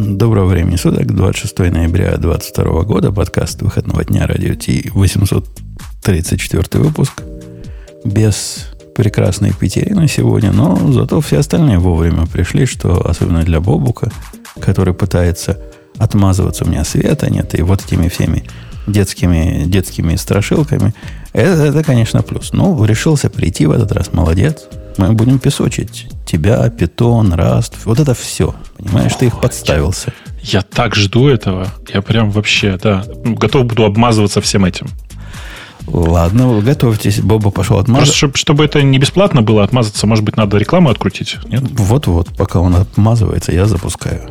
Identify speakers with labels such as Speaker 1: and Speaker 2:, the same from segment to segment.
Speaker 1: Доброго времени суток, 26 ноября 2022 года, подкаст выходного дня Радио Ти, 834 выпуск. Без прекрасной Екатерины сегодня, но зато все остальные вовремя пришли, что особенно для Бобука, который пытается отмазываться у меня света нет, и вот этими всеми детскими, детскими страшилками, это, это, конечно, плюс. Ну, решился прийти в этот раз, молодец. Мы будем песочить тебя, питон, раст, вот это все. Понимаешь, ты их подставился.
Speaker 2: Я, я так жду этого. Я прям вообще, да, готов буду обмазываться всем этим.
Speaker 1: Ладно, готовьтесь. Боба пошел отмазаться.
Speaker 2: Просто, чтобы это не бесплатно было, отмазаться, может быть, надо рекламу открутить?
Speaker 1: Нет? Вот-вот, пока он отмазывается, я запускаю.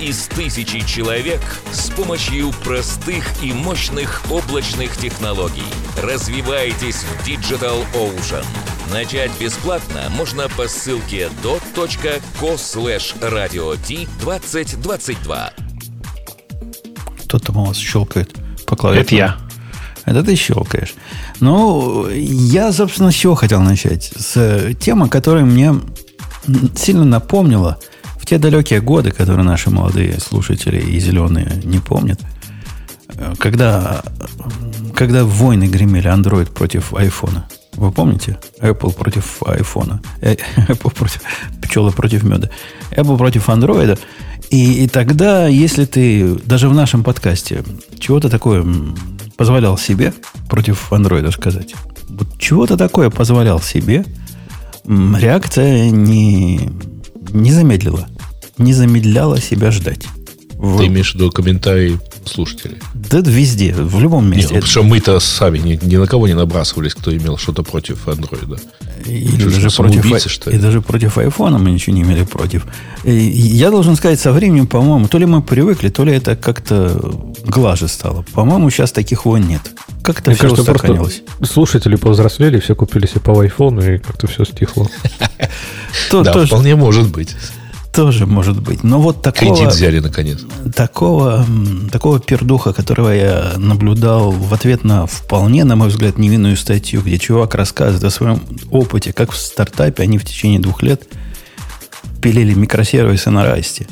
Speaker 3: из тысячи человек с помощью простых и мощных облачных технологий. Развивайтесь в Digital Ocean. Начать бесплатно можно по ссылке dot.co slash radio t 2022.
Speaker 1: Кто-то у вас щелкает по клавиатуре.
Speaker 2: Это я.
Speaker 1: Это ты щелкаешь. Ну, я, собственно, с чего хотел начать? С темы, которая мне сильно напомнила в те далекие годы, которые наши молодые слушатели и зеленые не помнят, когда, когда войны гремели Android против айфона. Вы помните? Apple против айфона. Э, Apple против пчелы против меда. Apple против андроида. И, и тогда, если ты даже в нашем подкасте чего-то такое позволял себе против андроида сказать, вот чего-то такое позволял себе, реакция не, не замедлила. Не замедляла себя ждать.
Speaker 4: Ты имеешь в виду комментарии слушателей?
Speaker 1: Да везде, в любом месте.
Speaker 4: Нет, потому что мы-то сами ни, ни на кого не набрасывались, кто имел что-то против андроида.
Speaker 1: И, даже против, что и даже против айфона мы ничего не имели против. И я должен сказать, со временем, по-моему, то ли мы привыкли, то ли это как-то глаже стало. По-моему, сейчас таких вон нет. Как-то
Speaker 2: Мне все кажется, устаканилось. Слушатели повзрослели, все купили себе по айфону, и как-то все стихло.
Speaker 4: Да, вполне может быть.
Speaker 1: Тоже может быть. Но вот такого...
Speaker 4: Кредит взяли, наконец.
Speaker 1: Такого, такого пердуха, которого я наблюдал в ответ на вполне, на мой взгляд, невинную статью, где чувак рассказывает о своем опыте, как в стартапе они в течение двух лет пилили микросервисы на расте.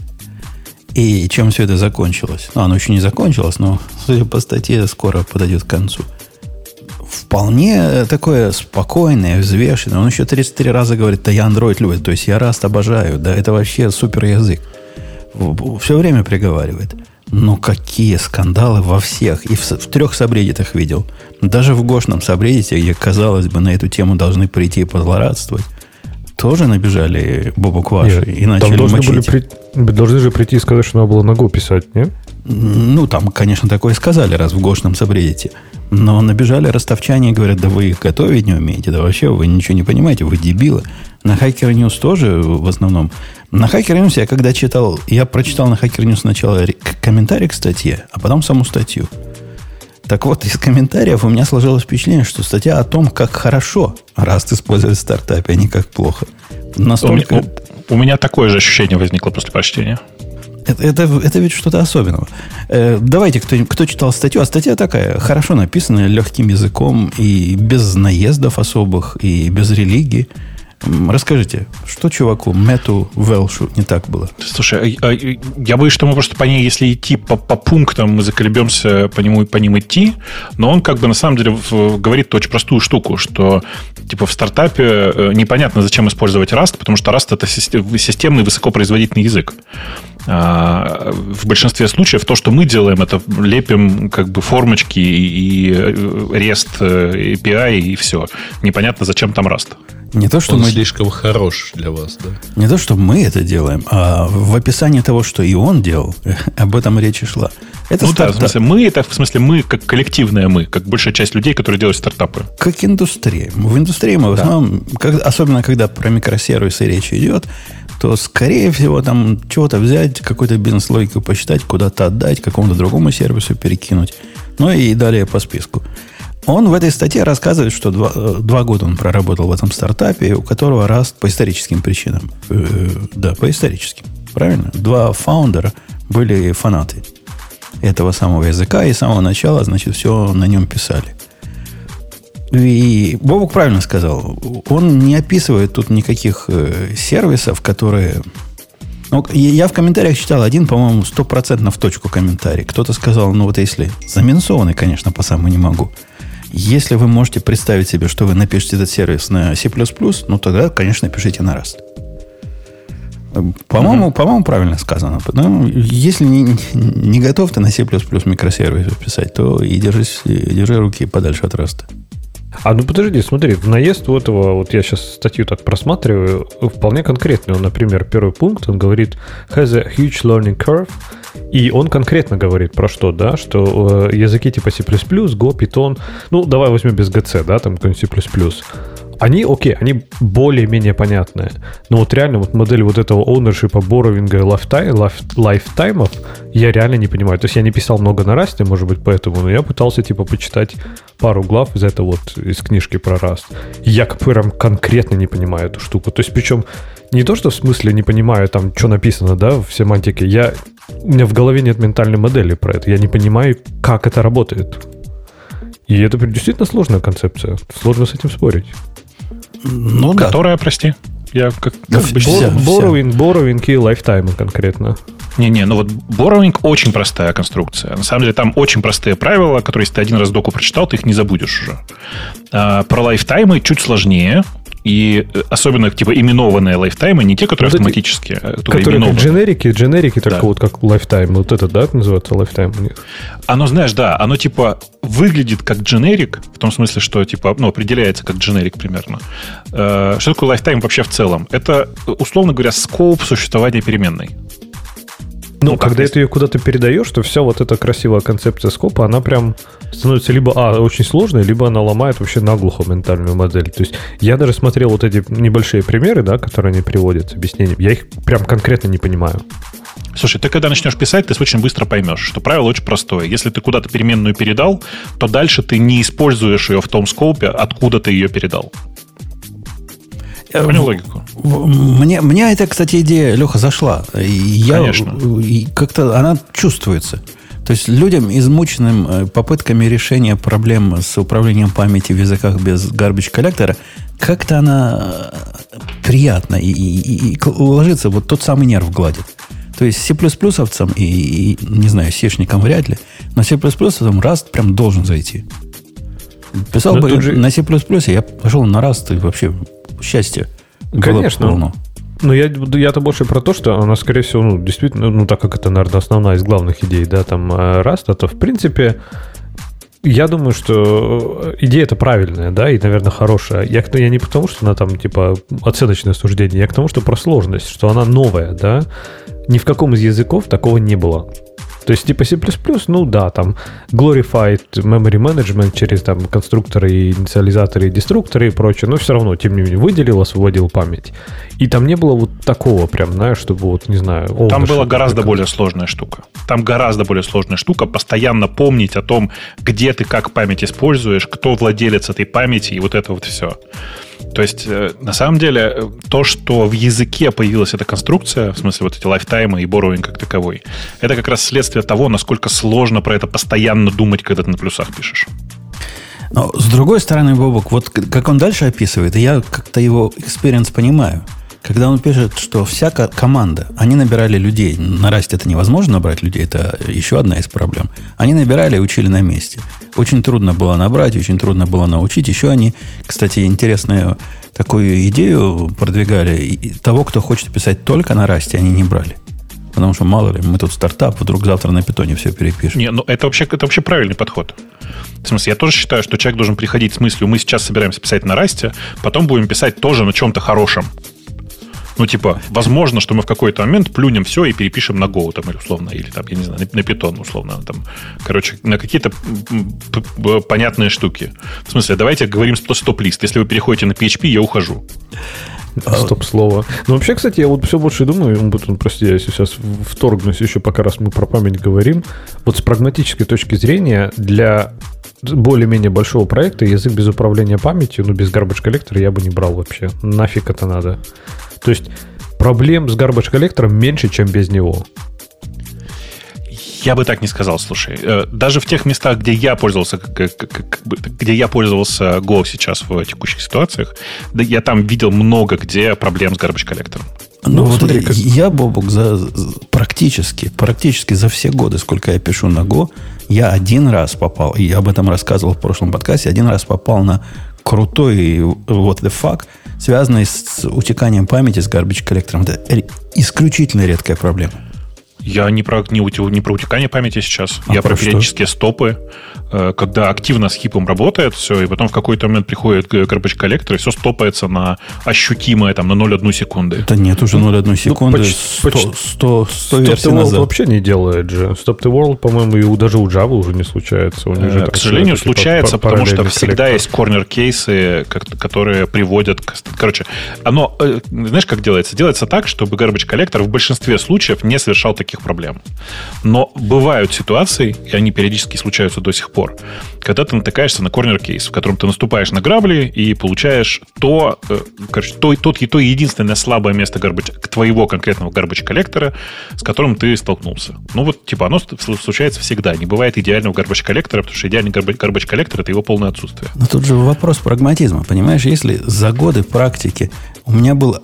Speaker 1: И чем все это закончилось? Ну, оно еще не закончилось, но, судя по статье, скоро подойдет к концу – вполне такое спокойное, взвешенное. Он еще 33 раза говорит, да я Android люблю, то есть я Rust обожаю, да это вообще супер язык. Все время приговаривает. Но какие скандалы во всех. И в, в трех сабреддитах видел. Даже в Гошном сабреддите, где, казалось бы, на эту тему должны прийти и позлорадствовать, тоже набежали Бобок ваши и начали
Speaker 2: должны
Speaker 1: мочить.
Speaker 2: Были при... Должны же прийти и сказать, что надо было на Go писать, нет?
Speaker 1: Ну, там, конечно, такое сказали, раз в Гошном сабреддите. Но набежали ростовчане и говорят, да вы их готовить не умеете, да вообще вы ничего не понимаете, вы дебилы. На Hacker News тоже в основном. На Hacker News я когда читал, я прочитал на Hacker News сначала комментарий к статье, а потом саму статью. Так вот, из комментариев у меня сложилось впечатление, что статья о том, как хорошо раз использовать в стартапе, а не как плохо.
Speaker 2: Настолько... У, меня, у меня такое же ощущение возникло после прочтения.
Speaker 1: Это, это, это ведь что-то особенного. Э, давайте, кто, кто читал статью, а статья такая, хорошо написанная, легким языком и без наездов особых, и без религии. Расскажите, что чуваку Мэту Велшу не так было?
Speaker 2: Слушай, а, а, я боюсь, что мы просто по ней, если идти по, по пунктам, мы заколебемся по нему по ним идти, но он как бы на самом деле говорит очень простую штуку, что типа в стартапе э, непонятно, зачем использовать Rust, потому что Rust это системный высокопроизводительный язык. А, в большинстве случаев то, что мы делаем, это лепим как бы формочки и REST э, API и все. Непонятно, зачем там Rust.
Speaker 4: Не то, что Он мы... слишком хорош для вас, да?
Speaker 1: Не то, что мы это делаем, а в описании того, что и он делал, об этом речь и шла.
Speaker 2: Это ну стартап. да, в смысле, мы это в смысле мы как коллективная мы, как большая часть людей, которые делают стартапы.
Speaker 1: Как индустрия. В индустрии мы в основном, как, особенно когда про микросервисы речь идет, то, скорее всего, там чего-то взять, какую-то бизнес-логику посчитать, куда-то отдать, какому-то другому сервису перекинуть. Ну и далее по списку. Он в этой статье рассказывает, что два, э, два года он проработал в этом стартапе, у которого раст по историческим причинам. Э, да, по историческим. Правильно? Два фаундера были фанаты этого самого языка, и с самого начала, значит, все на нем писали. И Бобук правильно сказал. Он не описывает тут никаких э, сервисов, которые... Ну, я в комментариях читал один, по-моему, стопроцентно в точку комментарий. Кто-то сказал, ну вот если заминсованный, конечно, по самому не могу – если вы можете представить себе, что вы напишете этот сервис на C++, ну тогда, конечно, пишите на Rust. По-моему, mm-hmm. по-моему, правильно сказано. Но если не, не готов ты на C++ микросервис писать, то и держись, держи руки подальше от Rust.
Speaker 5: А ну подожди, смотри, в наезд у этого, вот я сейчас статью так просматриваю, вполне конкретный. Он, например, первый пункт, он говорит has a huge learning curve, и он конкретно говорит про что, да, что э, языки типа C++, Go, Python, ну, давай возьмем без GC, да, там какой-нибудь C++, они, окей, они более-менее понятные. Но вот реально вот модель вот этого ownership, борровинга и lifetime, лайфтаймов я реально не понимаю. То есть я не писал много на расте, может быть, поэтому, но я пытался типа почитать пару глав из этого вот, из книжки про раст. Я прям конкретно не понимаю эту штуку. То есть причем не то, что в смысле не понимаю там, что написано, да, в семантике. Я, у меня в голове нет ментальной модели про это. Я не понимаю, как это работает. И это действительно сложная концепция. Сложно с этим спорить.
Speaker 2: Ну, Которая, да. прости? Я как, как
Speaker 5: бы вся, borrowing, borrowing и lifetime конкретно.
Speaker 2: Не-не, ну вот borrowing очень простая конструкция. На самом деле там очень простые правила, которые, если ты один раз доку прочитал, ты их не забудешь уже. А, про лайфтаймы чуть сложнее. И э, особенно типа именованные лайфтаймы, не те, которые вот автоматические,
Speaker 5: а которые как generic и, generic и только да. вот как lifetime. Вот это, да, называется lifetime у них?
Speaker 2: Оно, знаешь, да, оно типа выглядит как дженерик, в том смысле, что типа, ну, определяется как дженерик примерно. Э, что такое lifetime вообще в целом? Это, условно говоря, scope существования переменной.
Speaker 5: Ну, ну когда ты ее куда-то передаешь, то вся вот эта красивая концепция scope а, она прям становится либо, а, очень сложной, либо она ломает вообще наглухо ментальную модель. То есть я даже смотрел вот эти небольшие примеры, да, которые они приводят с объяснением, я их прям конкретно не понимаю.
Speaker 2: Слушай, ты когда начнешь писать, ты очень быстро поймешь, что правило очень простое. Если ты куда-то переменную передал, то дальше ты не используешь ее в том скопе, откуда ты ее передал.
Speaker 1: Понял логику? Мне, мне эта, кстати, идея, Леха, зашла. Я, Конечно. И как-то она чувствуется. То есть людям, измученным э, попытками решения проблем с управлением памяти в языках без garbage коллектора, как-то она э, приятна и, и, и ложится, вот тот самый нерв гладит. То есть C++ овцам и, и, не знаю, сишникам вряд ли, но C++ Rust прям должен зайти. Писал но бы же... на C++, я пошел на Rust и вообще счастье.
Speaker 5: Конечно. Было ну, я, я-то больше про то, что она, скорее всего, ну, действительно, ну, так как это, наверное, основная из главных идей, да, там, э, Rust, то, в принципе, я думаю, что идея это правильная, да, и, наверное, хорошая. Я, я не потому, что она там, типа, оценочное суждение, я к тому, что про сложность, что она новая, да. Ни в каком из языков такого не было. То есть типа C++, ну да, там glorified memory management через там конструкторы, инициализаторы, и деструкторы и прочее, но все равно, тем не менее, выделил, освободил память. И там не было вот такого прям, знаешь, чтобы вот, не знаю...
Speaker 2: Там была гораздо более сложная штука. Там гораздо более сложная штука, постоянно помнить о том, где ты как память используешь, кто владелец этой памяти и вот это вот все. То есть, э, на самом деле, э, то, что в языке появилась эта конструкция, в смысле вот эти lifetime ы и borrowing как таковой, это как раз следствие того, насколько сложно про это постоянно думать, когда ты на плюсах пишешь.
Speaker 1: Но с другой стороны, Бобук, вот как он дальше описывает, я как-то его experience понимаю. Когда он пишет, что вся команда, они набирали людей. На Расте это невозможно набрать людей, это еще одна из проблем. Они набирали и учили на месте. Очень трудно было набрать, очень трудно было научить. Еще они, кстати, интересную такую идею продвигали. И того, кто хочет писать только на Расте, они не брали. Потому что, мало ли, мы тут стартап, вдруг завтра на питоне все перепишем.
Speaker 2: Не, ну это вообще, это вообще правильный подход. В смысле, я тоже считаю, что человек должен приходить с мыслью, мы сейчас собираемся писать на расте, потом будем писать тоже на чем-то хорошем. Ну, типа, возможно, что мы в какой-то момент плюнем все и перепишем на Go, там, или условно, или там, я не знаю, на, Python, условно, там, короче, на какие-то понятные штуки. В смысле, давайте говорим стоп-лист. Если вы переходите на PHP, я ухожу.
Speaker 5: Стоп-слово. Ну, вообще, кстати, я вот все больше думаю, прости, я сейчас вторгнусь еще, пока раз мы про память говорим. Вот с прагматической точки зрения, для более-менее большого проекта язык без управления памятью, ну, без garbage коллектора я бы не брал вообще. Нафиг это надо. То есть проблем с garbage коллектором меньше, чем без него.
Speaker 2: Я бы так не сказал, слушай. Э, даже в тех местах, где я пользовался, где я пользовался Go сейчас в текущих ситуациях, да я там видел много где проблем с garbage коллектором.
Speaker 1: Ну, ну вот смотри, как... я, Бобук, за, практически, практически за все годы, сколько я пишу на Go, я один раз попал, и я об этом рассказывал в прошлом подкасте, один раз попал на крутой вот the fuck, связанный с утеканием памяти с garbage коллектором. Это исключительно редкая проблема.
Speaker 2: Я не про, не, не про утекание памяти сейчас. А я про, про периодические стопы, э, когда активно с хипом работает все, и потом в какой-то момент приходит garbage коллектор, и все стопается на ощутимое, там, на 0,1 секунды.
Speaker 1: Да нет, уже 0,1 ну, секунды, ну, почти, 100, 100, 100
Speaker 5: Stop the World вообще не делает же. Stop the World, по-моему, и даже у Java уже не случается. У них
Speaker 2: э, к сожалению, случается, потому что всегда есть корнер-кейсы, которые приводят к... Короче, оно, э, знаешь, как делается? Делается так, чтобы garbage коллектор в большинстве случаев не совершал такие таких проблем. Но бывают ситуации, и они периодически случаются до сих пор, когда ты натыкаешься на корнер-кейс, в котором ты наступаешь на грабли и получаешь то, э, короче, то, тот, то единственное слабое место garbage, твоего конкретного garbage collector а, с которым ты столкнулся. Ну вот, типа, оно случается всегда. Не бывает идеального garbage collector а, потому что идеальный garbage collector это его полное отсутствие.
Speaker 1: Но тут же вопрос прагматизма. Понимаешь, если за годы практики у меня был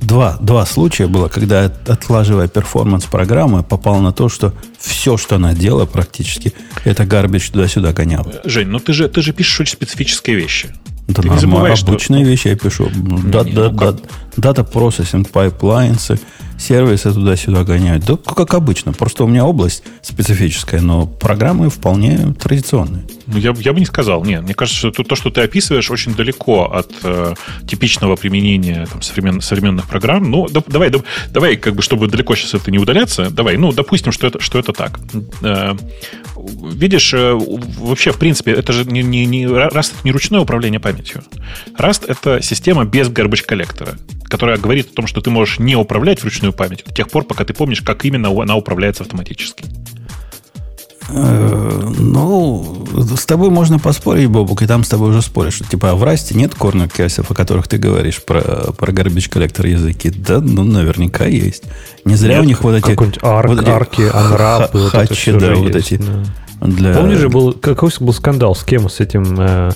Speaker 1: два, два случая было, когда, отлаживая performance программы, попал на то, что все, что она делала практически, это garbage туда-сюда гонял.
Speaker 2: Жень, ну ты же, ты же пишешь очень специфические вещи.
Speaker 1: Да ты нормально, обычные что... вещи я пишу. Да, да, ну, да, дата processing pipelines, сервисы туда-сюда гоняют. Да, как обычно. Просто у меня область специфическая, но программы вполне традиционные.
Speaker 2: Ну, я, я бы не сказал. Нет, мне кажется, что то, что ты описываешь, очень далеко от э, типичного применения там, современ, современных программ. Ну, да, давай, да, давай, как бы, чтобы далеко сейчас это не удаляться, давай, ну, допустим, что это, что это так. Э, видишь, э, вообще, в принципе, это же не, не, не, Rust это не ручное управление памятью. Rust — это система без garbage коллектора которая говорит о том, что ты можешь не управлять вручную память до тех пор, пока ты помнишь, как именно она управляется автоматически.
Speaker 1: Э, ну, с тобой можно поспорить, Бобук, и там с тобой уже спорят, что типа а в Расте нет корнер кейсов, о которых ты говоришь про, про garbage коллектор языки. Да, ну, наверняка есть. Не зря нет, у них вот эти...
Speaker 5: Какой-нибудь арк, вот эти арки, анрапы, вот хачи,
Speaker 1: да, вот эти. Да.
Speaker 5: Для... Помнишь же, был, какой был скандал с кем? С этим... Э,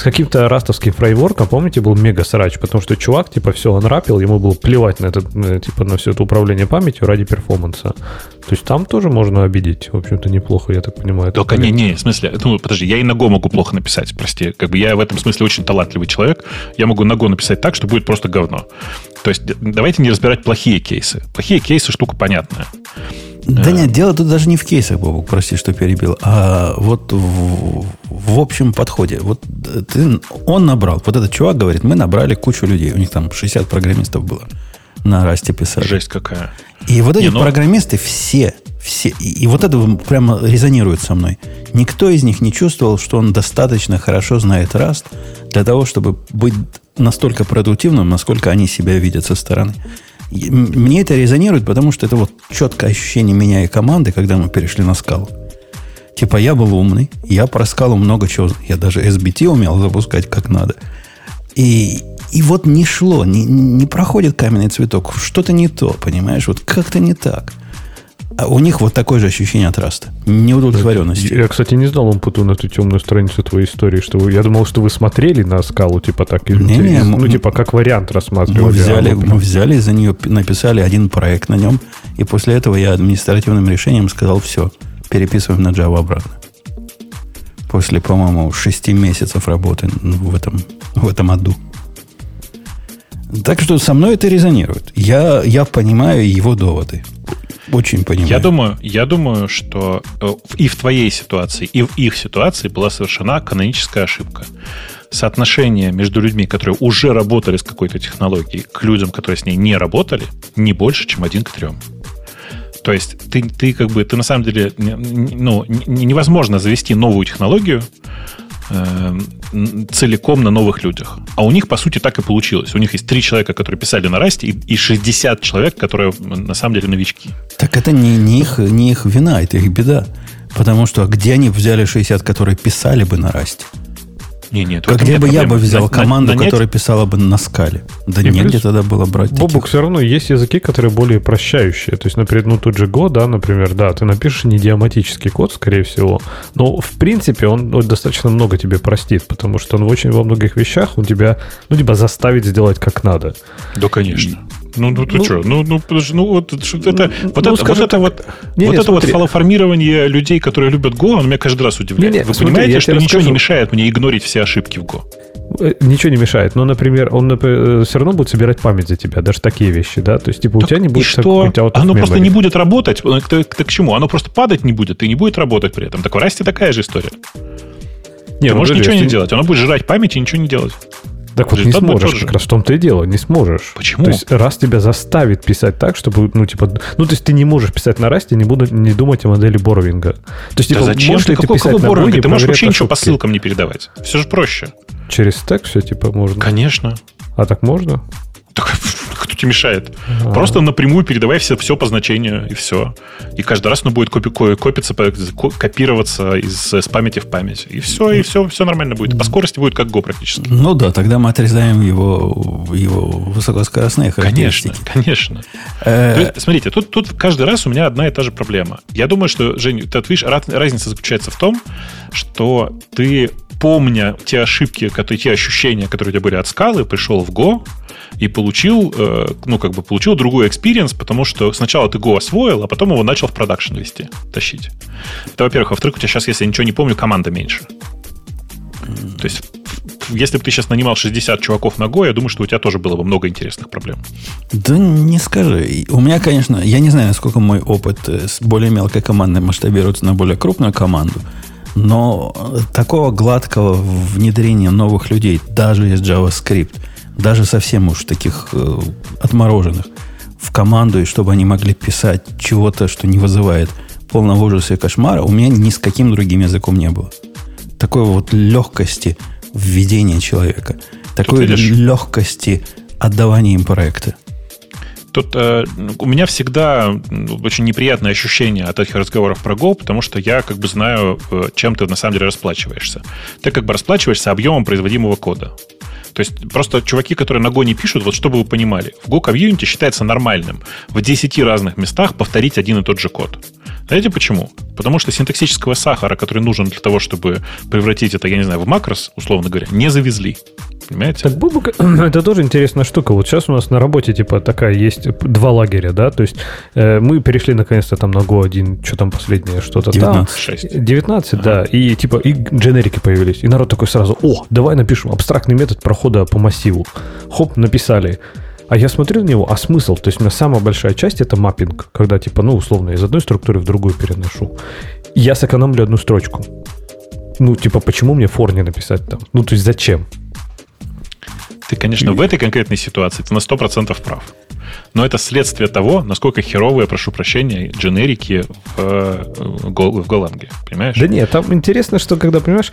Speaker 5: с каким-то растовским фреймворком, помните, был мега срач, потому что чувак, типа, все, он рапил, ему было плевать на это, типа, на все это управление памятью ради перформанса. То есть там тоже можно обидеть, в общем-то, неплохо, я так понимаю.
Speaker 2: Только не, не, в смысле, ну, подожди, я и на Go могу плохо написать, прости. Как бы я в этом смысле очень талантливый человек. Я могу на Go написать так, что будет просто говно. То есть давайте не разбирать плохие кейсы. Плохие кейсы штука понятная.
Speaker 1: Да нет, дело тут даже не в кейсах, Бобок, прости, что перебил, а вот в, в общем подходе. Вот ты, он набрал, вот этот чувак говорит, мы набрали кучу людей, у них там 60 программистов было на расте писали.
Speaker 2: Жесть какая.
Speaker 1: И вот эти не, ну... программисты все, все, и, и вот это прямо резонирует со мной. Никто из них не чувствовал, что он достаточно хорошо знает Раст для того, чтобы быть настолько продуктивным, насколько они себя видят со стороны. Мне это резонирует, потому что это вот четкое ощущение меня и команды, когда мы перешли на скалу. Типа я был умный, я про скалу много чего, я даже SBT умел запускать как надо. И, и вот не шло, не, не проходит каменный цветок, что-то не то, понимаешь, вот как-то не так. А у них вот такое же ощущение от раста. Неудовлетворенности.
Speaker 5: Я, кстати, не знал, он путал на эту темную страницу твоей истории, что вы, я думал, что вы смотрели на скалу, типа так, и-
Speaker 1: Не, не,
Speaker 5: ну,
Speaker 1: мы-
Speaker 5: типа как вариант рассматривали.
Speaker 1: Мы взяли,
Speaker 5: а, ну,
Speaker 1: мы взяли за нее, написали один проект на нем, и после этого я административным решением сказал, все, переписываем на Java обратно. После, по-моему, шести месяцев работы в этом, в этом аду. Так что со мной это резонирует. Я, я понимаю его доводы. Очень понимаю.
Speaker 2: Я думаю, я думаю, что э, и в твоей ситуации, и в их ситуации была совершена каноническая ошибка. Соотношение между людьми, которые уже работали с какой-то технологией, к людям, которые с ней не работали, не больше, чем один к трем. То есть ты, ты как бы, ты на самом деле, ну, не- невозможно завести новую технологию целиком на новых людях. А у них, по сути, так и получилось. У них есть три человека, которые писали на расте, и, и 60 человек, которые на самом деле новички.
Speaker 1: Так это не, не, их, не их вина, это их беда. Потому что где они взяли 60, которые писали бы на расте?
Speaker 2: Не, нет,
Speaker 1: Как где бы я бы взял команду,
Speaker 2: которая
Speaker 1: которая писала бы на скале? Да
Speaker 5: И
Speaker 1: негде
Speaker 5: плюс-
Speaker 1: тогда было брать.
Speaker 5: Бобук, все равно есть языки, которые более прощающие. То есть, например, ну тот же Go, да, например, да, ты напишешь не идиоматический код, скорее всего, но в принципе он ну, достаточно много тебе простит, потому что он очень во многих вещах он тебя, ну, типа заставит сделать как надо.
Speaker 2: Да, конечно. Ну, ну ты
Speaker 5: Ну,
Speaker 2: что? Ну, ну, подожди, ну вот это,
Speaker 5: ну,
Speaker 2: вот
Speaker 5: ну,
Speaker 2: это, вот это вот,
Speaker 5: Не,
Speaker 2: вот
Speaker 5: не,
Speaker 2: это вот
Speaker 5: смотри.
Speaker 2: фалоформирование людей, которые любят Go, оно меня каждый раз удивляет.
Speaker 5: Не, не,
Speaker 2: Вы
Speaker 5: смотри,
Speaker 2: понимаете, что ничего не
Speaker 5: расскажу.
Speaker 2: мешает мне игнорить все ошибки в Go?
Speaker 5: Э, Ничего не мешает. Но, например, он все равно будет собирать память за тебя, даже такие вещи, да. То есть, типа, у
Speaker 2: Так
Speaker 5: тебя не будет
Speaker 2: что? Оно просто не будет работать. Э, К, к- к чему? Оно просто падать не будет и не будет работать при этом. Так в Расте такая же история.
Speaker 5: Не,
Speaker 2: Ты
Speaker 5: ну,
Speaker 2: можешь ничего не делать. Оно будет жрать память и ничего не делать.
Speaker 5: Так вот не сможешь,
Speaker 2: же.
Speaker 5: как раз в том-то и дело, не сможешь.
Speaker 2: Почему?
Speaker 5: То есть раз тебя заставит писать так, чтобы, ну, типа, ну, то есть ты не можешь писать на расте, не буду не думать о модели борвинга. То есть,
Speaker 2: Да
Speaker 5: типа,
Speaker 2: зачем
Speaker 5: можешь
Speaker 2: ты?
Speaker 5: ли ты
Speaker 2: Какой,
Speaker 5: писать
Speaker 2: какой
Speaker 5: на
Speaker 2: борвинг?
Speaker 5: боге,
Speaker 2: Ты можешь вообще ничего по ссылкам не передавать. Все же проще.
Speaker 5: Через стек все, типа, можно.
Speaker 2: Конечно.
Speaker 5: А так можно?
Speaker 2: Кто тебе мешает?
Speaker 5: А.
Speaker 2: Просто напрямую передавай все, все по значению, и все. И каждый раз оно будет копи- ко- копиться, копироваться из, с памяти в память. И все, и все, все нормально будет. По скорости будет как Go практически.
Speaker 1: Ну да, тогда мы отрезаем его, его высокоскоростные
Speaker 2: Конечно,
Speaker 1: характеристики.
Speaker 2: конечно.
Speaker 1: Э,
Speaker 2: То есть, смотрите, тут, тут каждый раз у меня одна и та же проблема. Я думаю, что, Жень, ты видишь, раз- разница заключается в том, что ты, помня те ошибки, которые, те ощущения, которые у тебя были от Скалы, пришел в Go и получил, э, ну, как бы получил другой experience, потому что сначала ты Go освоил, а потом его начал в production вести, тащить. Это, во-первых. Во-вторых, у тебя сейчас, если я ничего не помню, команда меньше. То есть, если бы ты сейчас нанимал 60 чуваков на Go, я думаю, что у тебя тоже было бы много интересных проблем.
Speaker 1: Да не скажи. У меня, конечно, я не знаю, насколько мой опыт э, с более мелкой командой масштабируется на более крупную команду, но такого гладкого внедрения новых людей, даже из JavaScript, даже совсем уж таких э, отмороженных, в команду, и чтобы они могли писать чего-то, что не вызывает полного ужаса и кошмара, у меня ни с каким другим языком не было. Такой вот легкости введения человека, такой легкости отдавания им проекта.
Speaker 2: Тут э, у меня всегда очень неприятное ощущение от этих разговоров про Go, потому что я как бы знаю, э, чем ты на самом деле расплачиваешься. Ты как бы расплачиваешься объемом производимого кода. То есть просто чуваки, которые на Go не пишут, вот чтобы вы понимали, в Go комьюнити считается нормальным в 10 разных местах повторить один и тот же код. Знаете почему? Потому что синтаксического сахара, который нужен для того, чтобы превратить это, я не знаю, в макрос, условно говоря, не завезли. Понимаете?
Speaker 5: Так, Бобук, это тоже интересная штука. Вот сейчас у нас на работе, типа, такая есть два лагеря, да, то есть э, мы перешли наконец-то там на Go 1, что там последнее, что-то там.
Speaker 1: 19.
Speaker 2: 6.
Speaker 5: 19, да, и типа и дженерики появились. И народ такой сразу, о, давай напишем абстрактный метод прохода по массиву. Хоп, написали. А я смотрю на него, а смысл? То есть у меня самая большая часть это маппинг, когда типа, ну, условно, из одной структуры в другую переношу. Я сэкономлю одну строчку. Ну, типа, почему мне for не написать там? Ну, то есть зачем?
Speaker 2: Ты, конечно, в этой конкретной ситуации ты на 100% прав. Но это следствие того, насколько херовые, прошу прощения, дженерики в, э, в Голанге. Понимаешь?
Speaker 5: Да нет, там интересно, что когда, понимаешь,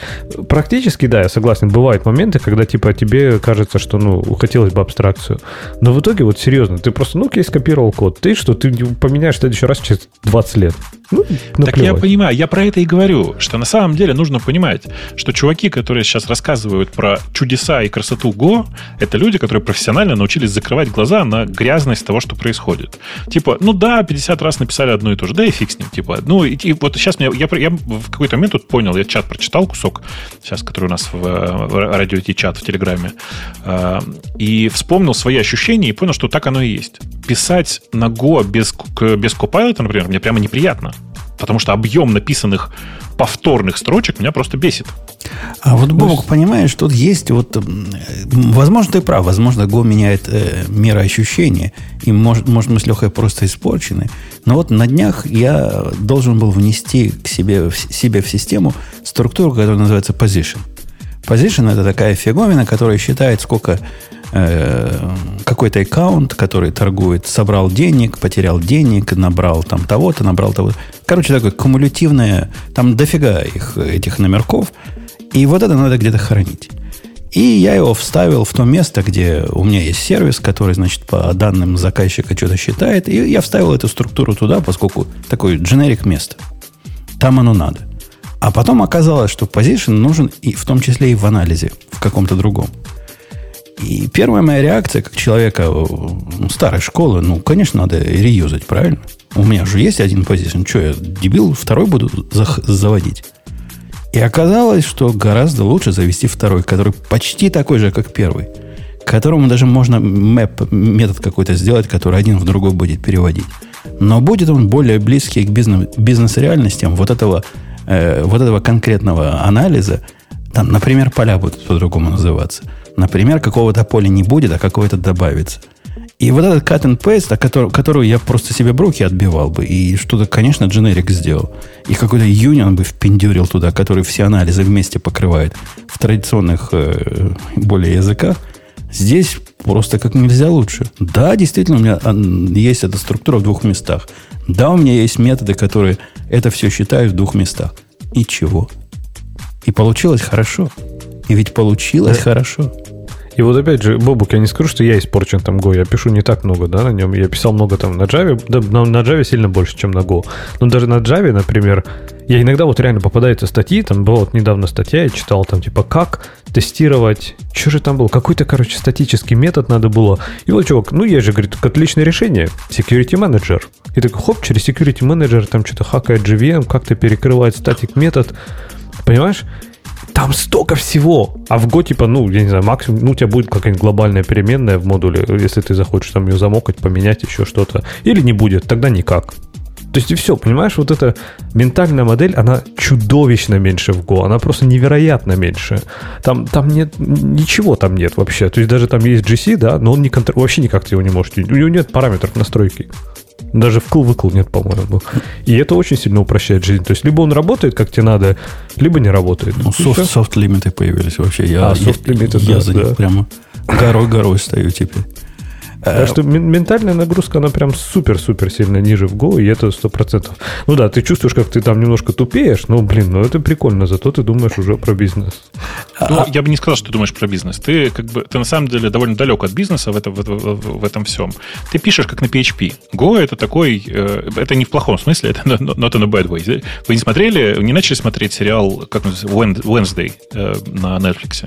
Speaker 5: практически, да, я согласен, бывают моменты, когда, типа, тебе кажется, что, ну, хотелось бы абстракцию. Но в итоге, вот серьезно, ты просто, ну, окей, скопировал код. Ты что, ты поменяешь в следующий раз через 20 лет. Ну,
Speaker 2: Так я понимаю, я про это и говорю, что на самом деле нужно понимать, что чуваки, которые сейчас рассказывают про чудеса и красоту Go, это люди, которые профессионально научились закрывать глаза на грязность того, что происходит. Типа, ну да, 50 раз написали одно и то же, да и фиг с ним. Типа, ну и, и вот сейчас мне, я, я в какой-то момент тут понял, я чат прочитал кусок, сейчас, который у нас в, в радио чат в Телеграме, э, и вспомнил свои ощущения и понял, что так оно и есть. Писать на Go без, без Copilot, например, мне прямо неприятно. Потому что объем написанных повторных строчек меня просто бесит.
Speaker 1: А вот, Бобок, понимаешь, тут есть вот... Возможно, ты прав. Возможно, Go меняет э, мироощущения. И, может, может, мы с Лехой просто испорчены. Но вот на днях я должен был внести к себе, в, себе в систему структуру, которая называется position. Position – это такая фиговина, которая считает, сколько э, какой-то аккаунт, который торгует, собрал денег, потерял денег, набрал там того-то, набрал того Короче, такое кумулятивное, там дофига их, этих номерков, и вот это надо где-то хранить. И я его вставил в то место, где у меня есть сервис, который, значит, по данным заказчика что-то считает, и я вставил эту структуру туда, поскольку такой дженерик место. Там оно надо. А потом оказалось, что position нужен и в том числе и в анализе, в каком-то другом. И первая моя реакция, как человека э, ну, старой школы, ну, конечно, надо реюзать, правильно? У меня же есть один position. Что, я дебил, второй буду заводить? И оказалось, что гораздо лучше завести второй, который почти такой же, как первый. Которому даже можно мэп, метод какой-то сделать, который один в другой будет переводить. Но будет он более близкий к бизнес, бизнес-реальностям вот этого, э, вот этого конкретного анализа. Там, например, поля будут по-другому называться. Например, какого-то поля не будет, а какое-то добавится. И вот этот cut and paste, о которую я просто себе в руки отбивал бы, и что-то, конечно, дженерик сделал. И какой-то юнион бы впендюрил туда, который все анализы вместе покрывает в традиционных э, более языках. Здесь просто как нельзя лучше. Да, действительно, у меня ан, есть эта структура в двух местах. Да, у меня есть методы, которые это все считают в двух местах. И чего? И получилось хорошо. И ведь получилось
Speaker 5: Да.
Speaker 1: хорошо.
Speaker 5: И вот опять же, Бобук, я не скажу, что я испорчен там Go. Я пишу не так много, да, на нем. Я писал много там на Java. Да, на, на Java сильно больше, чем на Go. Но даже на Java, например, я иногда вот реально попадаются статьи. Там была вот недавно статья, я читал там типа как тестировать... Что же там было? Какой-то, короче, статический метод надо было. И вот чувак, ну есть же, говорит, отличное решение. Security Manager. И такой, хоп, через Security Manager там что-то хакает JVM, как-то перекрывает статик метод. Понимаешь? Там столько всего. А в Go, типа, ну, я не знаю, максимум, ну, у тебя будет какая-нибудь глобальная переменная в модуле, если ты захочешь там ее замокать, поменять еще что-то. Или не будет, тогда никак. То есть и все, понимаешь, вот эта ментальная модель, она чудовищно меньше в Go, она просто невероятно меньше. Там, там нет, ничего там нет вообще. То есть даже там есть GC, да, но он не контр... вообще никак ты его не можешь. У него нет параметров настройки. Даже вкл-выкл нет, по-моему. И это очень сильно упрощает жизнь. То есть либо он работает, как тебе надо, либо не работает.
Speaker 1: Ну, софт, софт-лимиты появились вообще. Я,
Speaker 5: А,
Speaker 1: я-
Speaker 5: софт-лимиты,
Speaker 1: я
Speaker 5: да,
Speaker 1: за них
Speaker 5: да.
Speaker 1: прямо горой-горой стою теперь.
Speaker 5: Так что мен- ментальная нагрузка, она прям супер-супер сильно ниже в Go, и это 100%. Ну да, ты чувствуешь, как ты там немножко тупеешь, но, блин, ну это прикольно, зато ты думаешь уже про бизнес.
Speaker 2: Ну, я бы не сказал, что ты думаешь про бизнес. Ты как бы ты на самом деле довольно далек от бизнеса в этом, в, этом- в этом всем. Ты пишешь как на PHP. Go это такой, э, это не в плохом смысле, это not in a bad way. Вы не смотрели, не начали смотреть сериал, как называется, Wed- Wednesday э, на Netflix?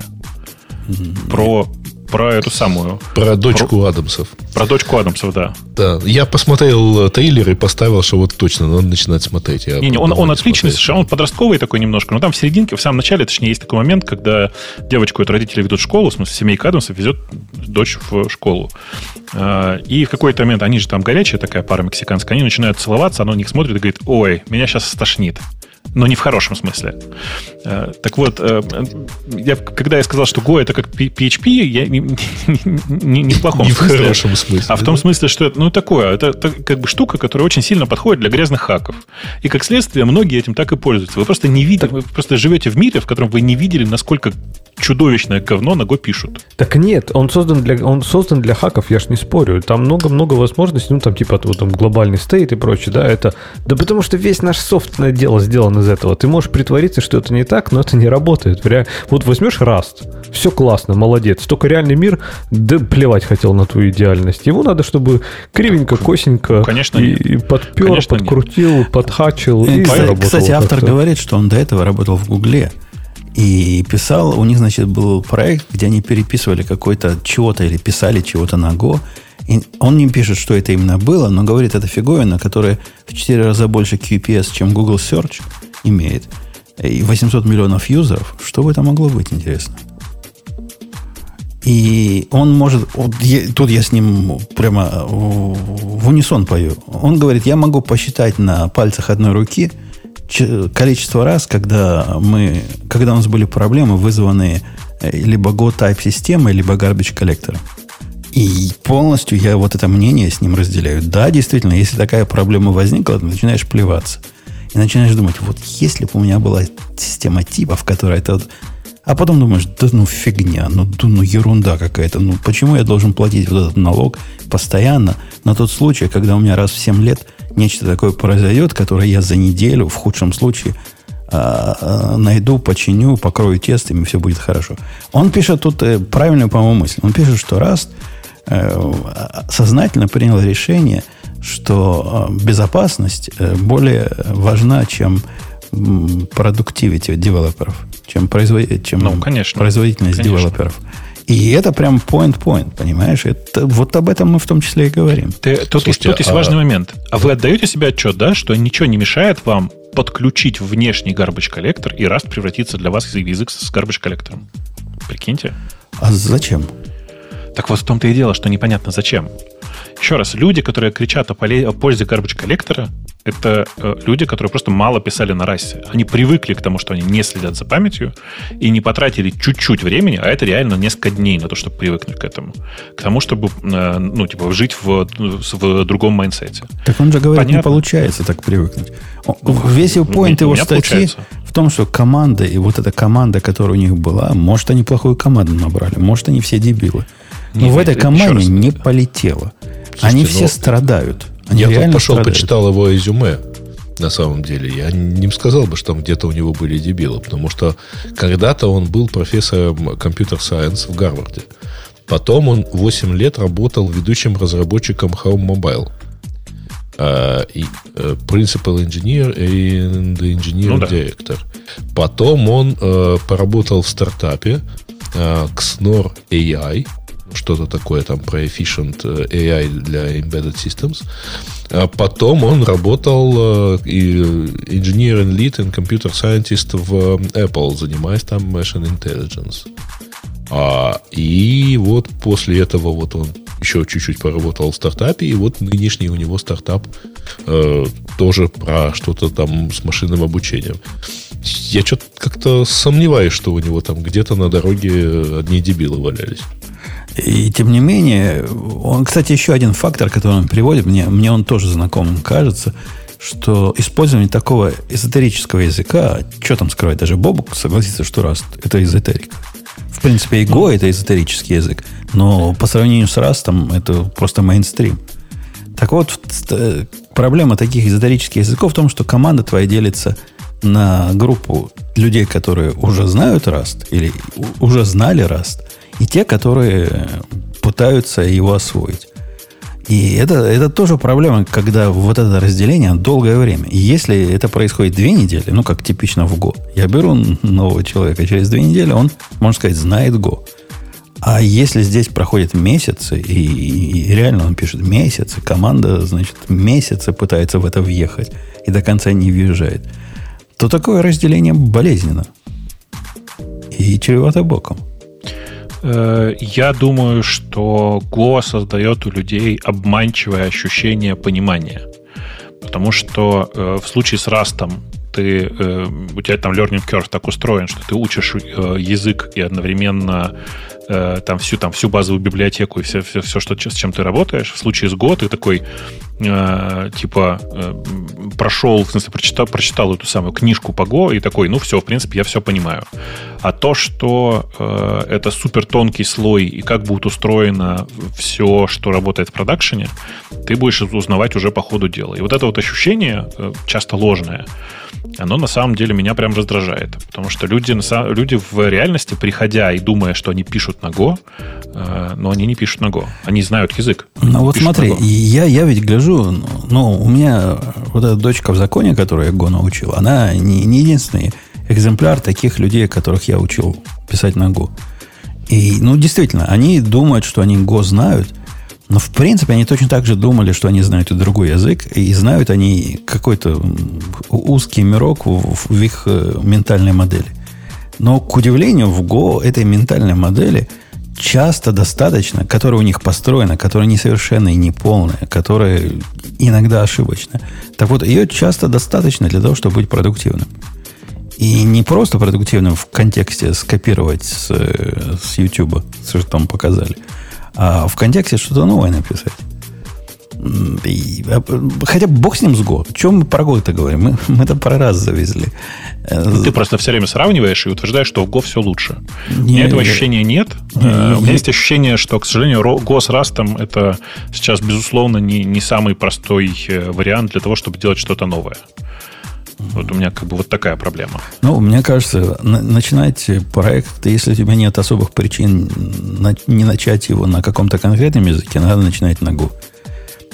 Speaker 2: Про, про эту самую,
Speaker 4: Про дочку Адамсов.
Speaker 2: про дочку Адамсов, да.
Speaker 4: Да. Я посмотрел э, трейлер и поставил, что вот точно надо начинать смотреть. Я
Speaker 2: Не, не, он, он отличный
Speaker 4: смотреть.
Speaker 2: совершенно, он подростковый такой немножко, но там в серединке, в самом начале, точнее, есть такой момент, когда девочку эту родители ведут в школу, в смысле, семейка Адамсов везет дочь в школу. А, И в какой-то момент, они же там горячая такая пара мексиканская, они начинают целоваться, она на них смотрит и говорит, ой, меня сейчас стошнит. Но не в хорошем смысле. Э, Так вот, э, я, когда я сказал, что Go это как PHP, я не, не- не в плохом
Speaker 4: Не в
Speaker 2: смысле.
Speaker 4: хорошем смысле.
Speaker 2: А в том смысле, что это, ну, такое, это, это как бы штука, которая очень сильно подходит для грязных хаков. И как следствие, многие этим так и пользуются. Вы просто не видите, вы просто живете в мире, в котором вы не видели, насколько чудовищное говно на Go пишут.
Speaker 5: Так нет, он создан для, он создан для хаков, я ж не спорю. Там много-много возможностей, ну там типа вот, там глобальный стейт и прочее, да, это... Да потому что весь наш софт дело сделан из этого. Ты можешь притвориться, что это не так, но это не работает. Вот возьмешь Rust, все классно, молодец. Только реальный мир, да плевать хотел на твою идеальность. Ему надо, чтобы кривенько, косенько
Speaker 2: Конечно,
Speaker 5: и, и подпер,
Speaker 2: Конечно,
Speaker 5: подкрутил, нет. подхачил и,
Speaker 1: и
Speaker 5: заработал.
Speaker 1: Кстати, автор говорит, что он до этого работал в Гугле. И писал, у них, значит, был проект, где они переписывали какой-то чего-то или писали чего-то на Go. И он не пишет, что это именно было, но говорит, это фиговина, которая в 4 раза больше QPS, чем Google Search имеет. И 800 миллионов юзеров. Что бы это могло быть, интересно? И он может... Вот я, тут я с ним прямо в, в унисон пою. Он говорит, я могу посчитать на пальцах одной руки – количество раз, когда мы, когда у нас были проблемы, вызванные э, либо Go-type системой, либо garbage коллектором. И полностью я вот это мнение с ним разделяю. Да, действительно, если такая проблема возникла, ты начинаешь плеваться. И начинаешь думать, вот если бы у меня была система типов, которая это... А потом думаешь, да ну фигня, ну, ну ерунда какая-то. Ну почему я должен платить вот этот налог постоянно на тот случай, когда у меня раз в 7 лет нечто такое произойдет, которое я за неделю, в худшем случае, а, а, найду, починю, покрою тестами, и все будет хорошо. Он пишет тут э, правильную, по-моему, мысль. Он пишет, что Rust э, сознательно принял решение, что э, безопасность более важна, чем продуктивити девелоперов, чем, производ... чем
Speaker 2: ну, конечно,
Speaker 1: производительность конечно. девелоперов. И это прям point-point, понимаешь? Это, вот об этом мы в том числе и говорим.
Speaker 2: Ты, тут, Слушайте, тут есть а... важный момент. А вы отдаете себе отчет, да, что ничего не мешает вам подключить внешний garbage коллектор и Rust превратиться для вас в язык с garbage коллектором? Прикиньте.
Speaker 1: А зачем?
Speaker 2: Так вот в том-то и дело, что непонятно зачем. Еще раз, люди, которые кричат о, поле, о пользе garbage коллектора, это э, люди, которые просто мало писали на расе. Они привыкли к тому, что они не следят за памятью и не потратили чуть-чуть времени, а это реально несколько дней на то, чтобы привыкнуть к этому. К тому, чтобы, э, ну, типа, жить в, в другом майнсете.
Speaker 1: Так он же говорит, Понятно? не получается так привыкнуть. Весь его поинт его статьи получается. в том, что команда, и вот эта команда, которая у них была, может, они плохую команду набрали, может, они все дебилы. Но Нет, в этой команде не полетело. Слушайте, они все но... страдают.
Speaker 4: Они я тут пошел, страдают. почитал его резюме. На самом деле, я не сказал бы, что там где-то у него были дебилы, потому что когда-то он был профессором компьютер-сайенс в Гарварде. Потом он 8 лет работал ведущим разработчиком Home Mobile. Uh, и, uh, principal engineer и engineer ну, director. Да. Потом он uh, поработал в стартапе uh, Xnor AI, что-то такое там про efficient э, AI для embedded systems. А потом он работал э, и engineering lead and computer scientist в Apple, занимаясь там machine intelligence. А, и вот после этого вот он еще чуть-чуть поработал в стартапе, и вот нынешний у него стартап э, тоже про что-то там с машинным обучением. Я что-то как-то сомневаюсь, что у него там где-то на дороге одни дебилы валялись.
Speaker 1: И тем не менее, он, кстати, еще один фактор, который он приводит, мне, мне он тоже знакомым кажется, что использование такого эзотерического языка, что там скрывать, даже Бобук согласится, что Rust – это эзотерика. В принципе, и Go – это эзотерический язык, но по сравнению с Rust это просто мейнстрим. Так вот, проблема таких эзотерических языков в том, что команда твоя делится на группу людей, которые уже знают Rust или уже знали Rust – и те, которые пытаются его освоить. И это, это тоже проблема, когда вот это разделение долгое время. И если это происходит две недели, ну, как типично в Go, я беру нового человека через две недели, он, можно сказать, знает Go. А если здесь проходят месяцы, и, и реально он пишет месяцы, команда, значит, месяцы пытается в это въехать и до конца не въезжает, то такое разделение болезненно. И чревато боком.
Speaker 2: Э, я думаю, что Go создает у людей обманчивое ощущение понимания. Потому что э, в случае с Rust ты, э, у тебя там learning curve так устроен, что ты учишь язык и одновременно э, там всю, там всю базовую библиотеку и все, все, все что, с чем ты работаешь. В случае с Go ты такой, э, типа, э, прошел, в смысле, прочитал, прочитал эту самую книжку по Go и такой, ну все, в принципе, я все понимаю. А то, что э, это супер тонкий слой и как будет устроено все, что работает в продакшене, ты будешь узнавать уже по ходу дела. И вот это вот ощущение, э, часто ложное, оно на самом деле меня прям раздражает. Потому что люди, люди в реальности, приходя и думая, что они пишут на Go, э, но они не пишут на Go. Они знают язык.
Speaker 1: Ну вот смотри, я, я ведь гляжу, ну, у меня вот эта дочка в законе, которую я Go научил, она не, не единственный экземпляр таких людей, которых я учил писать на Go. И, ну, действительно, они думают, что они Go знают, но, в принципе, они точно так же думали, что они знают и другой язык, и знают они какой-то узкий мирок в, в их э, ментальной модели. Но, к удивлению, в Go этой ментальной модели часто достаточно, которая у них построена, которая несовершенная и неполная, которая иногда ошибочная. Так вот, ее часто достаточно для того, чтобы быть продуктивным. И не просто продуктивным в контексте скопировать с, э, с YouTube, что там показали, а в контексте что-то новое написать. И, а, хотя бог с ним с Go. Чем мы про Go-то говорим? Мы, мы это про раз завезли.
Speaker 2: Ну, ты просто все время сравниваешь и утверждаешь, что в Go все лучше. Не, у меня этого ощущения нет. Не, не, у меня есть ощущение, что, к сожалению, Go с Rust это сейчас, безусловно, не, не самый простой э, вариант для того, чтобы делать что-то новое. Вот у меня как бы вот такая проблема.
Speaker 1: Ну, мне кажется, на, начинать проект, если у тебя нет особых причин на, не начать его на каком-то конкретном языке, надо начинать на Go.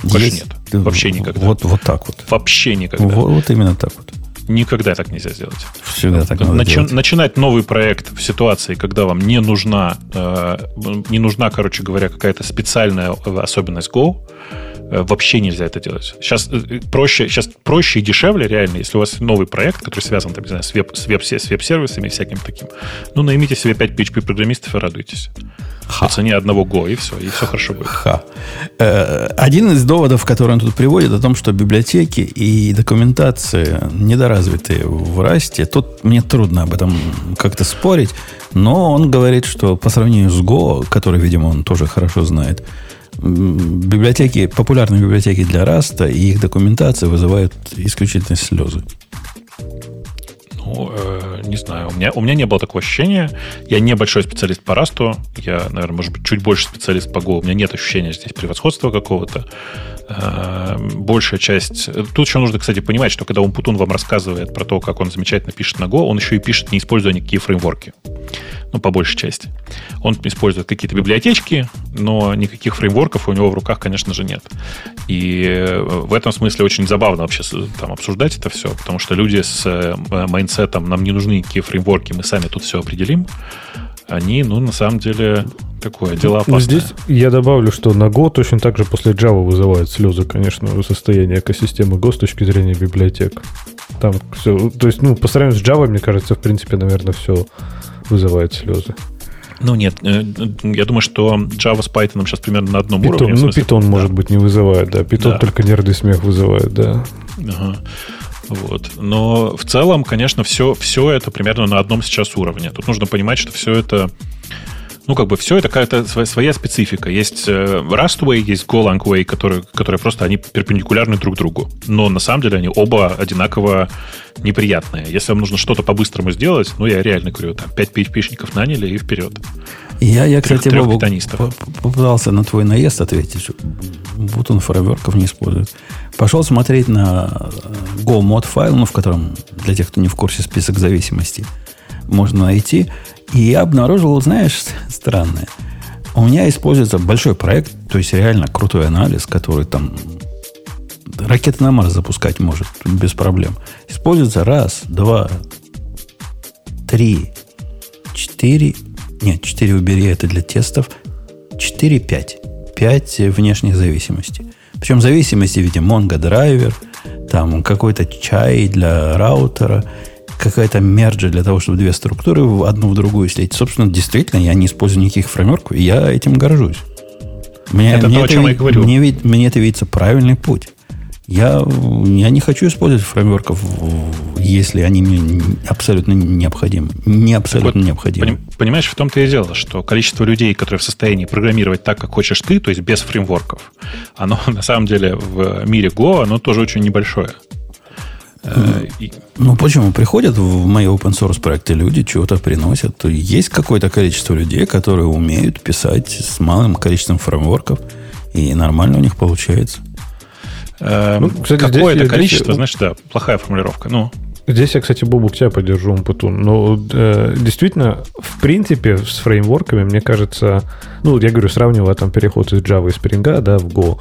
Speaker 2: Больше Есть, нет. Вообще никогда.
Speaker 1: Вот, вот так вот.
Speaker 2: Вообще никогда.
Speaker 1: Вот, вот именно так вот.
Speaker 2: Никогда так нельзя сделать.
Speaker 1: Всегда так надо
Speaker 2: Начи- делать. Начинать новый проект в ситуации, когда вам не нужна, э, не нужна, короче говоря, какая-то специальная особенность Go, Э, вообще нельзя это делать. Сейчас э, проще, сейчас проще и дешевле, реально, если у вас новый проект, который связан, там, не знаю, с, веб, с, веб, с веб-сервисами и всяким таким. Ну, наймите себе 5 PHP-программистов и радуйтесь. Ха. По цене одного Go, и все, и все хорошо будет.
Speaker 1: Ха. Э, один из доводов, который он тут приводит, о том, что библиотеки и документация недоразвитые в Расте, тут мне трудно об этом как-то спорить, но он говорит, что по сравнению с Go, который, видимо, он тоже хорошо знает, библиотеки, популярные библиотеки для Раста и их документация вызывают исключительно слезы.
Speaker 2: Ну, э, не знаю. У меня, у меня не было такого ощущения. Я небольшой специалист по Расту. Я, наверное, может быть, чуть больше специалист по Go. У меня нет ощущения здесь превосходства какого-то. Э, большая часть... Тут еще нужно, кстати, понимать, что когда Умпутун вам рассказывает про то, как он замечательно пишет на Go, он еще и пишет, не используя никакие фреймворки ну, по большей части. Он использует какие-то библиотечки, но никаких фреймворков у него в руках, конечно же, нет. И э, в этом смысле очень забавно вообще там обсуждать это все, потому что люди с э, mindset ом «нам не нужны никакие фреймворки, мы сами тут все определим», они, ну, на самом деле, такое дело опасное.
Speaker 5: Здесь я добавлю, что на Go точно так же после Java вызывает слезы, конечно, состояние экосистемы Go с точки зрения библиотек. Там все, то есть, ну, по сравнению с Java, мне кажется, в принципе, наверное, все вызывает слезы.
Speaker 2: Ну нет, э, я думаю, что Java с Python сейчас примерно на одном
Speaker 5: Python,
Speaker 2: уровне.
Speaker 5: Ну, Python, да. может быть, не вызывает, да. Python да. только нервный смех вызывает, да.
Speaker 2: Ага. Вот. Но в целом, конечно, все, все это примерно на одном сейчас уровне. Тут нужно понимать, что все это ну, как бы все это какая-то своя, специфика. Есть э, Rustway, есть Golang Way, которые, которые просто они перпендикулярны друг другу. Но на самом деле они оба одинаково неприятные. Если вам нужно что-то по-быстрому сделать, ну, я реально говорю, там, 5 PHP-шников наняли и вперед.
Speaker 1: Я, я кстати, Бобу, попытался на твой наезд ответить, что Бутон фреймворков не использует. Пошел смотреть на э, Go mod файл, ну, в котором, для тех, кто не в курсе, список зависимостей можно найти. И я обнаружил, знаешь, странное. У меня используется большой проект, то есть реально крутой анализ, который там ракеты на Марс запускать может без проблем. Используется раз, два, три, четыре. Нет, четыре убери, это для тестов. Четыре, пять. Пять внешних зависимостей. Причем зависимости в виде Mongo драйвер, там какой-то чай для раутера какая-то мерджа для того, чтобы две структуры в одну в другую слить. Собственно, действительно, я не использую никаких фреймворков, и я этим горжусь. Мне, это мне то, это, о чем я говорю. Мне, мне это видится правильный путь. Я, я не хочу использовать фреймворков, если они мне абсолютно необходимы. Не абсолютно вот, необходимы.
Speaker 2: Понимаешь, в том-то и дело, что количество людей, которые в состоянии программировать так, как хочешь ты, то есть без фреймворков, оно на самом деле в мире Go, оно тоже очень небольшое.
Speaker 1: Э, ну, почему? Приходят в мои open source проекты люди, чего-то приносят. Есть какое-то количество людей, которые умеют писать с малым количеством фреймворков, и нормально у них получается.
Speaker 2: Э, ну, кстати, Какое-то количество, здесь... значит, да, плохая формулировка. Ну,
Speaker 5: Здесь я, кстати, Бобук тебя поддержу, Умпутун. Но э, действительно, в принципе, с фреймворками, мне кажется, ну, я говорю, сравнивая там переход из Java и Spring, да, в Go,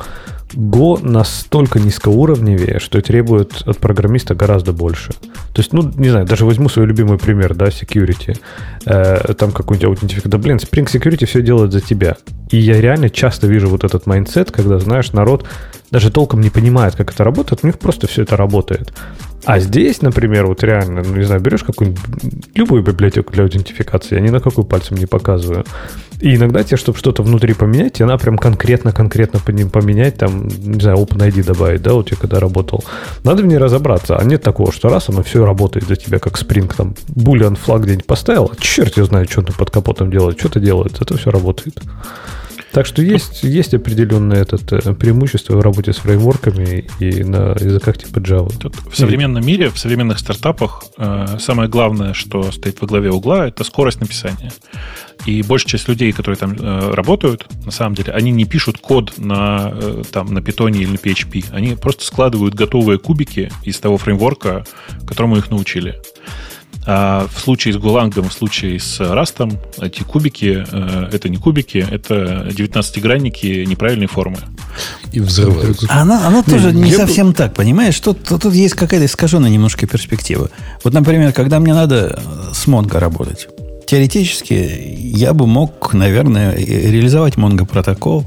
Speaker 5: Go настолько низкоуровневее, что требует от программиста гораздо больше. То есть, ну, не знаю, даже возьму свой любимый пример, да, security. Э, там какой-нибудь аутентификатор. Да, блин, Spring Security все делает за тебя. И я реально часто вижу вот этот mindset, когда, знаешь, народ даже толком не понимает, как это работает, у них просто все это работает. А здесь, например, вот реально, ну, не знаю, берешь какую-нибудь любую библиотеку для аутентификации, я ни на какую пальцем не показываю. И иногда тебе, чтобы что-то внутри поменять, тебе надо прям конкретно-конкретно поменять, там, не знаю, OpenID добавить, да, вот я когда работал. Надо в ней разобраться, а нет такого, что раз оно все работает за тебя, как Spring, там, boolean флаг где-нибудь поставил, а черт я знаю, что он под капотом делает, что-то делает, это все работает. Так что есть, есть определенное этот, э, преимущество в работе с фреймворками и на языках типа Java.
Speaker 2: Тут в современном мире, в современных стартапах э, самое главное, что стоит во главе угла, это скорость написания. И большая часть людей, которые там э, работают, на самом деле, они не пишут код на, э, там, на Python или на PHP. Они просто складывают готовые кубики из того фреймворка, которому их научили. А в случае с Гулангом, в случае с Растом, эти кубики, э, это не кубики, это 19-гранники неправильной формы.
Speaker 4: И взрываются.
Speaker 1: Она, она тоже не, не совсем так, понимаешь? Тут, тут, тут есть какая-то искаженная немножко перспектива. Вот, например, когда мне надо с Монго работать, теоретически я бы мог, наверное, реализовать Mongo протокол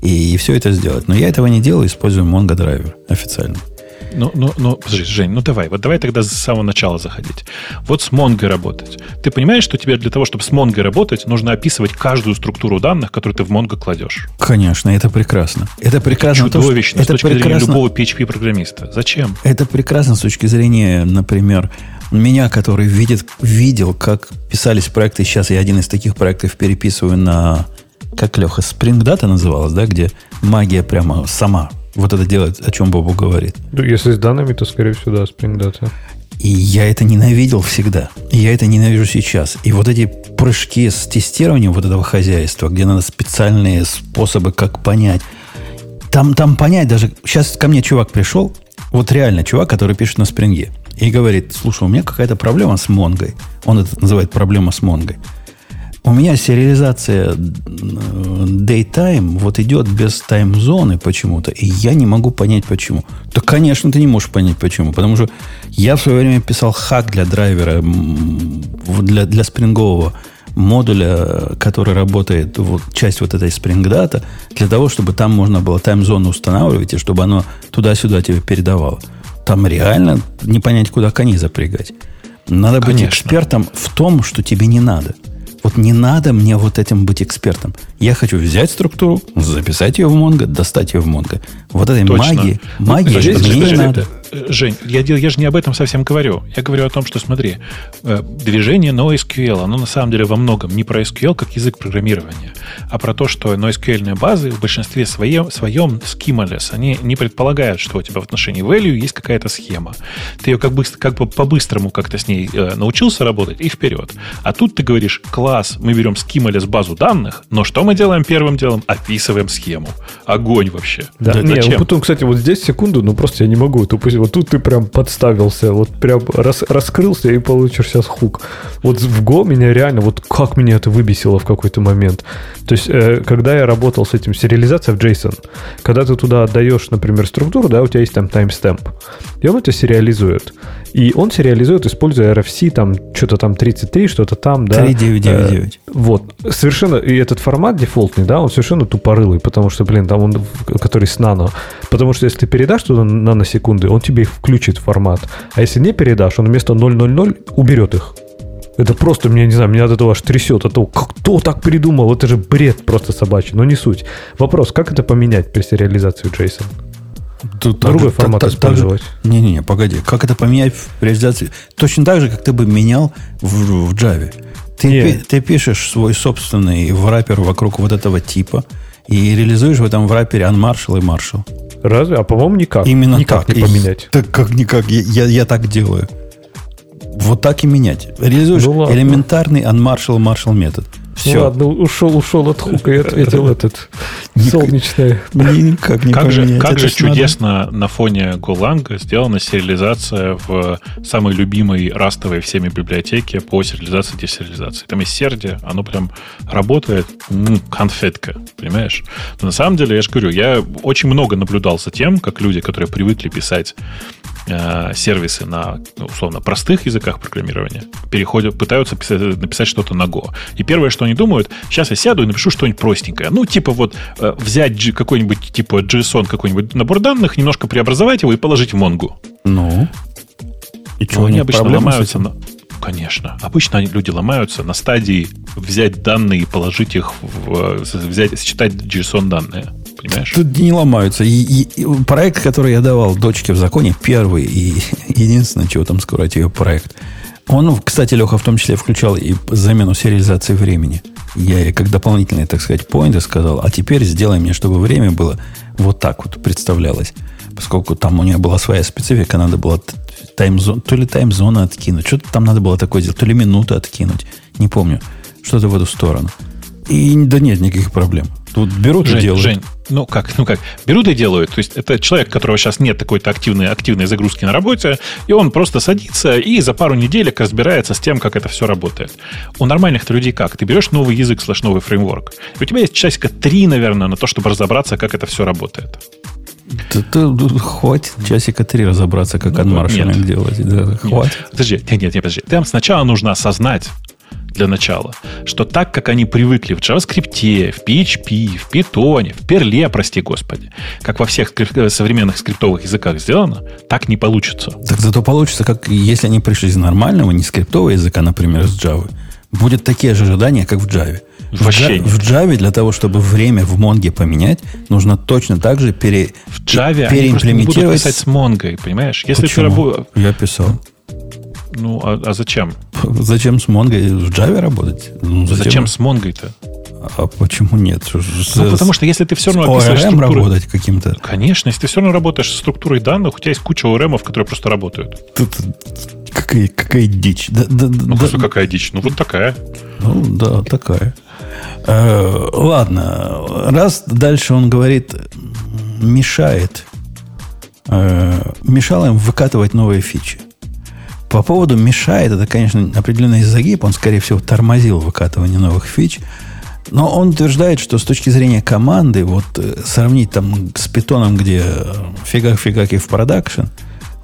Speaker 1: и, и все это сделать. Но я этого не делаю, использую Mongo драйвер официально.
Speaker 2: Ну, ну, ну, подожди, Жень, ну давай, вот давай тогда с самого начала заходить. Вот с Mongo работать. Ты понимаешь, что тебе для того, чтобы с Mongo работать, нужно описывать каждую структуру данных, которую ты в Mongo кладешь?
Speaker 1: Конечно, это прекрасно. Это прекрасно.
Speaker 2: Чудовищно то, с точки прекрасно, зрения любого PHP-программиста. Зачем?
Speaker 1: Это прекрасно с точки зрения, например, меня, который видит, видел, как писались проекты. Сейчас я один из таких проектов переписываю на, как Леха, Spring Data называлась, да, где магия прямо сама вот это делать, о чем Бобу говорит.
Speaker 5: Если с данными, то, скорее всего, да, Spring Data.
Speaker 1: И я это ненавидел всегда. И я это ненавижу сейчас. И вот эти прыжки с тестированием вот этого хозяйства, где надо специальные способы, как понять. Там, там понять даже... Сейчас ко мне чувак пришел, вот реально чувак, который пишет на спринге, и говорит, слушай, у меня какая-то проблема с Монгой. Он это называет проблема с Монгой у меня сериализация daytime вот идет без тайм-зоны почему-то, и я не могу понять почему. Да, конечно, ты не можешь понять почему, потому что я в свое время писал хак для драйвера, для, для спрингового модуля, который работает, вот, часть вот этой Data, для того, чтобы там можно было тайм-зону устанавливать, и чтобы оно туда-сюда тебе передавало. Там реально не понять, куда кони запрягать. Надо Конечно. быть экспертом в том, что тебе не надо – не надо мне вот этим быть экспертом. Я хочу взять структуру, записать ее в Mongo, достать ее в Mongo. Вот этой Точно. магии, магии ну, Значит, мне не надо.
Speaker 2: Жень, я, я же не об этом совсем говорю. Я говорю о том, что, смотри, э, движение NoSQL, оно на самом деле во многом не про SQL как язык программирования, а про то, что NoSQL базы в большинстве своем, своем schemaless, они не предполагают, что у тебя в отношении value есть какая-то схема. Ты ее как бы, как бы по-быстрому как-то с ней э, научился работать и вперед. А тут ты говоришь, класс, мы берем schemaless базу данных, но что мы делаем первым делом? Описываем схему. Огонь вообще.
Speaker 5: Да, да не, потом, кстати, вот здесь секунду, ну просто я не могу это упустить вот тут ты прям подставился, вот прям рас, раскрылся и получишь сейчас хук. Вот в Go меня реально, вот как меня это выбесило в какой-то момент. То есть, э, когда я работал с этим, сериализация в JSON, когда ты туда отдаешь, например, структуру, да, у тебя есть там timestamp, и он это сериализует. И он сериализует, используя RFC, там, что-то там 33, что-то там, да.
Speaker 1: 3999.
Speaker 5: Э, вот. Совершенно, и этот формат дефолтный, да, он совершенно тупорылый, потому что, блин, там он, который с нано. Потому что если ты передашь туда наносекунды, он тебе включит формат. А если не передашь, он вместо 000 уберет их. Это просто, меня, не знаю, меня от этого аж трясет. От того, кто так придумал? Это же бред просто собачий. Но не суть. Вопрос, как это поменять при сериализации JSON?
Speaker 1: Тут Другой так, формат так, использовать. Не-не-не, погоди. Как это поменять в реализации? Точно так же, как ты бы менял в, в Java. Ты, пи, ты пишешь свой собственный враппер вокруг вот этого типа и реализуешь в этом враппере unmarshal и marshal.
Speaker 5: Разве? А по-моему, никак.
Speaker 1: Именно
Speaker 5: никак
Speaker 1: так.
Speaker 5: не поменять.
Speaker 1: Так как никак. Я, я, я так делаю. Вот так и менять. Реализуешь ну, элементарный unmarshal marshal метод. Все.
Speaker 5: Ну ладно, ушел, ушел от хука и ответил этот солнечный.
Speaker 1: Мне никак не
Speaker 2: Как же, как же чудесно на фоне Golang сделана сериализация в самой любимой растовой всеми библиотеке по сериализации и десериализации. Там есть серди, оно прям работает, м, конфетка, понимаешь? Но на самом деле, я же говорю, я очень много наблюдал за тем, как люди, которые привыкли писать э, сервисы на, ну, условно, простых языках программирования, переходят, пытаются писать, написать что-то на Go. И первое, что они думают, сейчас я сяду и напишу что-нибудь простенькое. Ну, типа вот э, взять какой-нибудь, типа JSON, какой-нибудь набор данных, немножко преобразовать его и положить в Mongo.
Speaker 1: Ну. И
Speaker 2: Ну,
Speaker 1: что,
Speaker 2: они обычно ломаются на... Конечно. Обычно они, люди ломаются на стадии взять данные и положить их в... взять, считать JSON данные. Понимаешь?
Speaker 1: Тут не ломаются. И, и- и проект, который я давал дочке в законе, первый и единственное, чего там скрывать, ее проект. Он, кстати, Леха в том числе включал и замену сериализации времени. Я ей как дополнительные, так сказать, поинты сказал, а теперь сделай мне, чтобы время было вот так вот представлялось. Поскольку там у нее была своя специфика, надо было таймзон, то ли таймзоны откинуть, что-то там надо было такое сделать, то ли минуты откинуть, не помню, что-то в эту сторону. И да нет никаких проблем. Тут берут и
Speaker 2: Жень,
Speaker 1: делают.
Speaker 2: Жень, ну как, ну как, берут и делают. То есть это человек, у которого сейчас нет такой-то активной, активной загрузки на работе, и он просто садится и за пару неделек разбирается с тем, как это все работает. У нормальных людей как? Ты берешь новый язык слэш новый фреймворк, и у тебя есть часика три, наверное, на то, чтобы разобраться, как это все работает.
Speaker 1: Ты, ты- хватит часика три разобраться, как
Speaker 2: Ну,
Speaker 1: анмаршалинг
Speaker 2: нет.
Speaker 1: делать. Да, хватит.
Speaker 2: Подожди, нет, нет, нет, подожди. Там сначала нужно осознать для начала, что так, как они привыкли в JavaScript, в PHP, в Python, в Perl, прости господи, как во всех э, современных скриптовых языках сделано, так не получится.
Speaker 1: Так зато получится, как если они пришли из нормального, не скриптового языка, например, из Java, будет такие же ожидания, как в Java. В,
Speaker 2: Вообще
Speaker 1: Java-
Speaker 2: нет.
Speaker 1: в Java для того, чтобы время в Монге поменять, нужно точно так же пере,
Speaker 2: В Java они просто не будут
Speaker 1: переимплементировать.
Speaker 2: писать с Монгой, понимаешь? Если ты
Speaker 1: Почему?
Speaker 2: рабо-
Speaker 1: Я писал.
Speaker 2: Ну, а, а зачем?
Speaker 1: Зачем с Монгой в Java работать? Ну,
Speaker 2: Зачем, с Монгой-то?
Speaker 1: А почему нет? С-
Speaker 2: Ну, потому что если ты все
Speaker 1: с
Speaker 2: равно описываешь
Speaker 1: ORM
Speaker 2: структуру...
Speaker 1: работать каким-то.
Speaker 2: Конечно, если ты все равно работаешь со структурой данных, у тебя есть куча ORM, которые просто работают.
Speaker 1: Тут какая, какая дичь. Да, да,
Speaker 2: Ну,
Speaker 1: да-
Speaker 2: какая дичь. Ну, вот такая.
Speaker 1: Ну, да, такая. Э, ладно, раз дальше он говорит, мешает, э, мешало им выкатывать новые фичи. По поводу мешает, это, конечно, определенный загиб, он, скорее всего, тормозил выкатывание новых фич. Но он утверждает, что с точки зрения команды, вот э, сравнить там с питоном, где э, фигак-фигак и в продакшн,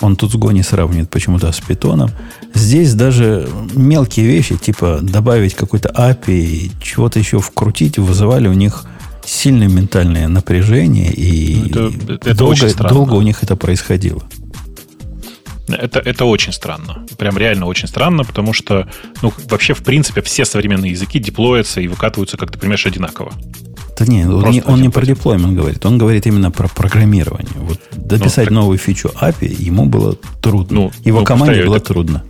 Speaker 1: он тут с не сравнивает почему-то с питоном. Здесь даже мелкие вещи, типа добавить какой-то API, и чего-то еще вкрутить, вызывали у них сильное ментальное напряжение, и
Speaker 2: Ну, это- это
Speaker 1: долго, долго у них это происходило.
Speaker 2: Это, это очень странно. Прям реально очень странно, потому что, ну, вообще, в принципе, все современные языки деплоятся и выкатываются, как ты понимаешь, одинаково.
Speaker 1: Да не, он,
Speaker 2: Просто
Speaker 1: не, он не про деплоймент говорит, он говорит именно про программирование. Вот дописать
Speaker 2: так-
Speaker 1: новую фичу API ему было трудно.
Speaker 2: Ну,
Speaker 1: Его
Speaker 2: ну,
Speaker 1: команде
Speaker 2: повторяю,
Speaker 1: было
Speaker 2: это-
Speaker 1: трудно.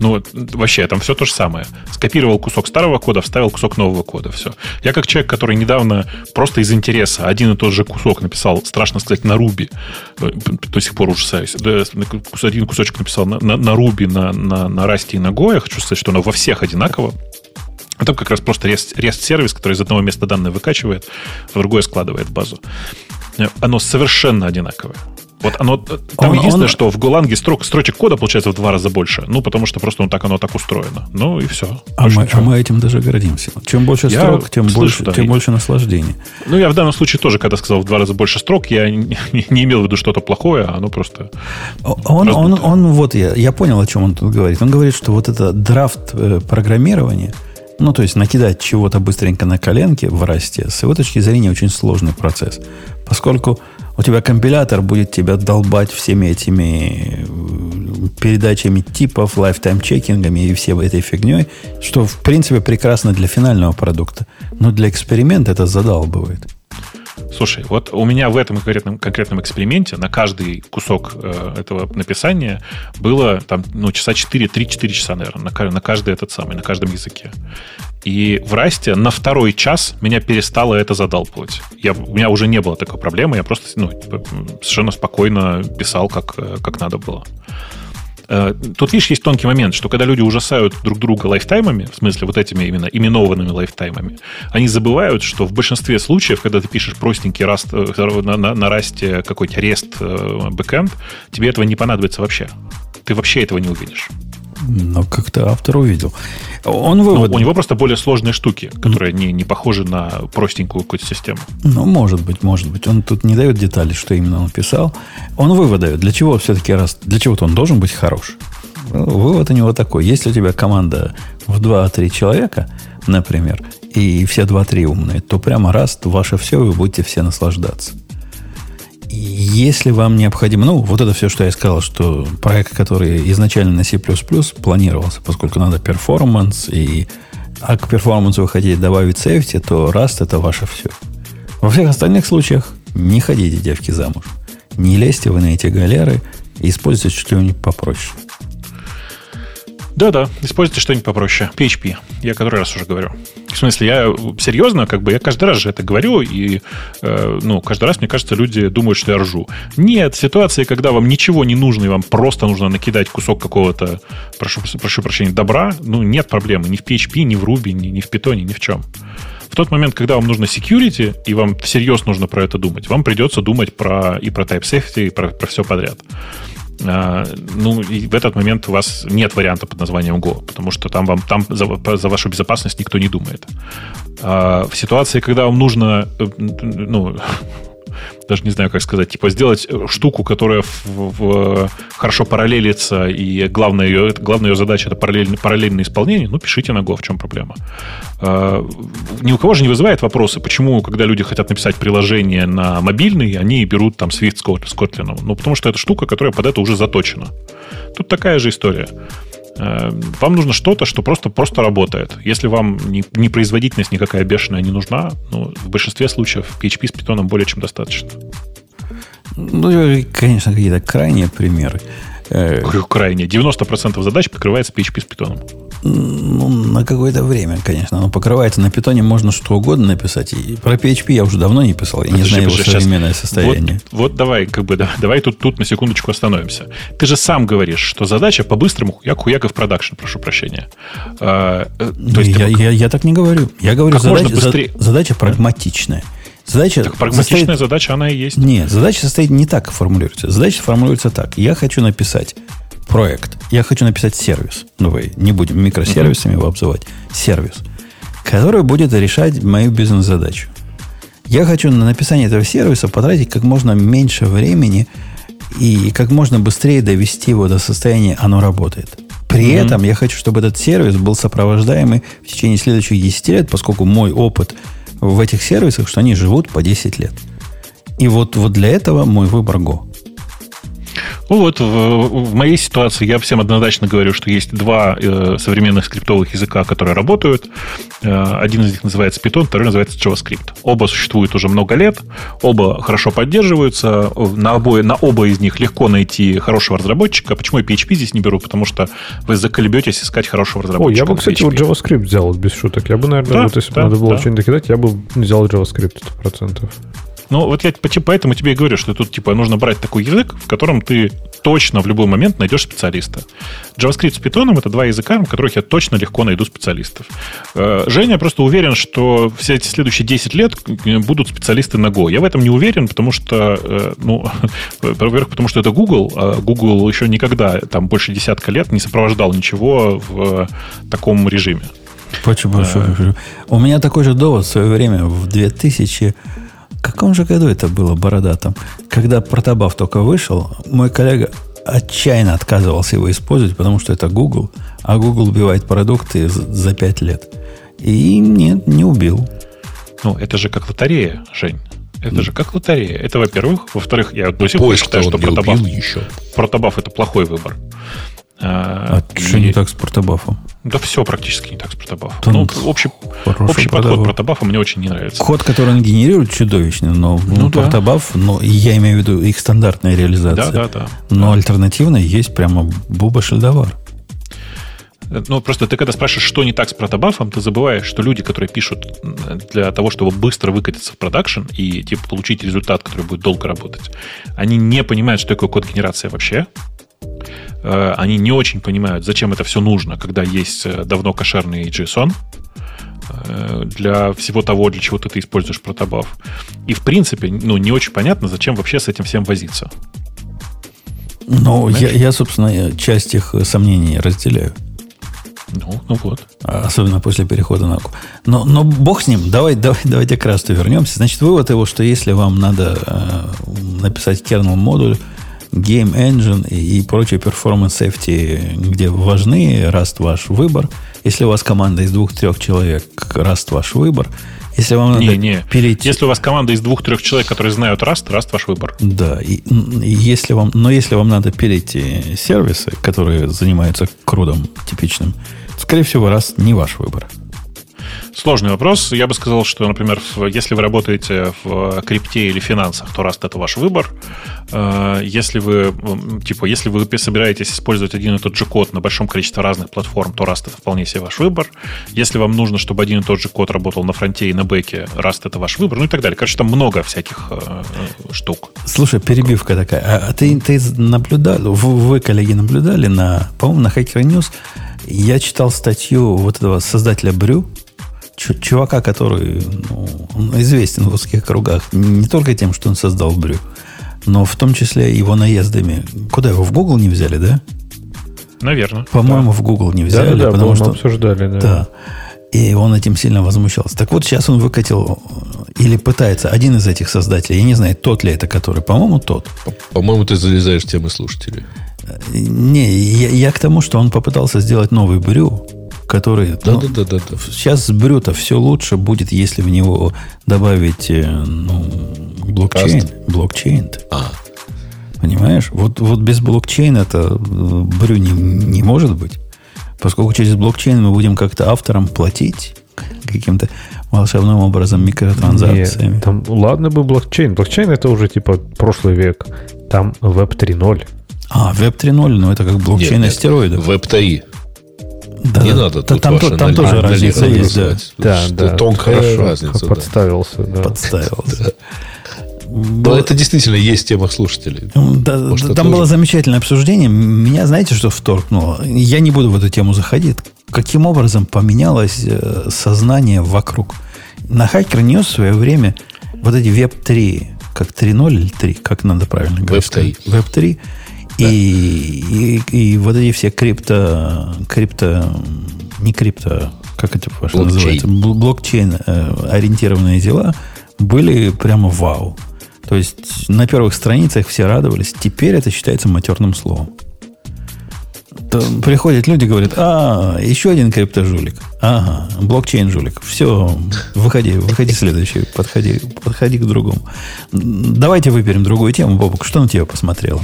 Speaker 2: Ну, вообще, там все то же самое. Скопировал кусок старого кода, вставил кусок нового кода. Все. Я как человек, который недавно просто из интереса один и тот же кусок написал, страшно сказать, на Руби. До сих пор ужасаюсь. Один кусочек написал на, на, на Руби, на, на, на Расте и на Go. Я хочу сказать, что оно во всех одинаково. А там как раз просто REST, REST-сервис, который из одного места данные выкачивает, в другое складывает базу. Э, Оно совершенно одинаковое. Вот оно, э, там
Speaker 1: Он-
Speaker 2: единственное,
Speaker 1: он-
Speaker 2: что в Голанге строк, строчек кода получается в два раза больше. Ну, потому что просто он так, оно так устроено. Ну и все.
Speaker 1: А мы, а мы этим даже гордимся. Чем больше
Speaker 2: Я
Speaker 1: строк, тем,
Speaker 2: слышу,
Speaker 1: больше,
Speaker 2: да,
Speaker 1: тем
Speaker 2: и-
Speaker 1: больше наслаждения.
Speaker 2: Ну, я в данном случае тоже, когда сказал в два раза больше строк, я не, не имел в виду что-то плохое, а оно просто...
Speaker 1: Он, он, он, вот я, я понял, о чем он тут говорит. Он говорит, что вот это драфт э, программирования, ну, то есть накидать чего-то быстренько на коленке в расте, с его точки зрения очень сложный процесс. Поскольку у тебя компилятор будет тебя долбать всеми этими э, передачами типов, lifetime checking ами и всей этой фигней, что, в принципе, прекрасно для финального продукта. Но для эксперимента это задалбывает.
Speaker 2: Слушай, вот у меня в этом конкретном, конкретном эксперименте на каждый кусок э, этого написания было там, ну, часа 4, 3-4 часа, наверное, на, на каждый этот самый, на каждом языке. И в Расте на второй час меня перестало это задалбывать. Я, у меня уже не было такой проблемы, я просто ну, типа, совершенно спокойно писал, как, как надо было. Э, тут, видишь, есть тонкий момент, что когда люди ужасают друг друга лайфтаймами, в смысле вот этими именно именованными лайфтаймами, они забывают, что в большинстве случаев, когда ты пишешь простенький раст, э, на, на, на расте какой-то REST э, бэкэнд, тебе этого не понадобится вообще. Ты вообще этого не увидишь.
Speaker 1: Но как-то автор увидел. Он вывод...
Speaker 2: у него просто более сложные штуки, которые не, не похожи на простенькую какую-то систему.
Speaker 1: Ну, может быть, может быть. Он тут не дает детали, что именно он писал. Он вывод дает. Для чего все-таки раз... Для чего-то он должен быть хорош. Вывод у него такой. Если у тебя команда в 2-3 человека, например, и все 2-3 умные, то прямо раз, ваше все, вы будете все наслаждаться. Если вам необходимо, ну, вот это все, что я сказал, что проект, который изначально на C++ планировался, поскольку надо перформанс, и, а к перформансу вы хотите добавить safety, то Rust это ваше все. Во всех остальных случаях не ходите, девки, замуж. Не лезьте вы на эти галеры, используйте что-нибудь попроще.
Speaker 2: Да-да, используйте что-нибудь попроще. PHP. Я который раз уже говорю. В смысле, я серьезно, как бы я каждый раз же это говорю, и э, ну, каждый раз, мне кажется, люди думают, что я ржу. Нет, ситуации, когда вам ничего не нужно, и вам просто нужно накидать кусок какого-то, прошу, прошу прощения, добра, ну, нет проблемы ни в PHP, ни в Ruby, ни, ни в Python, ни в чем. В тот момент, когда вам нужно security, и вам всерьез нужно про это думать, вам придется думать про, и про type safety, и про, про все подряд. А, ну, и в этот момент у вас нет варианта под названием Go, потому что там вам там за, за вашу безопасность никто не думает. А в ситуации, когда вам нужно, э, ну, даже не знаю, как сказать, типа сделать э, штуку, которая в, в, хорошо параллелится, и главная ее, главная ее задача это параллельное, параллельное исполнение, ну, пишите на Go, в чем проблема. А, ни у кого же не вызывает вопросы, почему, когда люди хотят написать приложение на мобильный, они берут там Swift с Kotlin. Ну, потому что это штука, которая под это уже заточена. Тут такая же история. Э, вам нужно что-то, что просто, просто работает. Если вам не, производительность никакая бешеная не нужна, ну, в большинстве случаев PHP с питоном более чем достаточно.
Speaker 1: Ну, конечно, какие-то крайние примеры.
Speaker 2: Говорю, крайне. 90% задач покрывается PHP с питоном.
Speaker 1: Ну, на какое-то время, конечно. Но покрывается на питоне, можно что угодно написать. И про PHP я уже давно не писал. Я подожди, не знаю подожди, его современное сейчас. состояние.
Speaker 2: Вот, вот давай, как бы, да, давай тут, тут на секундочку остановимся. Ты же сам говоришь, что задача по-быстрому хуяк-хуяк и в продакшн, прошу прощения.
Speaker 1: А, э, то есть я, ты... я, я так не говорю. Я говорю, задача, быстрее... задача прагматичная. Задача
Speaker 2: так прагматичная состоит... задача, она и есть.
Speaker 1: Нет, задача состоит не так формулируется. Задача формулируется так. Я хочу написать проект. Я хочу написать сервис. Ну, вы не будем микросервисами его обзывать. Сервис. Который будет решать мою бизнес-задачу. Я хочу на написание этого сервиса потратить как можно меньше времени и как можно быстрее довести его до состояния «оно работает». При mm-hmm. этом я хочу, чтобы этот сервис был сопровождаемый в течение следующих 10 лет, поскольку мой опыт – в этих сервисах, что они живут по 10 лет. И вот, вот для этого мой выбор Go.
Speaker 2: Ну вот, в, в моей ситуации я всем однозначно говорю, что есть два э, современных скриптовых языка, которые работают. Э, один из них называется Python, второй называется JavaScript. Оба существуют уже много лет, оба хорошо поддерживаются. На, обои, на оба из них легко найти хорошего разработчика. Почему я PHP здесь не беру? Потому что вы заколебетесь искать хорошего разработчика.
Speaker 5: О, я бы, кстати, вот JavaScript взял без шуток. Я бы, наверное, да, вот если бы да, надо было да. что-нибудь докидать, я бы взял JavaScript 100%.
Speaker 2: Ну, вот я поэтому тебе и говорю, что тут типа нужно брать такой язык, в котором ты точно в любой момент найдешь специалиста. JavaScript с Python это два языка, в которых я точно легко найду специалистов. Э, Женя просто уверен, что все эти следующие 10 лет будут специалисты на Go. Я в этом не уверен, потому что, э, ну, во-первых, потому что это Google, а Google еще никогда, там, больше десятка лет не сопровождал ничего в таком режиме.
Speaker 1: Почему? А... У меня такой же довод в свое время, в 2000 каком же году это было бородатом? Когда протобаф только вышел, мой коллега отчаянно отказывался его использовать, потому что это Google, а Google убивает продукты за 5 лет. И нет, не убил.
Speaker 2: Ну, это же как лотерея, Жень. Это же как лотерея. Это, во-первых. Во-вторых, я до сих пор считаю, что протобаф, еще. протобаф это плохой выбор.
Speaker 1: А, а и... что не так с протобафом?
Speaker 2: Да все практически не так с протобафом. Ну, общий, общий подход протобафа мне очень не нравится.
Speaker 1: Код, который он генерирует, чудовищный, но ну, да. протобаф, но я имею в виду их стандартная реализация. Да, да, да. Но да. альтернативно есть прямо буба шельдовар.
Speaker 2: Ну, просто ты когда спрашиваешь, что не так с протобафом, ты забываешь, что люди, которые пишут для того, чтобы быстро выкатиться в продакшн и типа, получить результат, который будет долго работать, они не понимают, что такое код генерация вообще. Э, они не очень понимают, зачем это все нужно, когда есть э, давно кошерный JSON для всего того, для чего ты, ты используешь протобаф. И, в принципе, ну, не очень понятно, зачем вообще с этим всем возиться.
Speaker 1: Ну, я, я, собственно, часть их сомнений разделяю.
Speaker 2: Ну, ну вот.
Speaker 1: Особенно после перехода на Но, но бог с ним. Давай, давай, давайте к расту вернемся. Значит, вывод его, что если вам надо э, написать kernel модуль, Game Engine и, и прочие performance safety, где важны, Rust ваш выбор. Если у вас команда из двух-трех человек, Rust ваш выбор. Если вам
Speaker 2: не, надо не. перейти... Если у вас команда из двух-трех человек, которые знают Rust, Rust ваш выбор.
Speaker 1: Да. И, и если вам, но если вам надо перейти сервисы, которые занимаются крудом типичным, скорее всего, Rust не ваш выбор.
Speaker 2: Сложный вопрос. Я бы сказал, что, например, если вы работаете в крипте или финансах, то Rust это ваш выбор. Э, если вы, типа, если вы собираетесь использовать один и тот же код на большом количестве разных платформ, то Rust это вполне себе ваш выбор. Если вам нужно, чтобы один и тот же код работал на фронте и на бэке, Rust это ваш выбор, ну и так далее. Короче, там много всяких э, штук.
Speaker 1: Слушай, перебивка такая. А, а ты, ты наблюдал, вы, вы, коллеги, наблюдали на, по-моему, на Hacker News, я читал статью вот этого создателя Брю, чувака, который ну, известен в узких кругах не только тем, что он создал Брю, но в том числе его наездами. Куда его в Google не взяли, да?
Speaker 2: Наверное.
Speaker 1: По-моему, да. в Google не взяли,
Speaker 5: да, да,
Speaker 1: потому что
Speaker 5: обсуждали, да.
Speaker 1: да. И он этим сильно возмущался. Так вот, сейчас он выкатил или пытается один из этих создателей, я не знаю, тот ли это, который, по-моему, тот.
Speaker 4: По-моему, ты залезаешь в темы слушателей.
Speaker 1: Не, я, я к тому, что он попытался сделать новый брю, который...
Speaker 4: Да, ну, да, да, да, да.
Speaker 1: Сейчас с брюта все лучше будет, если в него добавить э, ну, блокчейн. Каст. Блокчейн. А. Понимаешь? Вот, вот без блокчейна это э, брю не, не может быть. Поскольку через блокчейн мы будем как-то авторам платить каким-то волшебным образом микротранзакциями.
Speaker 5: Нет, там, ладно бы блокчейн. Блокчейн это уже типа прошлый век. Там Web 3.0.
Speaker 1: А, Web 3.0, ну это как блокчейн нет, на стероидах.
Speaker 4: Web 3.
Speaker 1: Да, не надо тут там, ваши там тоже разница есть, да.
Speaker 5: Да, да.
Speaker 4: Тонкая Хорошо, разница.
Speaker 5: Подставился, да.
Speaker 1: Подставился.
Speaker 4: Но это действительно есть тема слушателей.
Speaker 1: Да, Может, там было замечательное обсуждение. Меня, знаете, что вторгнуло? Я не буду в эту тему заходить. Каким образом поменялось э, сознание вокруг? На Hacker News в свое время вот эти Web 3, как 3.0 или 3, как надо правильно говорить?
Speaker 4: Web 3.
Speaker 1: Web 3 и, и, и вот эти все крипто, крипто, не крипто, как это ваше называется, блокчейн э, ориентированные дела были прямо вау. То есть на первых страницах все радовались. Теперь это считается матерным словом. То приходят люди, говорят, а, еще один криптожулик. Ага, блокчейн жулик. Все, выходи, выходи следующий, подходи, подходи к другому. Давайте выберем другую тему, Бобок. Что на тебя посмотрел?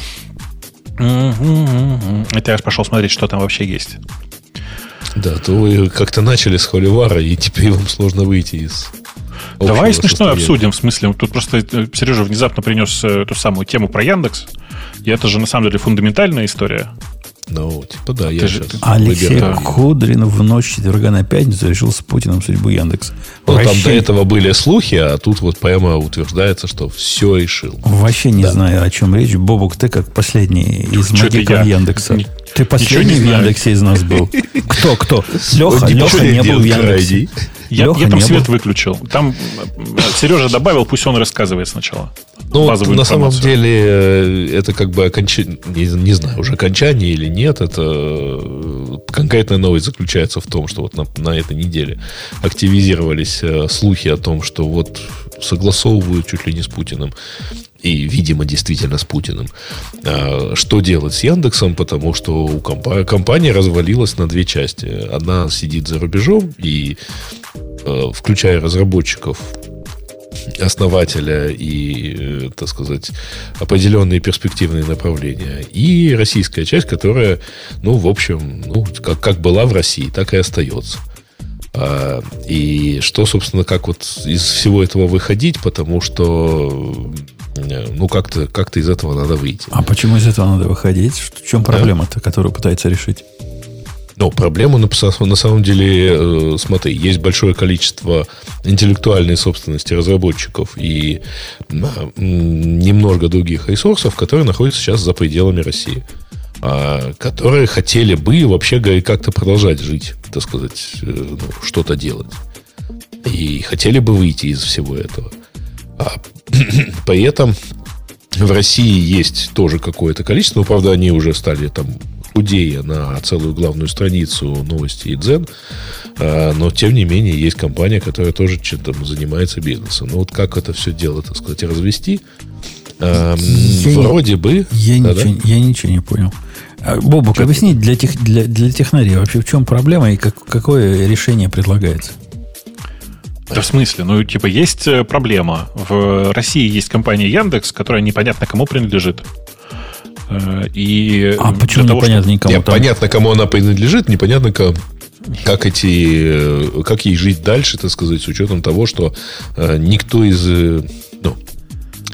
Speaker 2: Это я пошел смотреть, что там вообще есть.
Speaker 4: Да, то вы как-то начали с холивара, и теперь вам сложно выйти из
Speaker 2: Давай смешно обсудим. В смысле, тут просто э, Сережа внезапно принес э, эту самую тему про Яндекс. И это же на самом деле фундаментальная история.
Speaker 4: Ну, типа, да, я
Speaker 1: же, сейчас Алексей выбираю. Кудрин в ночь четверга на пятницу решил с Путиным судьбу Яндекс.
Speaker 4: Ну, Вообще... там до этого были слухи, а тут вот прямо утверждается, что все решил.
Speaker 1: Вообще не да. знаю, о чем речь. Бобук, ты как последний из магиков Яндекса. Не, ты последний в Яндексе из нас был. Кто, кто? Леха, Леха не был в Яндексе.
Speaker 2: Я, я там свет был. выключил. Там э, Сережа добавил, пусть он рассказывает сначала.
Speaker 4: Ну, на самом деле, э, это как бы окончание, не, не знаю, уже окончание или нет, это э, конкретная новость заключается в том, что вот на, на этой неделе активизировались слухи о том, что вот согласовывают чуть ли не с Путиным и, видимо, действительно с Путиным. Что делать с Яндексом, потому что у компа- компания развалилась на две части. Одна сидит за рубежом и включая разработчиков, основателя и, э, так сказать, определенные перспективные направления. И российская часть, которая, ну, в общем, ну, как, как была в России, так и остается. А, и что, собственно, как вот из всего этого выходить, потому что э, ну, как-то как из этого надо выйти.
Speaker 1: А почему из этого надо выходить? В чем проблема-то, которую пытается решить?
Speaker 4: Но проблема на, самом деле, э, смотри, есть большое количество интеллектуальной собственности разработчиков и немного других ресурсов, которые находятся сейчас за пределами России. а, которые хотели бы, вообще говоря, как-то продолжать жить, так сказать, э, ну, что-то делать. И хотели бы выйти из всего этого. А, при этом в России есть тоже какое-то количество, но, правда, они уже стали там худее на целую главную страницу новости и дзен, а, но, тем не менее, есть компания, которая тоже чем-то занимается бизнесом. Ну, вот как это все дело, так сказать, развести?
Speaker 1: Я
Speaker 4: Вроде
Speaker 1: не,
Speaker 4: бы.
Speaker 1: Я, ничего, я ничего не понял. А, Бобок,
Speaker 4: Чё
Speaker 1: объясни для, тех, для, для технарей вообще в чем проблема и как, какое решение предлагается?
Speaker 2: Да в смысле? Ну, типа, есть э, проблема. В России есть компания Яндекс, которая непонятно кому принадлежит. Э, И
Speaker 1: А почему
Speaker 2: того,
Speaker 1: непонятно
Speaker 2: чтобы-
Speaker 1: никому
Speaker 4: Нет,
Speaker 1: там?
Speaker 4: понятно, кому она принадлежит, непонятно, как, как эти, э, как ей жить дальше, так сказать, с учетом того, что э, никто из, ну,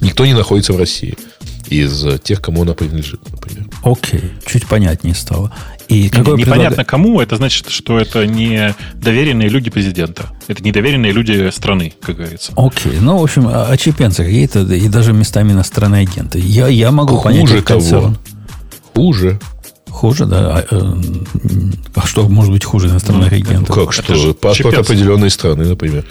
Speaker 4: никто не находится в России из э, тех, кому она принадлежит, например.
Speaker 1: Окей, чуть понятнее стало. И
Speaker 2: Не-
Speaker 1: какое
Speaker 2: Непонятно
Speaker 1: предлага-
Speaker 2: кому, это значит, что это не доверенные люди президента. Это не доверенные люди страны, как говорится.
Speaker 1: Окей, ну, в общем, а- очепенцы какие-то, и даже местами иностранные агенты. Я, я могу понять
Speaker 4: Хуже
Speaker 1: их
Speaker 4: того.
Speaker 1: концерн.
Speaker 4: Хуже.
Speaker 1: Хуже, да. А, э, а что может быть хуже иностранных
Speaker 2: Ну,
Speaker 1: агентов?
Speaker 4: Как
Speaker 2: это
Speaker 4: что?
Speaker 2: же
Speaker 4: Паспорт
Speaker 2: чепец.
Speaker 4: определенной страны, например.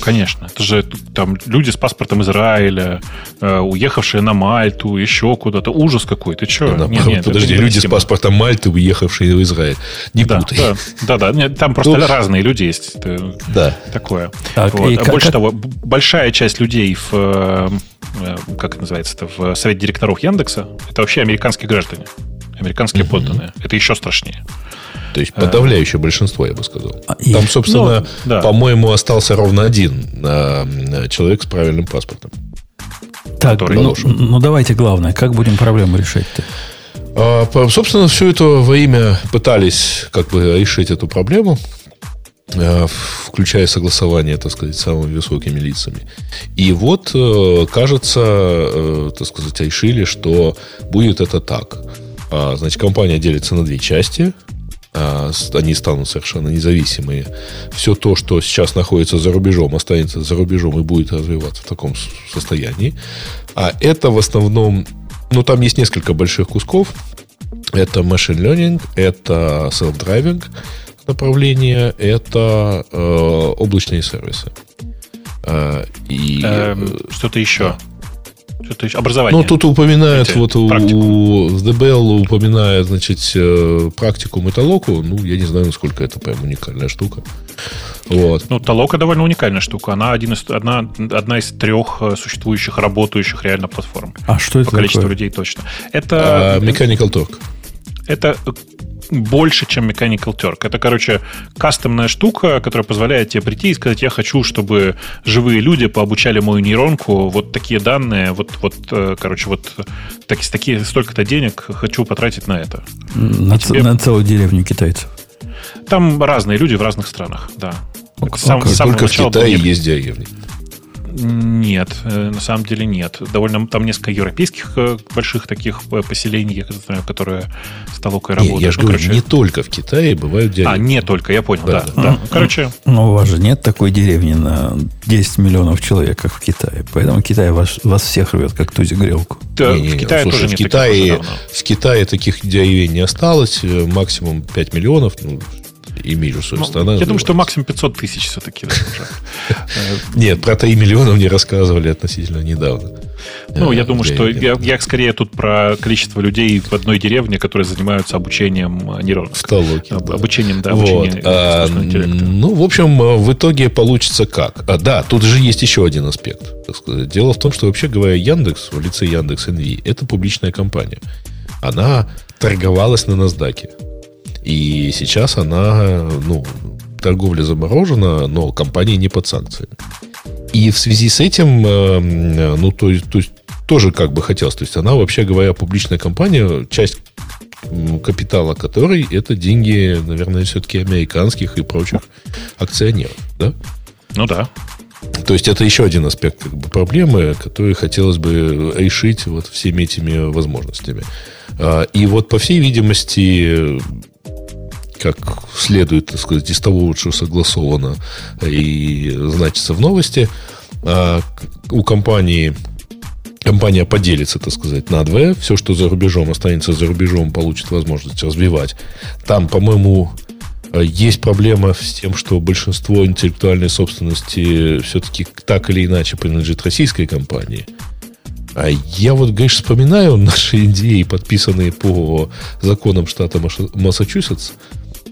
Speaker 2: Конечно. Это же там люди с паспортом Израиля, э, уехавшие на Мальту, еще куда-то. Ужас какой. Ты что?
Speaker 4: Да, Подожди, люди с паспортом Мальты, уехавшие в Израиль. Не
Speaker 2: Да,
Speaker 4: путай.
Speaker 2: да, да, да. Нет, Там просто
Speaker 4: Ну,
Speaker 2: разные люди есть. Это
Speaker 4: Да.
Speaker 2: Такое.
Speaker 1: Так,
Speaker 2: Вот.
Speaker 1: и
Speaker 2: А
Speaker 1: как-
Speaker 2: Больше
Speaker 1: как-
Speaker 2: того, большая часть людей в э, э, как это называется, это в совете директоров Яндекса, это вообще американские граждане, американские подданные. Это еще страшнее.
Speaker 4: То есть подавляющее большинство, я бы сказал.
Speaker 1: А, и-
Speaker 4: Там, собственно,
Speaker 2: Ну, да.
Speaker 4: по-моему, остался ровно один э, человек с правильным паспортом.
Speaker 1: Так,
Speaker 2: который
Speaker 1: ну, ну, давайте главное, как будем проблему решать-то?
Speaker 4: А, по- собственно, все это во имя пытались как бы решить эту проблему, э, включая согласование, так сказать, с самыми высокими лицами. И вот, э, кажется, э, так сказать, решили, что будет это так. А, Значит, компания делится на две части. А, Они станут совершенно независимые. Все то, что сейчас находится за рубежом, останется за рубежом и будет развиваться в таком состоянии. А это в основном, ну, там есть несколько больших кусков. Это machine learning, это self-driving направление, это э, облачные сервисы. Э, и,
Speaker 2: Эм,
Speaker 4: э,
Speaker 2: Что-то еще. Что-то еще. Образование.
Speaker 4: ну, тут упоминают,
Speaker 2: Эти,
Speaker 4: вот у,
Speaker 2: практику.
Speaker 4: у DBL упоминает, значит, э, практику металлоку. Ну, я не знаю, насколько это прям уникальная штука. Вот.
Speaker 2: Ну, Толока довольно уникальная штука. Она один из, одна, одна из трех э, существующих, работающих реально платформ.
Speaker 1: А что это
Speaker 2: По количеству
Speaker 1: такое?
Speaker 2: людей точно.
Speaker 4: А,
Speaker 2: Это,
Speaker 4: Mechanical Turk.
Speaker 2: это больше, чем Mechanical Turk. Это, короче, кастомная штука, которая позволяет тебе прийти и сказать, я хочу, чтобы живые люди пообучали мою нейронку, вот такие данные, вот, вот э, короче, вот так, такие, столько-то денег хочу потратить на это.
Speaker 1: На, ц-
Speaker 2: тебе-
Speaker 1: на целую деревню китайцев.
Speaker 2: Там разные люди в разных странах, да.
Speaker 1: Ок-
Speaker 2: Сам-
Speaker 1: окей.
Speaker 2: с самого
Speaker 4: Только в Китае
Speaker 2: был
Speaker 4: есть деревни.
Speaker 2: Нет, э, на самом деле нет. Довольно там несколько европейских э, больших таких э, поселений, я знаю, которые с толокой
Speaker 4: Не,
Speaker 2: работают.
Speaker 4: я же
Speaker 2: Ну,
Speaker 4: говорю,
Speaker 2: короче,
Speaker 4: не только в Китае бывают деревни.
Speaker 2: А, не только, я понял, да.
Speaker 4: Да,
Speaker 2: да. Короче,
Speaker 1: Но у вас же нет такой деревни на 10 миллионов человек, как в Китае. Поэтому Китай вас, вас всех рвет, как тузик грелку.
Speaker 2: да,
Speaker 4: Не-не-не,
Speaker 2: в Китае
Speaker 4: слушай,
Speaker 2: тоже
Speaker 4: в Китае, в Китае таких деревень не осталось, максимум 5 миллионов, ну, имею свою
Speaker 2: Ну,
Speaker 4: страна.
Speaker 2: я думаю, что максимум 500 тысяч все-таки. Э,
Speaker 4: Нет, про 3 миллиона мне рассказывали относительно недавно.
Speaker 2: Ну,
Speaker 4: Э,
Speaker 2: я думаю, что я, скорее тут про количество людей в одной деревне, которые занимаются обучением э, нейронок.
Speaker 4: В Толоке,
Speaker 2: Об-
Speaker 4: да.
Speaker 2: Обучением, да, обучением
Speaker 4: а, ну, в общем, э, в итоге получится как? А, да, тут же есть еще один аспект. Дело в том, что вообще говоря, Яндекс в лице Яндекс NV это публичная компания. Она торговалась на NASDAQ. И сейчас она, ну, торговля заморожена, но компания не под санкциями. И в связи с этим, э, ну, то, есть- то есть тоже как бы хотелось. То есть она, вообще говоря, публичная компания, часть капитала которой это деньги, наверное, все-таки американских и прочих акционеров. Да?
Speaker 2: Ну да.
Speaker 4: То есть это еще один аспект как бы, проблемы, который хотелось бы решить вот всеми этими возможностями. А, И вот, по всей видимости, как следует, так сказать, из того, что согласовано и значится в новости, а, у компании компания поделится, так сказать, на две. Все, что за рубежом останется за рубежом, получит возможность развивать. Там, по-моему, есть проблема с тем, что большинство интеллектуальной собственности все-таки так или иначе принадлежит российской компании. А я вот, говоришь, вспоминаю наши идеи, подписанные по законам штата Массачусетс,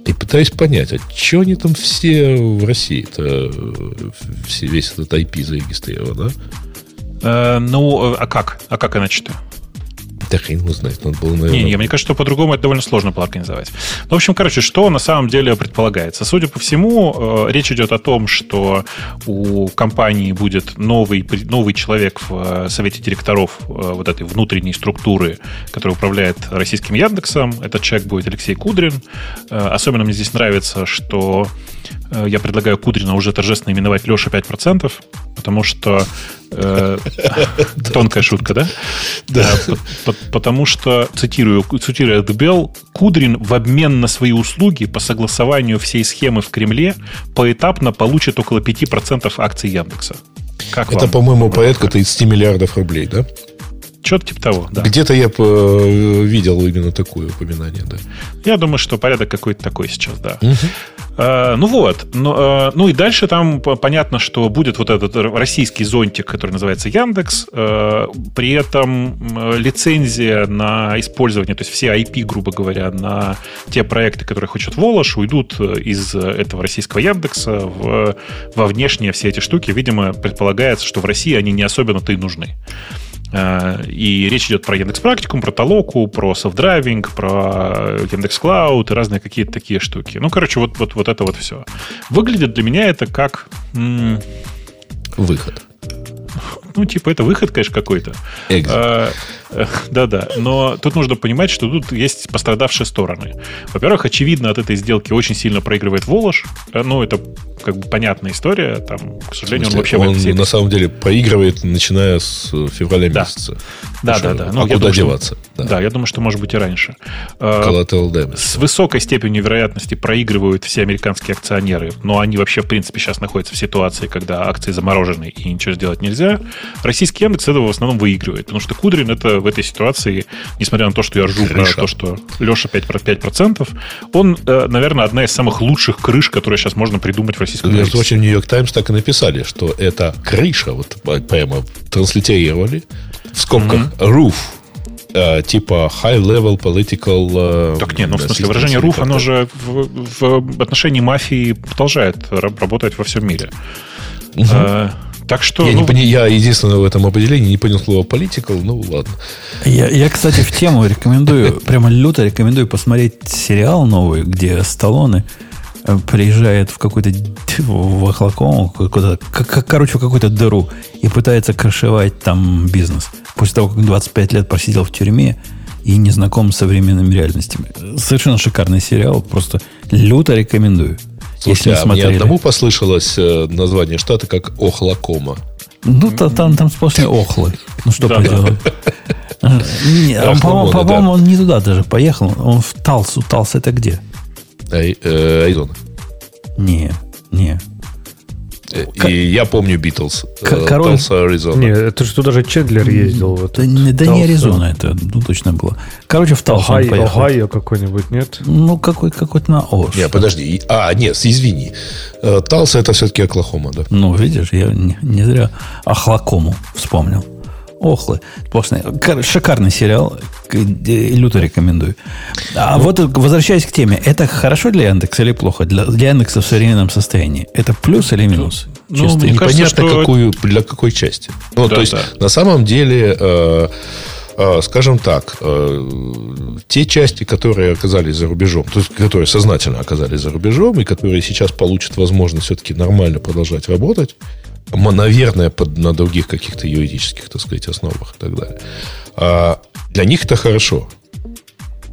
Speaker 4: и пытаюсь понять, а что они там все в России-то, все, весь этот IP зарегистрирован,
Speaker 2: а? Э, ну, а как? А как иначе-то?
Speaker 4: Да хрен его знает. Надо было, наверное...
Speaker 2: Не, не, мне кажется, что по-другому это довольно сложно было организовать. Ну, в общем, короче, что на самом деле предполагается? Судя по всему, э, речь идет о том, что у компании будет новый, новый человек в э, совете директоров э, вот этой внутренней структуры, которая управляет российским Яндексом. Этот человек будет Алексей Кудрин. Особенно мне здесь нравится, что я предлагаю Кудрина уже торжественно именовать Леша 5%, потому что Э, тонкая шутка, да? Да. Потому что, цитирую, цитирую Эдбелл, Кудрин в обмен на свои услуги по согласованию всей схемы в Кремле поэтапно получит около 5% акций Яндекса.
Speaker 4: Как Это, по-моему, порядка 30 миллиардов рублей, да?
Speaker 2: Что-то типа того, да.
Speaker 4: Где-то я э, видел именно такое упоминание, да.
Speaker 2: Я думаю, что порядок какой-то такой сейчас, да. Угу. А, ну вот. Ну, ну и дальше там понятно, что будет вот этот российский зонтик, который называется Яндекс. При этом лицензия на использование, то есть все IP, грубо говоря, на те проекты, которые хочет Волош, уйдут из этого российского Яндекса в, во внешние все эти штуки. Видимо, предполагается, что в России они не особенно-то и нужны. Э, и речь идет про Яндекс Практикум, про Толоку, про self-driving, про Яндекс Cloud и разные какие-то такие штуки. Ну, короче, вот, вот, вот это вот все. Выглядит для меня это как...
Speaker 4: Выход.
Speaker 2: Ну, типа, это выход, конечно, какой-то.
Speaker 4: А,
Speaker 2: да-да. Но тут нужно понимать, что тут есть пострадавшие стороны. Во-первых, очевидно, от этой сделки очень сильно проигрывает Волош. Э, ну, это как бы понятная история. Там, к сожалению,
Speaker 4: он вообще... Он на самом деле проигрывает, начиная с февраля да. месяца.
Speaker 2: Да, да, да.
Speaker 4: Ну, а куда думаю, деваться?
Speaker 2: Что, да. да, я думаю, что может быть и раньше.
Speaker 4: Э, Collateral damage.
Speaker 2: С высокой степенью вероятности проигрывают все американские акционеры, но они вообще, в принципе, сейчас находятся в ситуации, когда акции заморожены и ничего сделать нельзя. Российский Яндекс этого в основном выигрывает, потому что Кудрин это в этой ситуации, несмотря на то, что я ржу Крыша. про то, что Леша 5, 5%, он, э, наверное, одна из самых лучших крыш, которые сейчас можно придумать в российском
Speaker 4: Между прочим, Нью-Йорк Таймс так и написали, что это крыша, вот прямо транслитерировали, в скобках mm-hmm. roof, э, типа high level political...
Speaker 2: Э, так нет, ну в смысле выражение roof, оно же в, в отношении мафии продолжает работать во всем мире. Угу. А, так что...
Speaker 4: Я, ну... не пони... я единственное в этом определении не понял слово political, ну ладно.
Speaker 1: Я, я, кстати, в тему рекомендую, прямо люто рекомендую посмотреть сериал новый, где Сталлоне э, приезжает в какой-то в Охлаком, короче, в какую-то дыру и пытается крышевать там бизнес. После того, как 25 лет просидел в тюрьме и не знаком с современными реальностями. Совершенно шикарный сериал, просто люто рекомендую.
Speaker 4: Слушайте, если а мне одному послышалось э, название штата как Охлакома.
Speaker 1: Ну, то, там, там сплошные охлы. Ну, что поделать. А, по-моему, он не туда даже поехал. Он в Талсу. Талс это где?
Speaker 4: Э, Айзон.
Speaker 1: Не, не.
Speaker 4: И я помню Битлз.
Speaker 5: Э, король... Tulsa, Аризона. Не, это что даже Чендлер ездил. В
Speaker 1: да, не, да не Аризона это, ну, точно было. Короче, в Талсу
Speaker 5: Охай, поехал. Ohio какой-нибудь, нет?
Speaker 1: Ну, какой, какой-то на О.
Speaker 4: Не, подожди. А, нет, извини. Э, Талса это все-таки Оклахома, да?
Speaker 1: Ну, видишь, я не, не зря Охлакому вспомнил. Охлы. Сплошные. Шикарный сериал. Люто рекомендую. А ну, вот возвращаясь к теме, это хорошо для Яндекса или плохо? Для, для Яндекса в современном состоянии. Это плюс или минус?
Speaker 4: Ну, Чисто. Мне непонятно, кажется, что... какую, для какой части. Ну, да, то есть, да. на самом деле, э, э, скажем так, э, те части, которые оказались за рубежом, то есть, которые сознательно оказались за рубежом и которые сейчас получат возможность все-таки нормально продолжать работать, наверное, под, на других каких-то юридических, так сказать, основах и так далее. А для них это хорошо.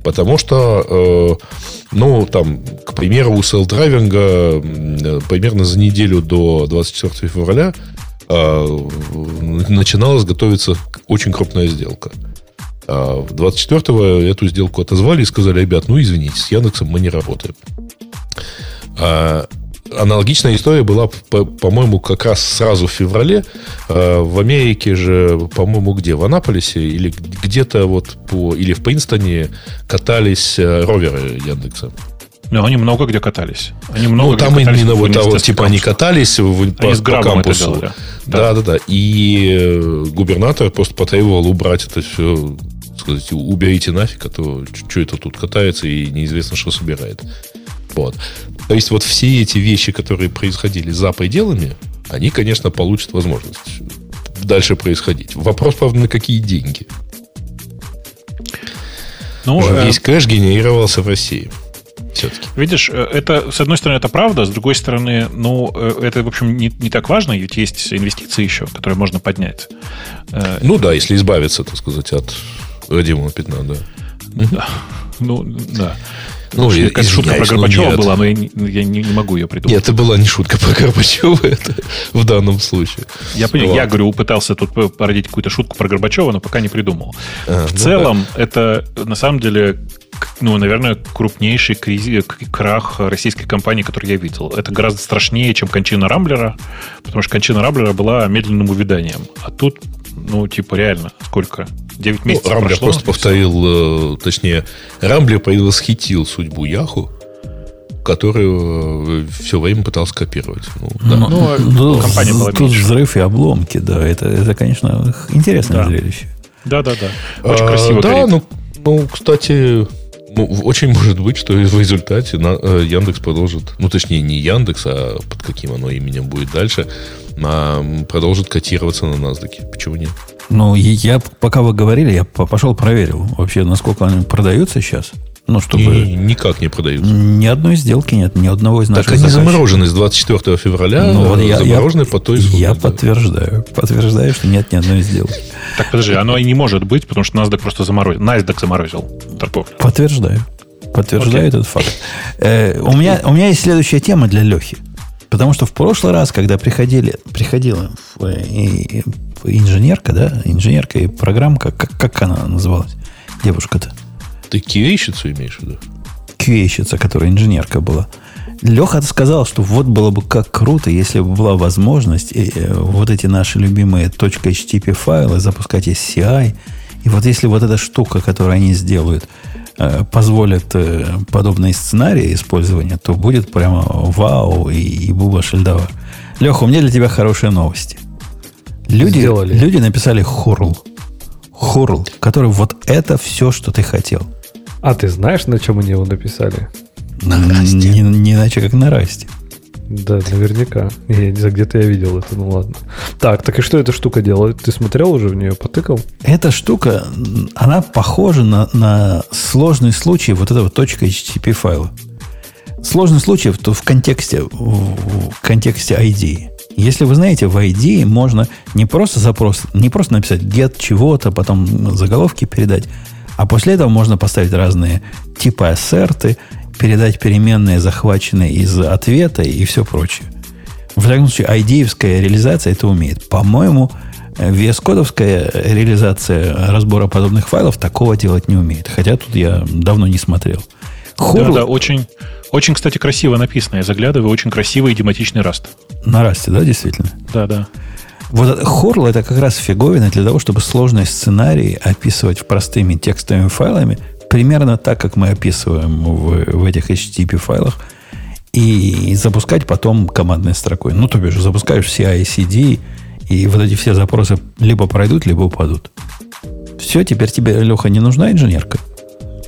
Speaker 4: Потому что, э, ну, там, к примеру, у селл-драйвинга э, примерно за неделю до 24 февраля э, начиналась готовиться очень крупная сделка. А 24-го эту сделку отозвали и сказали, ребят, ну, извините, с Яндексом мы не работаем. А Аналогичная история была, по- по-моему, как раз сразу в феврале. Э, В Америке же, по-моему, где? В Анаполисе или где-то вот по... Или в Принстоне катались э, роверы Яндекса.
Speaker 2: Ну, они много где катались. Они много
Speaker 4: Ну,
Speaker 2: где
Speaker 4: там
Speaker 2: катались
Speaker 4: именно вот, а вот,
Speaker 2: университетском
Speaker 4: типа, они катались в- по,
Speaker 2: Они
Speaker 4: по
Speaker 2: это
Speaker 4: кампусу.
Speaker 2: делали.
Speaker 4: Да, да, да. И э, губернатор просто потребовал убрать это все, сказать, уберите нафиг, а то что это тут катается и неизвестно, что собирает. Вот. То есть вот все эти вещи, которые происходили за пределами, они, конечно, получат возможность дальше происходить. Вопрос, правда, на какие деньги.
Speaker 2: Ну, э,
Speaker 4: Весь кэш генерировался в России. Все-таки.
Speaker 2: Видишь, э, это, с одной стороны, это правда, с другой стороны, ну, э, это, в общем, не, не так важно, ведь есть инвестиции еще, которые можно поднять. Э,
Speaker 4: Ну да, если избавиться, так сказать, от родимого пятна, да.
Speaker 2: да. Ну, да.
Speaker 4: Ну,
Speaker 2: Уж
Speaker 4: и-
Speaker 2: какая-то шутка про
Speaker 4: извиняюсь, ну,
Speaker 2: Горбачева
Speaker 4: нет.
Speaker 2: была, но я не, я не- не могу ее придумать.
Speaker 4: Нет, это была не шутка про Горбачева это в данном случае.
Speaker 2: Я понял, я говорю, пытался тут породить какую-то шутку про Горбачева, но пока не придумал.
Speaker 4: А,
Speaker 2: В
Speaker 4: ну
Speaker 2: целом, это на самом деле, ну, наверное, крупнейший кризис, крах российской компании, который я видел. Это гораздо страшнее, чем кончина Рамблера, потому что кончина Рамблера была медленным увяданием. А тут, ну, типа, реально, сколько? 9
Speaker 4: Ну,
Speaker 2: месяцев
Speaker 4: Рамблер
Speaker 2: прошло,
Speaker 4: просто повторил, э, точнее, Рамблер предвосхитил судьбу Яху, которую все время пытался копировать. Ну, да.
Speaker 1: Ну,
Speaker 2: Ну, а
Speaker 1: тут,
Speaker 2: компания была
Speaker 1: тут
Speaker 2: меньше.
Speaker 1: взрыв и обломки, да. Это, это конечно, интересное
Speaker 2: Да.
Speaker 1: зрелище.
Speaker 2: Да-да-да. Очень
Speaker 4: А,
Speaker 2: красиво
Speaker 4: Да,
Speaker 2: горит.
Speaker 4: ну, ну, кстати, ну, очень может быть, что в результате на- э, Яндекс продолжит, ну, точнее, не Яндекс, а под каким оно именем будет дальше, а, продолжит котироваться на NASDAQ. Почему нет?
Speaker 1: Ну, я, пока вы говорили, я по- пошел проверил вообще, насколько они продаются сейчас. Ну, чтобы
Speaker 4: И никак не продаются.
Speaker 1: ни одной сделки нет, ни одного из наших
Speaker 4: Так они
Speaker 1: заказчиков.
Speaker 4: заморожены с 24 февраля,
Speaker 1: Ну, вот я,
Speaker 4: заморожены
Speaker 1: я,
Speaker 4: по той
Speaker 1: я
Speaker 4: сумме, да.
Speaker 1: подтверждаю. Подтверждаю, что нет ни одной сделки.
Speaker 2: Так, подожди, оно и не может быть, потому что NASDAQ просто заморозил. NASDAQ заморозил торговлю.
Speaker 1: Подтверждаю. Подтверждаю
Speaker 2: Окей.
Speaker 1: этот факт. Э, у, меня, у меня есть следующая тема для Лехи. Потому что в прошлый раз, когда приходили, приходила э, инженерка, да, инженерка и программка, как, как она называлась, девушка-то,
Speaker 4: Ты кирейщицу имеешь в виду?
Speaker 1: QA-щица, которая инженерка была. Леха сказал, что вот было бы как круто, если бы была возможность э, э, вот эти наши любимые .htp файлы запускать из CI. И вот если вот эта штука, которую они сделают, э, позволит э, подобные сценарии использования, то будет прямо вау и, и буба шельдовар. Леха, у меня для тебя хорошие новости. Люди,
Speaker 5: Сделали.
Speaker 1: люди написали хурл. Хурл, который вот это все, что ты хотел.
Speaker 5: А ты знаешь, на чем они его написали?
Speaker 1: Не, не иначе, как на расте.
Speaker 5: Да, наверняка. Я не знаю, где-то я видел это, ну ладно. Так, так и что эта штука делает? Ты смотрел уже в нее, потыкал?
Speaker 1: Эта штука, она похожа на, на сложный случай вот этого .htp файла. Сложный случай в, в контексте, в контексте ID. Если вы знаете, в ID можно не просто запрос, не просто написать get чего-то, потом заголовки передать, а после этого можно поставить разные типы ассерты, передать переменные, захваченные из ответа и все прочее. В всяком случае, ID-евская реализация это умеет. По-моему, VS-кодовская реализация разбора подобных файлов такого делать не умеет. Хотя тут я давно не смотрел.
Speaker 2: Да,
Speaker 1: Хурл
Speaker 2: да, очень, очень, кстати, красиво написано. Я заглядываю, очень красивый идиоматичный раст.
Speaker 1: на расте, да, действительно?
Speaker 2: Да, да.
Speaker 1: Вот Хорл это как раз фиговина для того, чтобы сложные сценарии описывать в простыми текстовыми файлами, примерно так, как мы описываем в, в этих HTTP файлах, и запускать потом командной строкой. Ну, то бишь, запускаешь CI, CD, и вот эти все запросы либо пройдут, либо упадут. Все, теперь тебе, Леха, не нужна инженерка?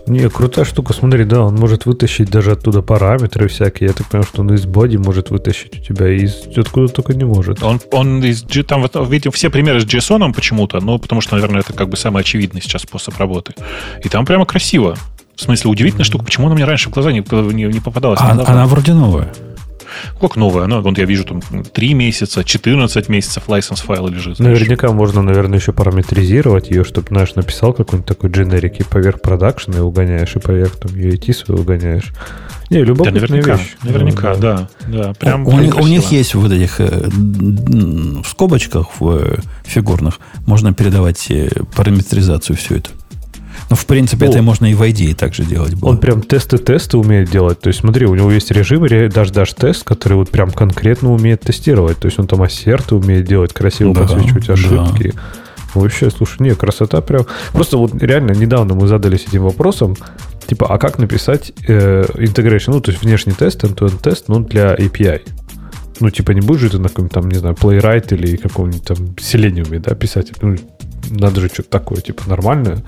Speaker 5: Не, крутая штука, смотри, да, он может вытащить даже оттуда параметры всякие. Я так понимаю, что он из боди может вытащить у тебя, и из откуда только не может.
Speaker 2: Он, он из, там, видим, все примеры с JSON почему-то, ну, потому что, наверное, это как бы самый очевидный сейчас способ работы. И там прямо красиво. В смысле, удивительная штука. Почему она мне раньше в глаза не, не, не попадалась?
Speaker 1: А- она вроде новая.
Speaker 2: Как новая? Она, вот я вижу, там 3 месяца, 14 месяцев лайсенс файла лежит. знаешь.
Speaker 5: Наверняка можно, наверное, еще параметризировать ее, чтобы, знаешь, написал какой-нибудь такой дженерик и поверх продакшн и угоняешь, и поверх там UAT свой угоняешь. Не,
Speaker 2: Да,
Speaker 5: любопытная
Speaker 2: наверняка,
Speaker 5: вещь.
Speaker 2: наверняка,
Speaker 5: Ну,
Speaker 2: да. да прям,
Speaker 1: у,
Speaker 2: прям
Speaker 1: них, у них есть вот этих э, в скобочках в э, фигурных можно передавать э, параметризацию все это. Ну, в принципе, О, это можно и в IDE также делать было.
Speaker 5: Он прям тесты-тесты умеет делать. То есть, смотри, у него есть режим даже даже тест, который вот прям конкретно умеет тестировать. То есть, он там ассерты умеет делать, красиво да, подсвечивать ошибки. Да. Вообще, слушай, не, красота прям. Просто вот реально недавно мы задались этим вопросом, типа, а как написать э, integration, ну, то есть внешний тест, end-to-end тест, ну, для API. Ну, типа, не будешь же ты на каком-нибудь там, не знаю, Playwright или каком-нибудь там Selenium, да, писать? Ну, надо же что-то такое, типа, нормальное.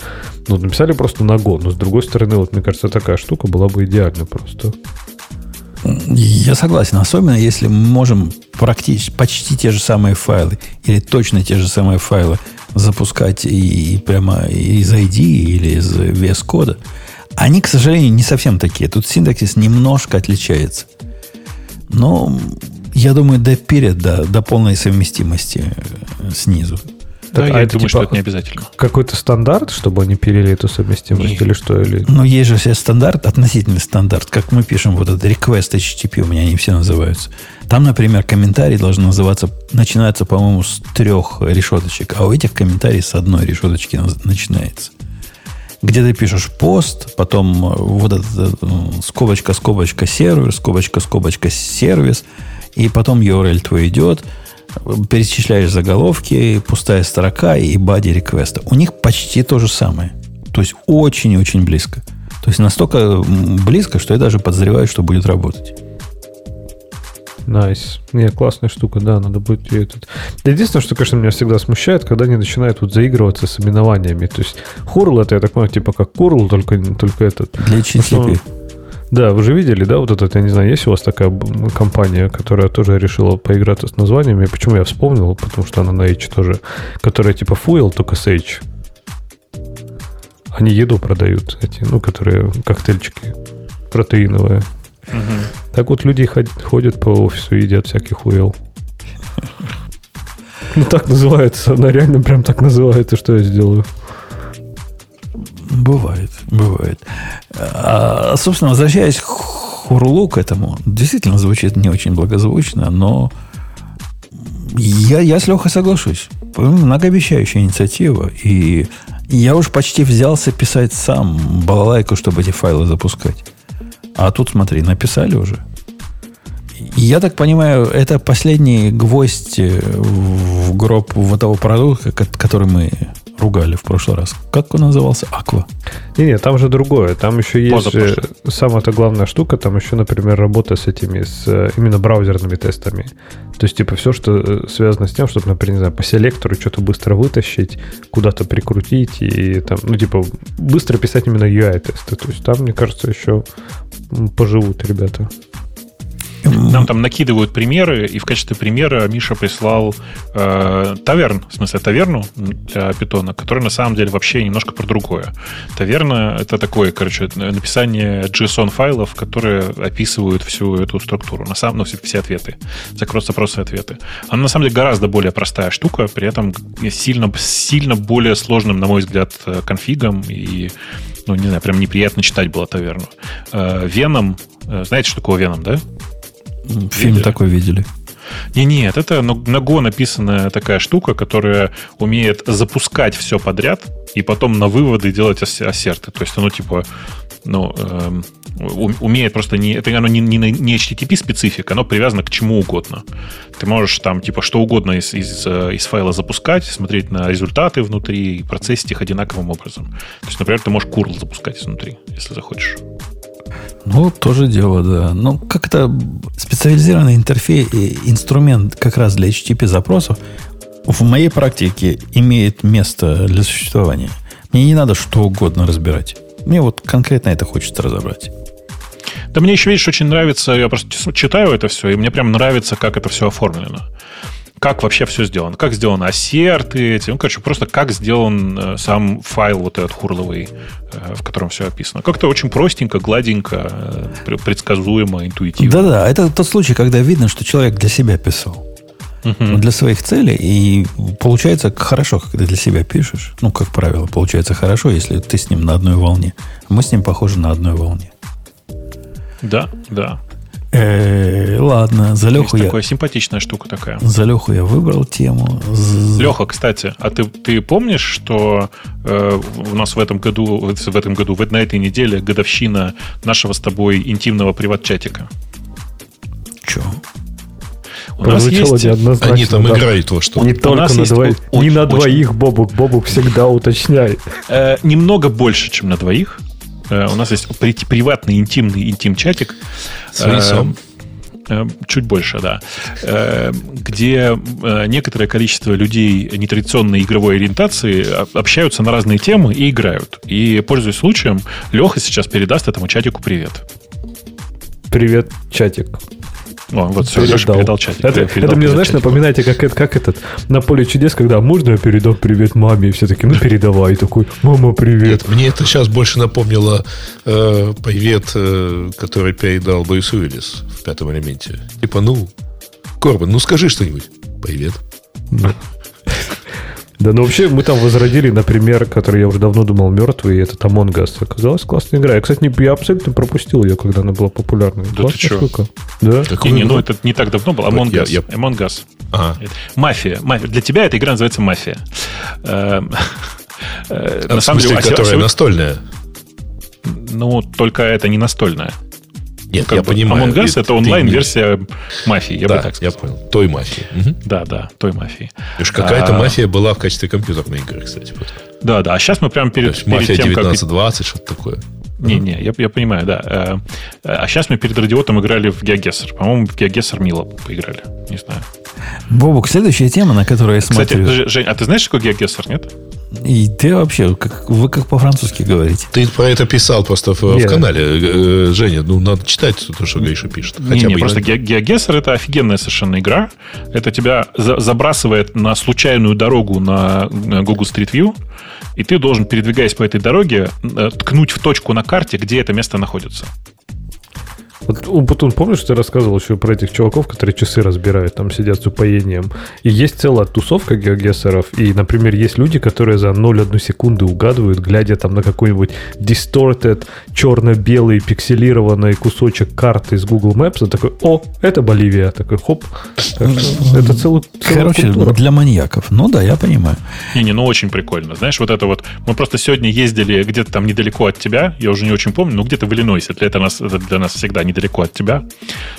Speaker 5: Ну, написали просто на Go. Но, с другой стороны, вот, мне кажется, такая штука была бы идеальна просто.
Speaker 1: Я согласен, особенно если мы можем практически почти те же самые файлы или точно те же самые файлы запускать и, и прямо из ID или из VS кода. Они, к сожалению, не совсем такие. Тут синтаксис немножко отличается. Но я думаю, до перед, до, до полной совместимости э,
Speaker 2: Да, так, я а думаю, типа, что это не обязательно.
Speaker 5: Какой-то стандарт, чтобы они перели эту совместимость Нет. или что? Или...
Speaker 1: Ну, есть же все стандарт, относительный стандарт. Как мы пишем вот этот request HTTP, у меня они все называются. Там, например, комментарий должен называться, начинается, по-моему, с трех решеточек, а у этих комментарий с одной решеточки начинается. Где ты пишешь пост, потом э, вот этот э, скобочка, скобочка, сервер, скобочка, скобочка, сервис, и потом URL твой идет – перечисляешь заголовки, пустая строка и body request а. У них почти то же самое. То есть очень-очень близко. То есть настолько близко, что я даже подозреваю, что будет работать.
Speaker 5: Nice. Nice. Не, классная штука, да, надо будет ее этот. Единственное, что, конечно, меня всегда смущает, когда они начинают вот заигрываться с именованиями. То есть Хурл это, я так понимаю, типа как Курл, только, только этот.
Speaker 1: Для HTTP.
Speaker 5: Да, вы же видели, да, вот этот, я не знаю, есть у вас такая компания, которая тоже решила поиграться с названиями. Почему я вспомнил? Потому что она на H тоже, которая типа Fuel, только с H. Они еду продают, эти, ну, которые коктейльчики протеиновые. Угу. Так вот люди ходят по офису и едят всякий хуел. Ну, так называется. Она реально прям так называется, что я сделаю.
Speaker 1: Бывает, бывает. А, собственно, возвращаясь к Хурлу, к этому, действительно звучит не очень благозвучно, но я, я с Лехой соглашусь. Многообещающая инициатива. И я уж почти взялся писать сам балалайку, чтобы эти файлы запускать. А тут, смотри, написали уже. Я так понимаю, это последний гвоздь в гроб вот того продукта, который мы ругали в прошлый раз. Как он назывался? Аква.
Speaker 5: Не, не, там же другое. Там еще есть же самая-то главная штука, там еще, например, работа с этими, с э, именно браузерными тестами. То есть, типа, все, что э, связано с тем, чтобы, например, не знаю, по селектору что-то быстро вытащить, куда-то прикрутить и там, ну, типа, быстро писать именно UI-тесты. То есть, там, мне кажется, еще поживут ребята.
Speaker 2: Нам там накидывают примеры, и в качестве примера Миша прислал э, таверн, в смысле таверну для питона, который на самом деле вообще немножко про другое. Таверна — это такое, короче, написание JSON-файлов, которые описывают всю эту структуру, на самом, ну, все, все ответы, запрос, запросы ответы. Она на самом деле гораздо более простая штука, при этом сильно, сильно более сложным, на мой взгляд, э, конфигом и ну, не знаю, прям неприятно читать было таверну. Веном, э, знаете, что такое Веном, да?
Speaker 1: Фильм видели? такой видели.
Speaker 2: Не, нет, это на Go написанная такая штука, которая умеет запускать все подряд и потом на выводы делать ассерты. То есть оно типа ну, э, умеет просто не, это оно не, не, не HTTP специфика, оно привязано к чему угодно. Ты можешь там типа что угодно из, из, э, из файла запускать, смотреть на результаты внутри и процессить их одинаковым образом. То есть, например, ты можешь curl запускать изнутри, если захочешь.
Speaker 1: Ну, тоже дело, да. Ну, как-то специализированный интерфейс инструмент как раз для HTTP запросов в моей практике имеет место для существования. Мне не надо что угодно разбирать. Мне вот конкретно это хочется разобрать.
Speaker 2: Да мне еще, видишь, очень нравится, я просто читаю это все, и мне прям нравится, как это все оформлено как вообще все сделано, как сделаны ассерты эти, ну, короче, просто как сделан э, сам файл вот этот хурловый, э, в котором все описано. Как-то очень простенько, гладенько, э, предсказуемо, интуитивно.
Speaker 1: Да-да, это тот случай, когда видно, что человек для себя писал. Uh-huh. Для своих целей. И получается хорошо, когда для себя пишешь. Ну, как правило, получается хорошо, если ты с ним на одной волне. Мы с ним похожи на одной волне.
Speaker 2: Да, да.
Speaker 1: Э, ладно, за Леху я...
Speaker 2: такая симпатичная штука такая.
Speaker 1: За Леху я выбрал тему.
Speaker 2: Леха, кстати, а ты, ты помнишь, что э, у нас в этом году, в этом году, на этой неделе годовщина нашего с тобой интимного приват-чатика?
Speaker 1: Че?
Speaker 5: У нас есть...
Speaker 4: Они там да. играют во что
Speaker 5: Не только на двоих. Не на двоих, Бобук. Бобук всегда уточняй.
Speaker 2: Э, немного больше, чем на двоих. Э, у нас есть приватный интимный интим-чатик.
Speaker 4: С лицом.
Speaker 2: Э, чуть больше, да. Где некоторое количество людей нетрадиционной игровой ориентации общаются на разные темы и играют. И, пользуясь случаем, Леха сейчас передаст этому чатику привет.
Speaker 5: Привет, чатик.
Speaker 2: О, вот все, передал. передал чатик.
Speaker 5: Это, передал, это мне, знаешь, чатик. напоминайте, как, как этот на поле чудес, когда можно я передам привет маме, и все таки ну передавай, такой, мама, привет. Нет,
Speaker 4: мне это сейчас больше напомнило э, привет, э, который передал Брюс Уиллис в пятом элементе. Типа, ну, Корбан, ну скажи что-нибудь. Привет.
Speaker 5: Да, ну вообще мы там возродили, например, который я уже давно думал мертвый, и это Among Us. Оказалось классная игра. Я, кстати, не, я абсолютно пропустил ее, когда она была популярной.
Speaker 2: Да Классная ты штука. Да. Не, не, ну это не так давно было. Among Us. Я, я... Among Us. Ага. Мафия. Мафия. Для тебя эта игра называется Мафия.
Speaker 4: Эм, э, на самом деле, которая настольная.
Speaker 2: Ну, только это не настольная.
Speaker 4: Нет, как я бы, понимаю.
Speaker 2: Among Us это онлайн-версия мафии, я
Speaker 4: да,
Speaker 2: бы так сказал.
Speaker 4: я понял. Той мафии.
Speaker 2: Угу. Да, да, той мафии.
Speaker 4: Уж какая-то а... мафия была в качестве компьютерной игры, кстати. Вот.
Speaker 2: Да, да. А сейчас мы прям перед, То есть,
Speaker 4: перед мафия тем, 1920, как... что-то такое.
Speaker 2: Не-не, я, я понимаю, да. Э, а сейчас мы перед радиотом играли в Геогессер. По-моему, в Геогессер мило поиграли. Не знаю.
Speaker 1: Бобук, следующая тема, на которую я смотрю...
Speaker 2: Кстати, Жень, а ты знаешь, что такое Геогессер, нет?
Speaker 1: И ты вообще, как, вы как по-французски говорите.
Speaker 4: Ты про это писал просто в, в канале. Э, Женя, ну, надо читать то, что Гриша пишет.
Speaker 2: Хотя не, не, просто GeoGuessr это офигенная совершенно игра. Это тебя за, забрасывает на случайную дорогу на Google Street View, и ты должен, передвигаясь по этой дороге, э, ткнуть в точку на карте, где это место находится.
Speaker 5: Вот, Бутун, помнишь, ты рассказывал еще про этих чуваков, которые часы разбирают, там сидят с упоением. И есть целая тусовка геогессеров, и, например, есть люди, которые за 0,1 секунды угадывают, глядя там на какой-нибудь distorted, черно-белый, пикселированный кусочек карты из Google Maps, и такой, о, это Боливия. Такой, хоп. Это целый
Speaker 1: Короче, для маньяков. Ну да, я понимаю.
Speaker 2: Не-не, ну очень прикольно. Знаешь, вот это вот, мы просто сегодня ездили где-то там недалеко от тебя, я уже не очень помню, но где-то в Иллинойсе. Для, это нас, это для нас всегда недалеко от тебя,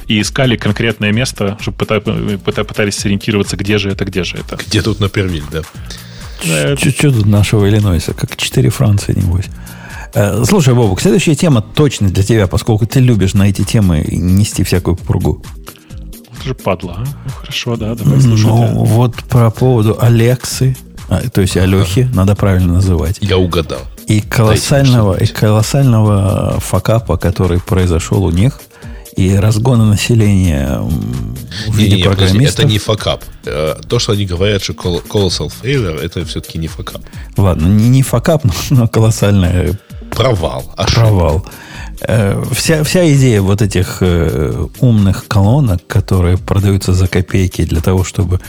Speaker 2: и искали конкретное место, чтобы пытались сориентироваться, где же это, где же это.
Speaker 4: Где тут на Первиль, да?
Speaker 1: Что тут нашего Иллинойса? Как четыре Франции, небось. Э, слушай, Бобук, следующая тема точно для тебя, поскольку ты любишь на эти темы нести всякую пургу.
Speaker 2: Это же падла, а? Ну, хорошо, да, давай слушай.
Speaker 1: Ну, вот про поводу Алексы, а, то есть Алехи, надо правильно называть.
Speaker 4: Я угадал.
Speaker 1: И колоссального, и колоссального факапа, который произошел у них – и разгона населения в виде не, не, программистов.
Speaker 4: это не факап. Э, то, что они говорят, что colossal failure, это все-таки не факап.
Speaker 1: Ладно, не, не факап, но колоссальный
Speaker 4: провал.
Speaker 1: Ошибка. Провал. Э, вся, вся идея вот этих э, умных колонок, которые продаются за копейки для того, чтобы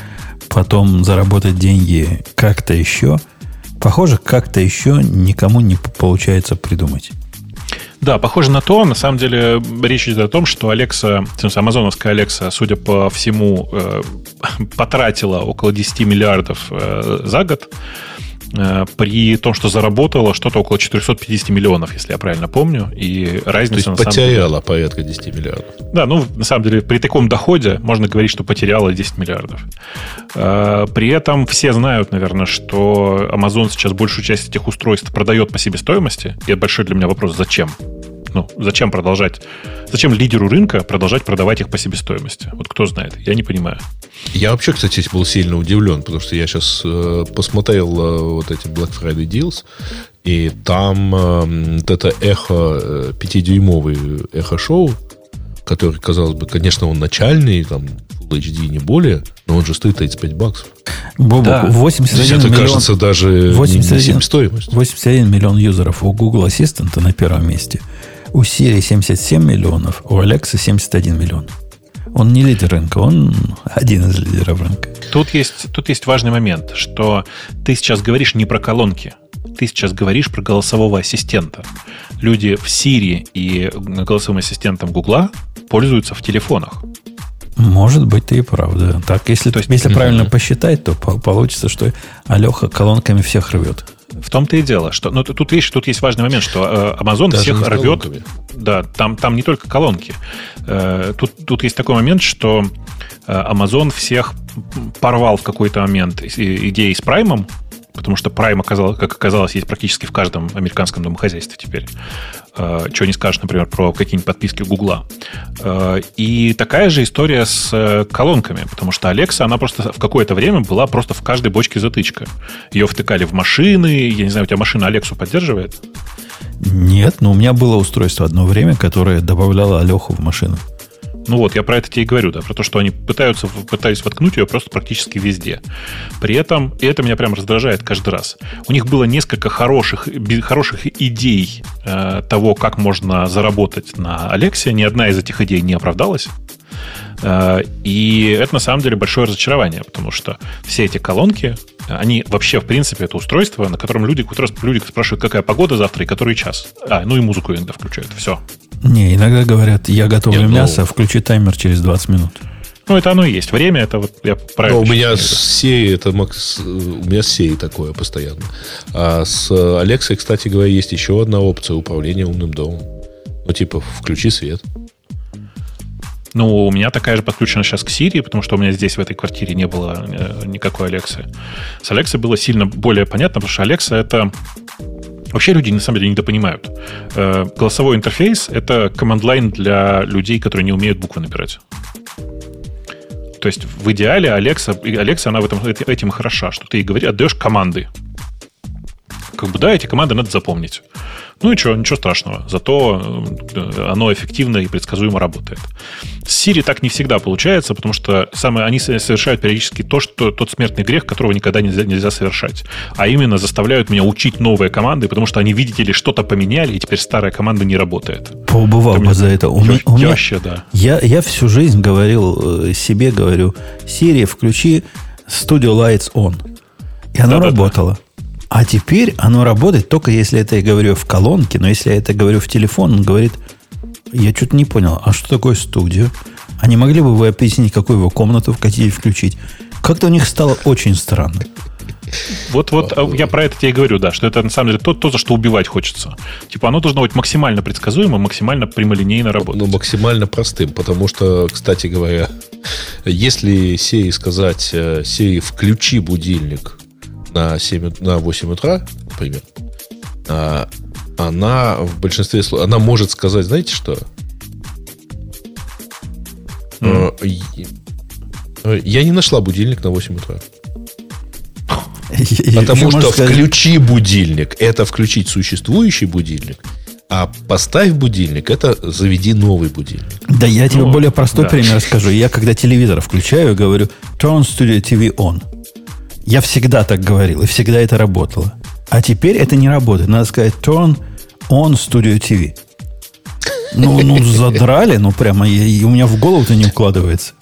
Speaker 1: потом заработать деньги как-то еще, похоже, как-то еще никому не получается придумать.
Speaker 2: Да, похоже на то. На самом деле речь идет о том, что Alexa, амазоновская Alexa, судя по всему, э, потратила около 10 миллиардов э, за год при том, что заработала что-то около 450 миллионов, если я правильно помню. И разница... То
Speaker 4: есть потеряла деле... порядка 10 миллиардов.
Speaker 2: Да, ну, на самом деле, при таком доходе можно говорить, что потеряла 10 миллиардов. При этом все знают, наверное, что Amazon сейчас большую часть этих устройств продает по себестоимости. И это большой для меня вопрос, зачем? Ну, зачем продолжать? Зачем лидеру рынка продолжать продавать их по себестоимости? Вот кто знает, я не понимаю.
Speaker 4: Я вообще, кстати, был сильно удивлен, потому что я сейчас э, посмотрел э, вот эти Black Friday Deals, и там э, вот это эхо, э, 5-дюймовый эхо-шоу, который, казалось бы, конечно, он начальный, там, Full HD не более, но он же стоит 35 баксов.
Speaker 1: Бобок, да. 81
Speaker 4: это
Speaker 1: миллион,
Speaker 4: кажется даже 81, не, не себестоимость.
Speaker 1: 81 миллион юзеров у Google Assistant на первом месте – у Siri 77 миллионов, у Alexa 71 миллион. Он не лидер рынка, он один из лидеров рынка.
Speaker 2: Тут есть, тут есть важный момент, что ты сейчас говоришь не про колонки, ты сейчас говоришь про голосового ассистента. Люди в Siri и голосовым ассистентом Гугла пользуются в телефонах.
Speaker 1: Может быть, ты и правда. Так, если, То есть, если mm-hmm. правильно посчитать, то получится, что Алеха колонками всех рвет.
Speaker 2: В том-то и дело, что ну, тут видишь, тут есть важный момент, что э, Amazon Даже всех рвет. Да, там, там не только колонки. Э, тут, тут есть такой момент, что э, Amazon всех порвал в какой-то момент идеей с Prime, потому что Prime, оказалось, как оказалось, есть практически в каждом американском домохозяйстве теперь. Э, Чего не скажешь, например, про какие-нибудь подписки Гугла. Э, и такая же история с э, колонками, потому что Alexa, она просто в какое-то время была просто в каждой бочке затычка. Ее втыкали в машины, я не знаю, у тебя машина Алексу поддерживает?
Speaker 1: Нет, но у меня было устройство одно время, которое добавляло Алеху в машину.
Speaker 2: Ну вот, я про это тебе и говорю, да, про то, что они пытаются, пытались воткнуть ее просто практически везде. При этом, и это меня прям раздражает каждый раз, у них было несколько хороших, хороших идей э, того, как можно заработать на Алексе. Ни одна из этих идей не оправдалась. Э, и это на самом деле большое разочарование, потому что все эти колонки, они вообще, в принципе, это устройство, на котором люди, люди спрашивают, какая погода завтра и который час. А, ну и музыку иногда включают. Все.
Speaker 1: Не, иногда говорят, я готовлю Нет, ну, мясо, ну... включи таймер через 20 минут.
Speaker 2: Ну, это оно и есть. Время это вот я правильно.
Speaker 4: Но у меня с Сей это Макс, у меня с Сей такое постоянно. А с Алексой, кстати говоря, есть еще одна опция управления умным домом. Ну, типа, включи свет.
Speaker 2: Ну, у меня такая же подключена сейчас к Siri, потому что у меня здесь в этой квартире не было э, никакой Алексы. С Алексой было сильно более понятно, потому что Алекса это Вообще люди на самом деле недопонимают. Э, голосовой интерфейс — это команд-лайн для людей, которые не умеют буквы набирать. То есть в идеале Алекса, Алекса она в этом, этим хороша, что ты ей говоришь, отдаешь команды. Как бы да, эти команды надо запомнить. Ну и что, ничего страшного. Зато э, оно эффективно и предсказуемо работает. С Siri так не всегда получается, потому что самое, они совершают периодически то, что тот смертный грех, которого никогда нельзя, нельзя совершать. А именно заставляют меня учить новые команды, потому что они, видите ли, что-то поменяли, и теперь старая команда не работает.
Speaker 1: Поубывал бы за это. У меня, у меня,
Speaker 2: вообще, да.
Speaker 1: Я, я всю жизнь говорил э, себе, говорю, Siri, включи Studio Lights On. И оно да, работало. Да, да. А теперь оно работает только если это я говорю в колонке, но если я это говорю в телефон, он говорит, я что-то не понял, а что такое студию? А не могли бы вы объяснить, какую вы комнату хотите включить? Как-то у них стало очень странно.
Speaker 2: Вот, вот а, я про это тебе и говорю, да, что это на самом деле то, то, за что убивать хочется. Типа оно должно быть максимально предсказуемо, максимально прямолинейно работать.
Speaker 4: Ну, максимально простым, потому что, кстати говоря, если сей сказать, э, сей включи будильник на, 7, на 8 утра, например, а, она в большинстве случаев, она может сказать, знаете что? Mm. Я не нашла будильник на 8 утра. Потому что включи будильник, это включить существующий будильник, а поставь будильник, это заведи новый будильник.
Speaker 1: Да, я тебе ну, более простой пример расскажу. Я когда телевизор включаю, говорю Turn Studio TV on. Я всегда так говорил, и всегда это работало. А теперь это не работает. Надо сказать turn on Studio TV. Ну, ну задрали, ну прямо и у меня в голову-то не укладывается.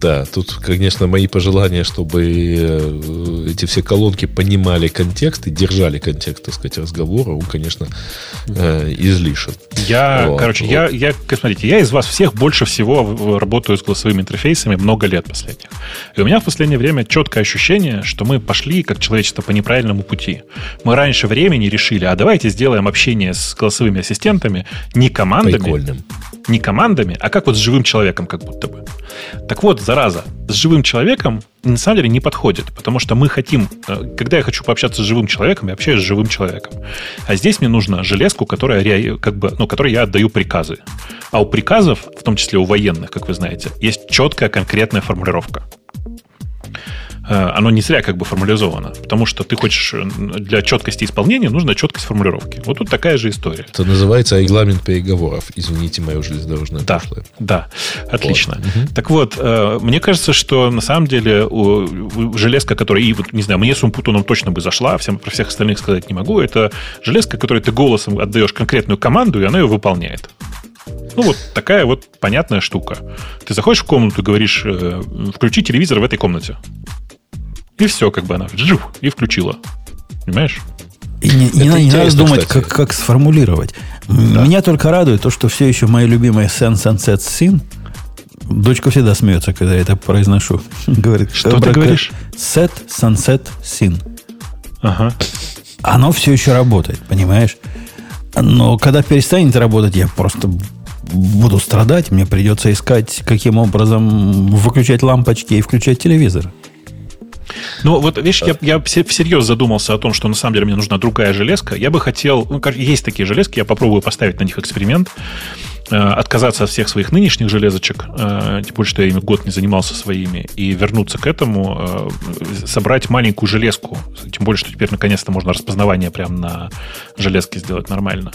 Speaker 4: Да, тут, конечно, мои пожелания, чтобы э, эти все колонки понимали контекст и держали контекст, так сказать, разговора, он, конечно, э, излишен.
Speaker 2: Я, вот, короче, вот. я, я, смотрите, я из вас всех больше всего работаю с голосовыми интерфейсами много лет последних. И у меня в последнее время четкое ощущение, что мы пошли, как человечество, по неправильному пути. Мы раньше времени решили, а давайте сделаем общение с голосовыми ассистентами не командами, Прикольным. Не командами, а как вот с живым человеком, как будто бы. Так вот, зараза, с живым человеком на самом деле не подходит, потому что мы хотим, э, когда я хочу пообщаться с живым человеком, я общаюсь с живым человеком. А здесь мне нужна железку, которая, как бы, ну, которой я отдаю приказы. А у приказов, в том числе у военных, как вы знаете, есть четкая конкретная формулировка. Э, оно не зря как бы формализовано. Потому что ты хочешь э, для четкости исполнения нужна четкость формулировки. Вот тут такая же история.
Speaker 4: Это называется регламент переговоров. Извините мое железнодорожное
Speaker 2: да, прошлое. Да, отлично. Вот. Так вот, э, мне кажется, что на самом деле железка, которая, и вот, не знаю, мне с Умпутуном точно бы зашла, всем, про всех остальных сказать не могу, это железка, которой ты голосом отдаешь конкретную команду, и она ее выполняет. Ну, вот такая вот понятная штука. Ты заходишь в комнату и говоришь, включи телевизор в этой комнате. И все, как бы она жух, и включила. Понимаешь?
Speaker 1: И не, не, не надо думать, как, как сформулировать. Да. Меня только радует то, что все еще моя любимая Sense and Set Scene Дочка всегда смеется, когда я это произношу. Говорит,
Speaker 2: Что ты говоришь?
Speaker 1: Set, sunset, sin.
Speaker 2: Ага.
Speaker 1: Оно все еще работает, понимаешь? Но когда перестанет работать, я просто буду страдать. Мне придется искать, каким образом выключать лампочки и включать телевизор.
Speaker 2: Ну, вот, видишь, я, я всерьез задумался о том, что на самом деле мне нужна другая железка. Я бы хотел, ну, есть такие железки, я попробую поставить на них эксперимент, э, отказаться от всех своих нынешних железочек, э, тем более, что я ими год не занимался своими, и вернуться к этому, э, собрать маленькую железку, тем более, что теперь наконец-то можно распознавание прямо на железке сделать нормально,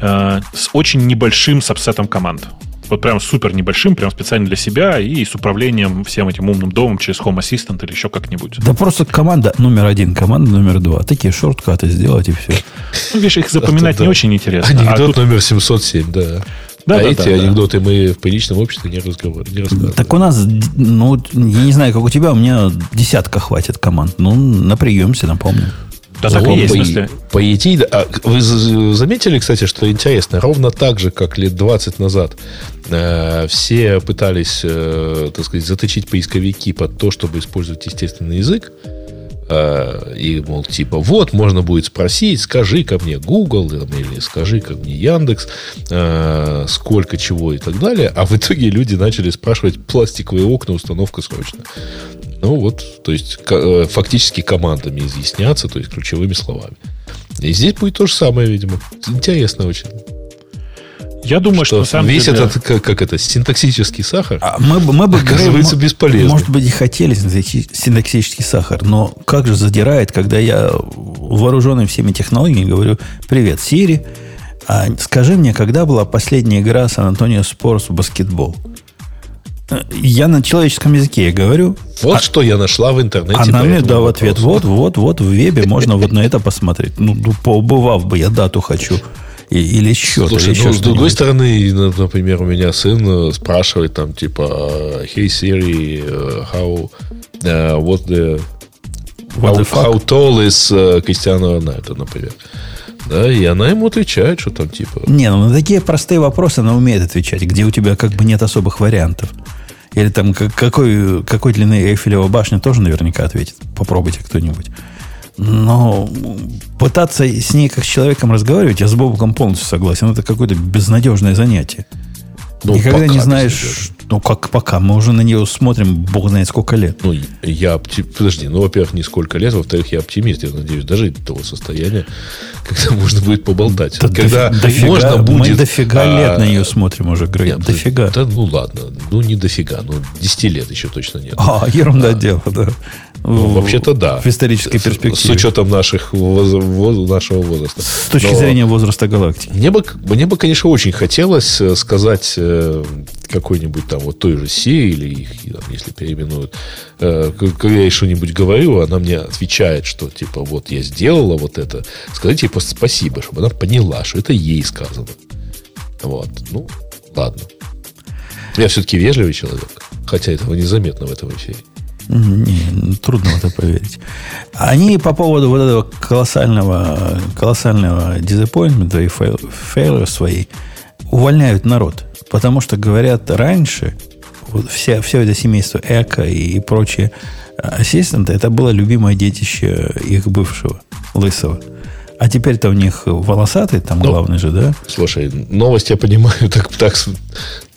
Speaker 2: с очень небольшим сабсетом команд вот прям супер небольшим, прям специально для себя и с управлением всем этим умным домом через Home Assistant или еще как-нибудь.
Speaker 1: Да просто команда номер один, команда номер два. Такие шорткаты сделать и все.
Speaker 2: Ну, видишь, их запоминать
Speaker 4: Это
Speaker 2: не
Speaker 4: да.
Speaker 2: очень интересно.
Speaker 4: Анекдот
Speaker 2: А тут-
Speaker 4: номер 707, да.
Speaker 2: Да,
Speaker 4: а
Speaker 2: да,
Speaker 4: эти
Speaker 2: да, да.
Speaker 4: анекдоты мы в приличном обществе не, разговор, не рассказываем.
Speaker 1: Так у нас, ну, я не знаю, как у тебя, у меня десятка хватит команд. Ну, напряемся, напомню.
Speaker 2: Да так и есть, в
Speaker 4: по,
Speaker 2: смысле.
Speaker 4: по идее, да. А вы заметили, кстати, что интересно, ровно так же, как лет 20 назад э, все пытались, э, так сказать, заточить поисковики под то, чтобы использовать естественный язык, э, и, мол, типа, вот, можно будет спросить, скажи ко мне Google или скажи ко мне Яндекс, э, сколько чего и так далее. А в итоге люди начали спрашивать пластиковые окна, установка срочно. Ну вот, то есть э, фактически командами изъясняться, то есть ключевыми словами. И здесь будет то же самое, видимо. Интересно очень.
Speaker 2: Я думаю, что, на самом
Speaker 4: весь
Speaker 2: деле...
Speaker 4: этот, как, как это, синтаксический сахар,
Speaker 1: А мы, бы- мы бы
Speaker 4: Оказывается,
Speaker 1: мо-
Speaker 4: бесполезно.
Speaker 1: Может быть, и хотели синтакси- синтаксический сахар, но как же задирает, когда я вооруженный всеми технологиями говорю, привет, Сири, а скажи мне, когда была последняя игра Сан-Антонио Спорс в баскетбол? Э, Я на человеческом языке говорю,
Speaker 4: вот что я нашла в интернете.
Speaker 1: она мне да в ответ, вот, вот, вот, в вебе можно вот на это посмотреть. Ну, ну, поубывав бы, я дату хочу. Или счет,
Speaker 4: Слушай,
Speaker 1: или
Speaker 4: ну, с другой стороны, на- например, у меня сын э, спрашивает там, типа, Hey Siri, э, how, э, what the, how, how tall is э, Кристиано Рональдо, например. Да, и она ему отвечает, что там, типа,
Speaker 1: Не, ну на такие простые вопросы она умеет отвечать, где у тебя как бы нет особых вариантов. Или там как- какой, какой длины Эйфелева башня тоже наверняка ответит. Попробуйте кто-нибудь. Но пытаться с ней как с человеком разговаривать, я с Бобуком полностью согласен. Это какое-то безнадежное занятие.
Speaker 4: Ну,
Speaker 1: Никогда
Speaker 4: пока
Speaker 1: не знаешь, ну как пока. Мы уже на нее смотрим, бог знает сколько лет.
Speaker 4: Ну, я Подожди, ну, во-первых, не сколько лет, во-вторых, я оптимист, я надеюсь, дожить до того состояния, когда можно будет поболтать.
Speaker 1: Да
Speaker 4: когда
Speaker 1: дофи- дофига-
Speaker 4: можно
Speaker 1: мы
Speaker 4: будет...
Speaker 1: дофига
Speaker 4: а,
Speaker 1: лет на нее смотрим уже, Грей.
Speaker 4: нет,
Speaker 1: дофига.
Speaker 4: Да, ну, ладно. Ну, не дофига. Ну, 10 лет еще точно нет.
Speaker 1: А, ерунда дело, да.
Speaker 4: Ну, вообще-то да.
Speaker 1: В исторической
Speaker 4: С-
Speaker 1: перспективе.
Speaker 4: С учетом наших воз- воз- нашего возраста.
Speaker 1: С точки
Speaker 4: Но
Speaker 1: зрения возраста галактики.
Speaker 4: Мне бы, мне бы, конечно, очень хотелось э, сказать э, какой-нибудь там вот той же Си или их, если переименуют, э, когда я ей что-нибудь говорю, она мне отвечает, что типа вот я сделала вот это, сказать ей просто спасибо, чтобы она поняла, что это ей сказано. Вот, ну, ладно. Я все-таки вежливый человек, хотя этого незаметно в этом эфире.
Speaker 1: Не, ну, трудно в это поверить. Они по поводу вот этого колоссального, колоссального дизаппоинтмента и фейла своей увольняют народ. Потому что, говорят, раньше вот все, все это семейство Эко и, прочие ассистенты, это было любимое детище их бывшего, Лысого. А теперь-то у них волосатый, там
Speaker 4: Ну,
Speaker 1: главный же, да?
Speaker 4: Слушай, новость я понимаю так, так,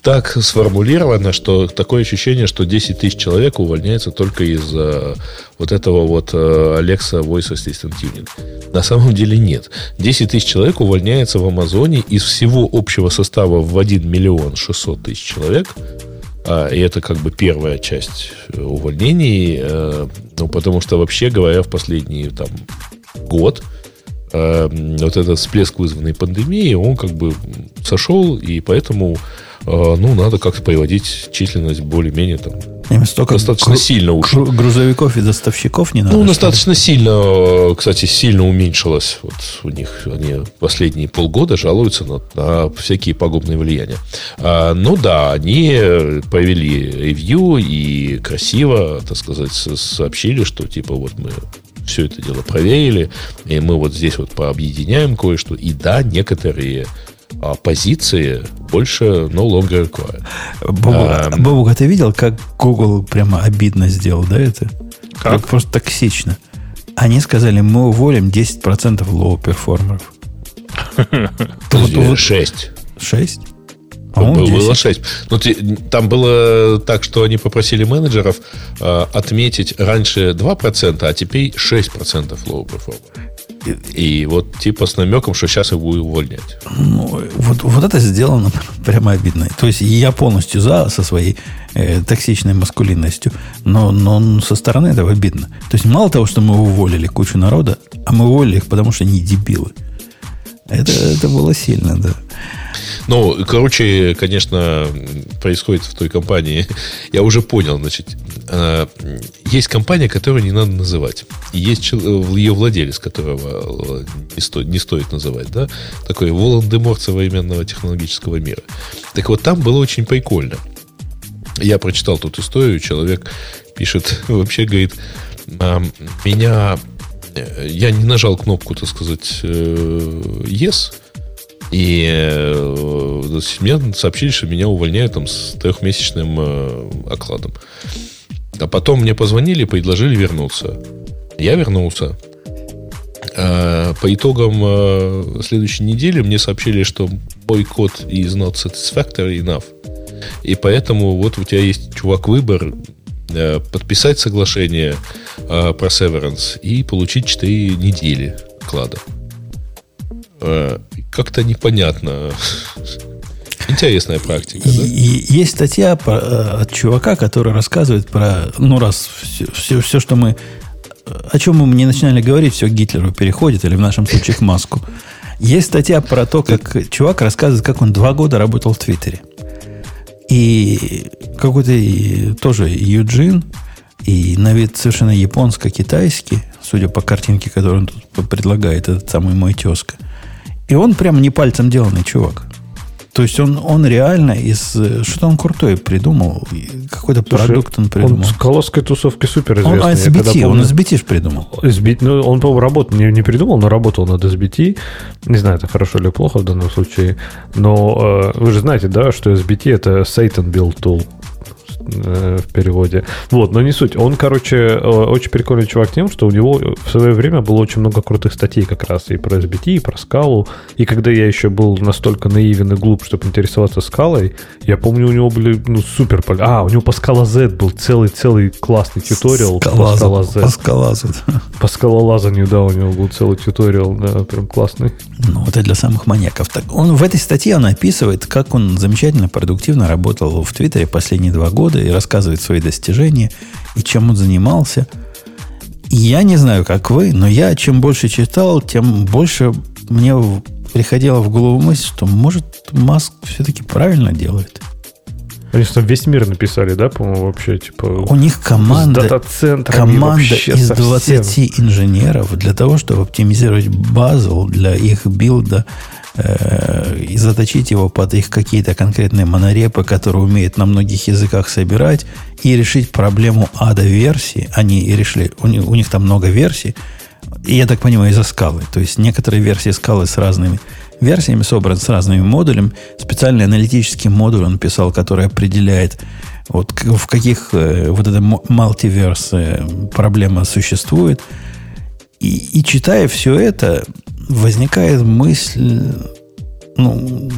Speaker 4: так сформулирована, что такое ощущение, что 10 тысяч человек увольняется только из-за вот этого вот э, Alexa Voice Assistant Tuning. На самом деле нет. 10 тысяч человек увольняется в Амазоне из всего общего состава в 1 миллион 600 тысяч человек. А, и это как бы первая часть э, увольнений. э, ну, потому что, вообще говоря, в последний там, год э, вот этот всплеск, вызванный пандемией, он как бы сошел, и поэтому э, ну, надо как-то приводить численность более-менее там,
Speaker 1: Им столько
Speaker 4: достаточно
Speaker 1: гру-
Speaker 4: сильно
Speaker 1: гру- грузовиков и доставщиков не надо.
Speaker 4: Ну, достаточно сильно, кстати, сильно уменьшилось. Вот у них они последние полгода жалуются на, на всякие пагубные влияния. А, ну да, они провели ревью и красиво, так сказать, сообщили, что типа вот мы все это дело проверили, и мы вот здесь вот пообъединяем кое-что. И да, некоторые а, позиции больше no longer required.
Speaker 1: Бобук, Бобук, а ты видел, как Google прямо обидно сделал, да, это?
Speaker 2: Как?
Speaker 1: Это просто токсично. Они сказали, мы уволим 10% low performer ов.
Speaker 4: Подожди, 6.
Speaker 1: 6?
Speaker 4: Было, было 6. Но ты, там было так, что они попросили менеджеров э, отметить раньше 2%, а теперь 6% low performer. И вот типа с намеком, что сейчас его увольнять.
Speaker 1: Ну, вот, вот это сделано прямо обидно. То есть я полностью за со своей э, токсичной маскулинностью, но, но со стороны этого обидно. То есть мало того, что мы уволили кучу народа, а мы уволили их, потому что они дебилы. Это, это было сильно, да.
Speaker 4: Ну, короче, конечно, происходит в той компании. Я уже понял, значит, э, есть компания, которую не надо называть. И есть ее владелец, которого э, не стоит, не стоит называть, да? Такой Волан-де-Морт современного технологического мира. Так вот, там было очень прикольно. Я прочитал тут историю, человек пишет, вообще говорит, меня э, я не нажал кнопку, так сказать, yes, и э, мне сообщили, что меня увольняют там с трехмесячным э, окладом. А потом мне позвонили и предложили вернуться. Я вернулся. А по итогам э, следующей недели мне сообщили, что мой код is not satisfactory enough. И поэтому вот у тебя есть, чувак, выбор э, подписать соглашение э, про severance и получить 4 недели клада. Э, как-то непонятно. Интересная практика,
Speaker 1: да? И есть статья про, э, от чувака, который рассказывает про, ну, раз все, все, все, что мы, о чем мы не начинали говорить, все к Гитлеру переходит, или в нашем случае к Маску. Есть статья про то, как чувак рассказывает, как он два года работал в Твиттере. И какой-то тоже Юджин, и на вид совершенно японско-китайский, судя по картинке, которую он тут предлагает, этот самый мой тезка – и он прям не пальцем деланный чувак. То есть он, он реально из... Что-то он крутой придумал. Какой-то продукт он придумал. Он
Speaker 5: с колосской тусовки супер известный.
Speaker 1: Он SBT, помню, он SBT ж придумал.
Speaker 5: SBT, ну, он, по-моему, работал, не, не придумал, но работал над SBT. Не знаю, это хорошо или плохо в данном случае. Но э, вы же знаете, да, что SBT это Satan Build Tool. Э, в переводе. Вот, но не суть. Он, короче, э, очень прикольный чувак тем, что у него в свое время было очень много крутых статей как раз и про SBT, и про скалу. И когда я еще был настолько наивен и глуп, чтобы интересоваться скалой, я помню, у него были ну, супер... А, у него по скала Z был целый-целый классный тьюториал.
Speaker 1: По скала Z. По скала Z.
Speaker 5: По скалолазанию, да, у него был целый тьюториал, да, прям классный.
Speaker 1: Ну, это для самых маньяков. Так, он в этой статье он описывает, как он замечательно, продуктивно работал в Твиттере последние два года и рассказывает свои достижения и чем он занимался. И я не знаю, как вы, но я чем больше читал, тем больше мне приходила в голову мысль, что может Маск все-таки правильно делает.
Speaker 5: Они что, весь мир написали, да, по-моему, вообще, типа...
Speaker 1: У них команда, команда из 20 совсем. инженеров для того, чтобы оптимизировать базу для их билда и заточить его под их какие-то конкретные монорепы, которые умеют на многих языках собирать, и решить проблему ада версии. Они и решили, у них, у них там много версий, и я так понимаю, из-за скалы. То есть некоторые версии скалы с разными версиями собран с разными модулями. Специальный аналитический модуль он писал, который определяет, вот в каких э, вот эта мультиверс э, проблема существует. И, и читая все это, возникает мысль, ну,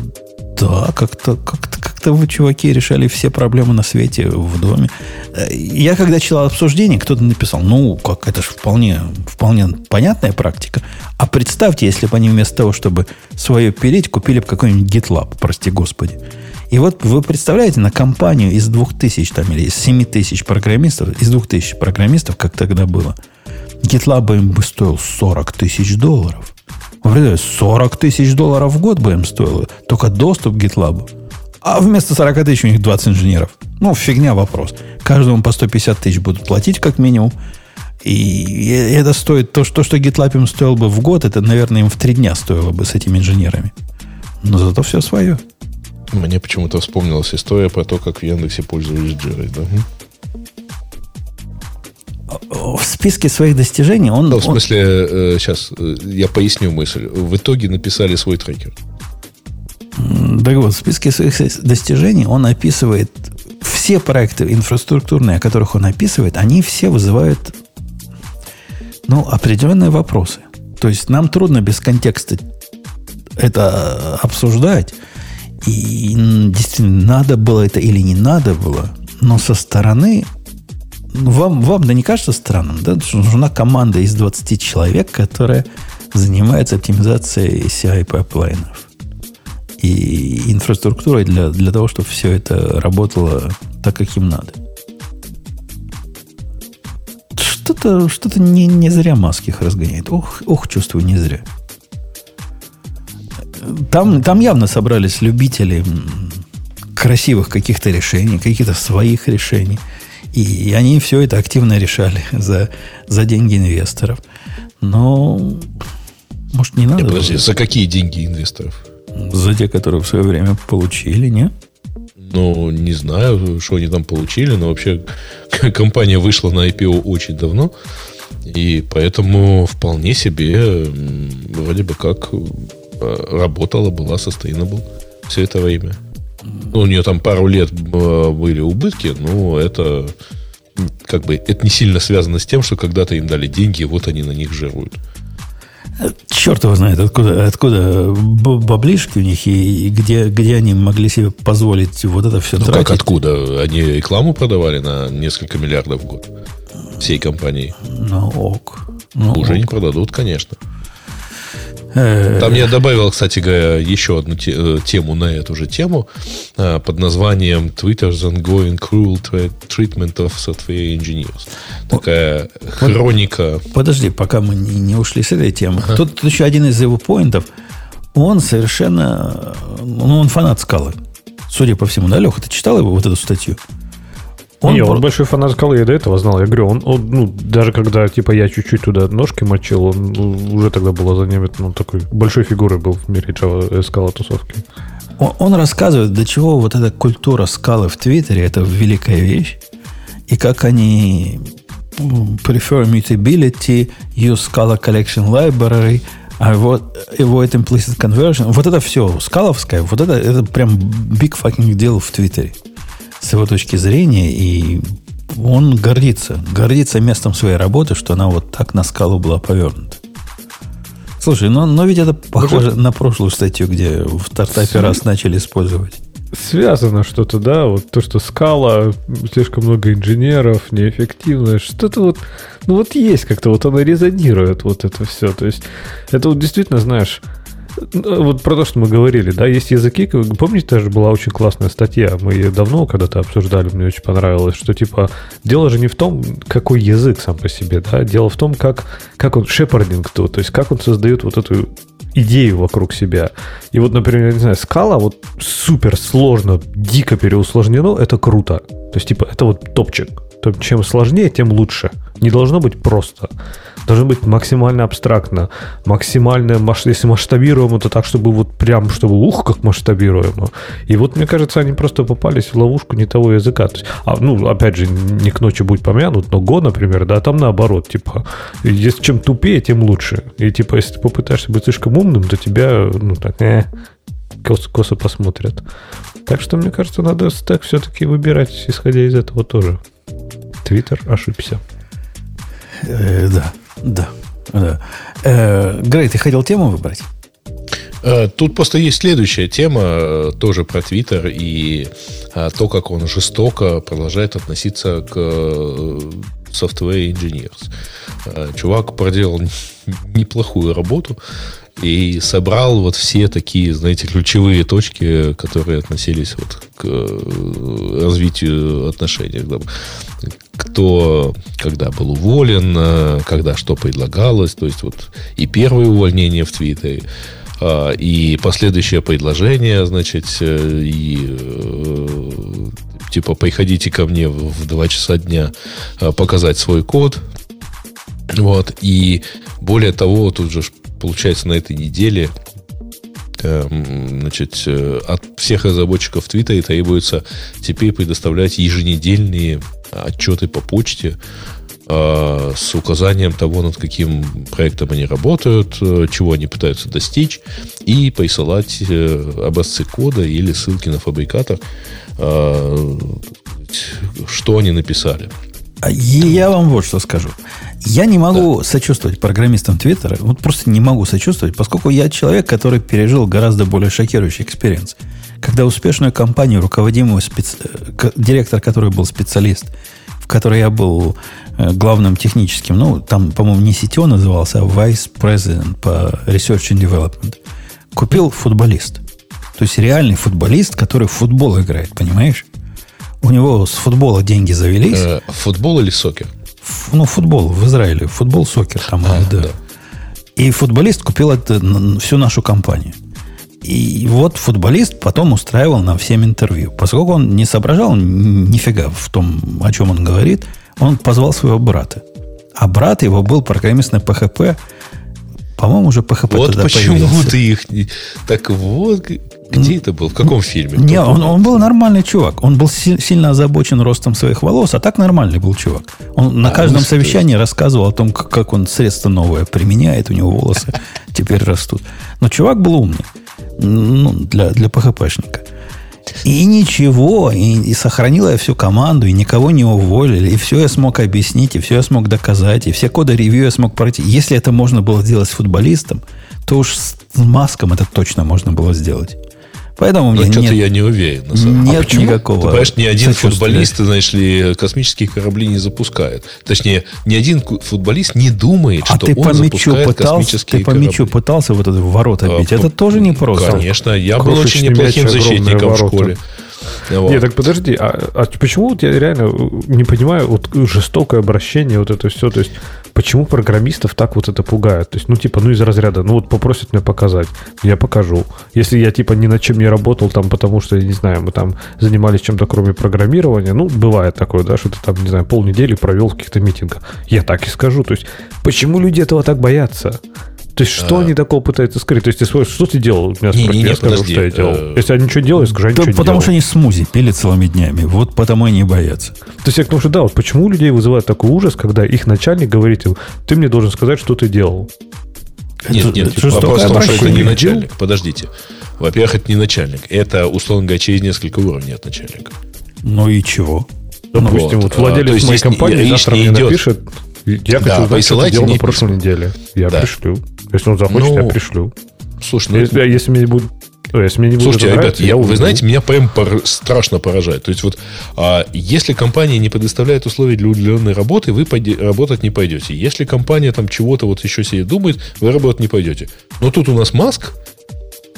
Speaker 1: да, как-то как как вы, чуваки, решали все проблемы на свете в доме. Я когда читал обсуждение, кто-то написал, ну, как это же вполне, вполне понятная практика. А представьте, если бы они вместо того, чтобы свое пилить, купили бы какой-нибудь GitLab, прости господи. И вот вы представляете, на компанию из двух тысяч там, или из семи тысяч программистов, из двух тысяч программистов, как тогда было, GitLab им бы стоил 40 тысяч долларов. Представляете, 40 тысяч долларов в год бы им стоило только доступ к GitLab. А вместо 40 тысяч у них 20 инженеров. Ну, фигня вопрос. Каждому по 150 тысяч будут платить как минимум. И это стоит, то, что, что GitLab им стоил бы в год, это, наверное, им в три дня стоило бы с этими инженерами. Но зато все свое.
Speaker 4: Мне почему-то вспомнилась история про то, как в Яндексе пользовались Jira. Да?
Speaker 1: В списке своих достижений он...
Speaker 4: Ну, в смысле, он... сейчас э, э, я поясню мысль. В итоге написали свой трекер.
Speaker 1: Так вот, в списке своих достижений он описывает все проекты инфраструктурные, о которых он описывает, они все вызывают ну, определенные вопросы. То есть нам трудно без контекста это обсуждать. И действительно, надо было это или не надо было. Но со стороны вам, вам да не кажется странным, да? Что нужна команда из 20 человек, которая занимается оптимизацией CI пайплайнов и инфраструктурой для, для того, чтобы все это работало так, как им надо. Что-то что не, не зря маски их разгоняет. Ох, ох, чувствую, не зря. Там, там явно собрались любители красивых каких-то решений, каких-то своих решений. И они все это активно решали за, за деньги инвесторов. Но, может, не надо?
Speaker 4: Нет, подожди, за какие деньги инвесторов?
Speaker 1: За те, которые в свое время получили, нет?
Speaker 4: Ну, не знаю, что они там получили, но вообще компания вышла на IPO очень давно. И поэтому вполне себе вроде бы как э, работала, была sustainable все это время. Ну, у нее там пару лет э, были убытки, но это как бы это не сильно связано с тем, что когда-то им дали деньги, и вот они на них жируют.
Speaker 1: Черт его знает, откуда, откуда баблишки у них и, и где, где они могли себе позволить вот это все
Speaker 4: ну,
Speaker 1: тратить.
Speaker 4: как откуда? Они рекламу продавали на несколько миллиардов в год всей компании.
Speaker 1: Ну, ок. Ну,
Speaker 4: Уже
Speaker 1: ок.
Speaker 4: не продадут, конечно. Э, Там я добавил, кстати говоря, еще одну э, тему на эту же тему э, под названием Twitter's ongoing cruel treatment of software engineers. Такая хроника.
Speaker 1: Подожди, пока мы не, не ушли с этой темы. Ага. Тут, тут еще один из его поинтов. Он совершенно... Ну, он фанат скалы. Судя по всему, да, Леха, ты читал его, вот эту статью?
Speaker 5: Он, не, он большой фанат скалы, я до этого знал. Я говорю, он, он ну, даже когда типа я чуть-чуть туда ножки мочил, он ну, уже тогда было заметно, он такой большой фигурой был в мире Java э, скала тусовки.
Speaker 1: Он, он рассказывает, до чего вот эта культура скалы в Твиттере это великая вещь, и как они prefer mutability, use Scala Collection Library, а вот avoid implicit conversion, вот это все скаловское, вот это, это прям big fucking deal в Твиттере с его точки зрения, и он гордится, гордится местом своей работы, что она вот так на скалу была повернута. Слушай, но, но ведь это похоже Может... на прошлую статью, где в стартапе Св... раз начали использовать.
Speaker 5: Связано что-то, да, вот то, что скала, слишком много инженеров, неэффективно, что-то вот, ну вот есть как-то, вот оно резонирует, вот это все. То есть это вот действительно, знаешь, вот про то, что мы говорили, да, есть языки, помните, даже была очень классная статья, мы ее давно когда-то обсуждали, мне очень понравилось, что типа дело же не в том, какой язык сам по себе, да, дело в том, как, как он шепардинг то, то есть как он создает вот эту идею вокруг себя. И вот, например, не знаю, скала вот супер сложно, дико переусложнено, это круто. То есть, типа, это вот топчик. Чем сложнее, тем лучше. Не должно быть просто должно быть максимально абстрактно, максимально, если масштабируемо, то так, чтобы вот прям, чтобы ух, как масштабируемо. И вот, мне кажется, они просто попались в ловушку не того языка. То есть, а, ну, опять же, не к ночи будет помянут, но Go, например, да, там наоборот, типа, если чем тупее, тем лучше. И, типа, если ты попытаешься быть слишком умным, то тебя, ну, так, э, косо, косо посмотрят. Так что, мне кажется, надо стек все-таки выбирать, исходя из этого тоже. Твиттер ошибся.
Speaker 1: Э, да. Да. да. Э, Грей, ты хотел тему выбрать?
Speaker 4: Э, тут просто есть следующая тема, э, тоже про Твиттер и то, как он жестоко продолжает относиться к software engineers. Чувак проделал неплохую работу и собрал вот все такие, знаете, ключевые точки, которые относились вот к э, развитию отношений. Кто, когда был уволен, э, когда что предлагалось, то есть вот и первое увольнение в Твиттере, а, и последующее предложение, значит, э, и типа приходите ко мне в 2 часа дня показать свой код. Вот. И более того, тут же получается, на этой неделе эм, значит, э, от всех разработчиков Твиттера требуется теперь предоставлять еженедельные отчеты по почте э, с указанием того, над каким проектом они работают, э, чего они пытаются достичь, и присылать э, образцы кода или ссылки на фабрикатор, что они написали.
Speaker 1: А Я вам вот что скажу. Я не могу да. сочувствовать программистам Твиттера, вот просто не могу сочувствовать, поскольку я человек, который пережил гораздо более шокирующий experience. Когда успешную компанию, руководимую специ... директор, который был специалист, в которой я был э, главным техническим, ну, там, по-моему, не CTO назывался, а Vice President по Research and Development, купил футболист. То есть реальный футболист, который в футбол играет, понимаешь? У него с футбола деньги завелись. Э,
Speaker 4: футбол или сокер?
Speaker 1: Ф, ну, футбол в Израиле. Футбол, сокер там. А, да. да. И футболист купил это, всю нашу компанию. И вот футболист потом устраивал нам всем интервью. Поскольку он не соображал нифига в том, о чем он говорит, он позвал своего брата. А брат его был программист на PHP. По-моему, уже PHP
Speaker 4: Вот почему появился. ты их... Так вот, где это был? В каком фильме?
Speaker 1: Не, он, он был нормальный чувак. Он был си- сильно озабочен ростом своих волос, а так нормальный был чувак. Он на а, каждом ну, совещании рассказывал о том, как, как он средство новое применяет, у него волосы теперь растут. Но чувак был умный ну, для, для PHP-шника. И ничего, и, и сохранила я всю команду, и никого не уволили, и все я смог объяснить, и все я смог доказать, и все коды ревью я смог пройти. Если это можно было сделать с футболистом, то уж с маском это точно можно было сделать. Поэтому
Speaker 4: мне что-то я не уверен. На самом.
Speaker 1: Нет а никакого. Ты
Speaker 4: понимаешь, ни один футболист, знаешь ли, космические корабли не запускает. Точнее, ни один футболист не думает, а что
Speaker 1: ты
Speaker 4: он
Speaker 1: по
Speaker 4: запускает
Speaker 1: пытался,
Speaker 4: космические
Speaker 1: ты по мячу пытался в ворота бить. А, это тоже не просто.
Speaker 4: Конечно, я был очень неплохим защитником в школе.
Speaker 5: Вот. Нет, так подожди, а, а почему вот я реально не понимаю вот жестокое обращение, вот это все, то есть почему программистов так вот это пугает? То есть, ну, типа, ну, из разряда, ну, вот попросят меня показать, я покажу. Если я, типа, ни над чем не работал, там, потому что, я не знаю, мы там занимались чем-то кроме программирования, ну, бывает такое, да, что ты там, не знаю, полнедели провел в каких-то митингах. Я так и скажу. То есть, почему люди этого так боятся? То есть, что а... они такого пытаются скрыть? То есть, ты свой, что ты делал? Меня
Speaker 4: не, не, не,
Speaker 5: я скажу,
Speaker 4: подожди.
Speaker 5: что я делал. Э, Если я ничего делаю, скажу, я
Speaker 1: да
Speaker 5: ничего
Speaker 1: Потому что они смузи пили целыми днями. Вот потому и не боятся. То
Speaker 5: есть, я к тому, что да, вот почему у людей вызывает такой ужас, когда их начальник говорит им, ты мне должен сказать, что ты делал.
Speaker 4: Нет, нет, это вопрос в том, что это не начальник. Подождите. Во-первых, это не начальник. Это, условно говоря, через несколько уровней от начальника.
Speaker 1: Ну и чего?
Speaker 5: Допустим, вот, вот владелец а, моей компании завтра мне идет... напишет, я хочу да, знать, что ты делал на прошлой неделе. Я да. пришлю. Если он захочет, ну, я пришлю.
Speaker 4: Слушай, ну...
Speaker 5: Если, если мне будет если мне не
Speaker 4: Слушайте, ребят, я, вы знаете, меня прям пор, страшно поражает. То есть вот, а, если компания не предоставляет условия для удаленной работы, вы пойди, работать не пойдете. Если компания там чего-то вот еще себе думает, вы работать не пойдете. Но тут у нас Маск,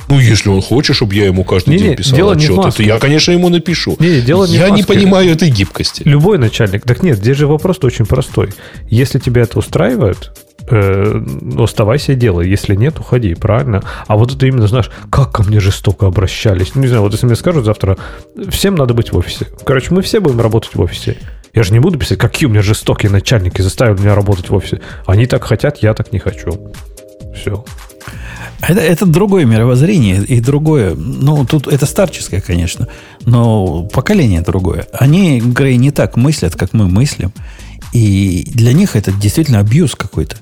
Speaker 4: ну, если он хочет, чтобы я ему каждый не, день писал дело отчет, не то я, конечно, ему напишу.
Speaker 5: Не, дело не
Speaker 4: я не понимаю этой гибкости.
Speaker 5: Любой начальник. Так нет, здесь же вопрос очень простой. Если тебя это устраивает, э, оставайся и делай. Если нет, уходи, правильно? А вот это именно, знаешь, как ко мне жестоко обращались. Ну, не знаю, вот если мне скажут завтра, всем надо быть в офисе. Короче, мы все будем работать в офисе. Я же не буду писать, какие у меня жестокие начальники заставили меня работать в офисе. Они так хотят, я так не хочу. Все.
Speaker 1: Это, это другое мировоззрение и другое. Ну, тут это старческое, конечно, но поколение другое. Они, Грей, не так мыслят, как мы мыслим. И для них это действительно абьюз какой-то.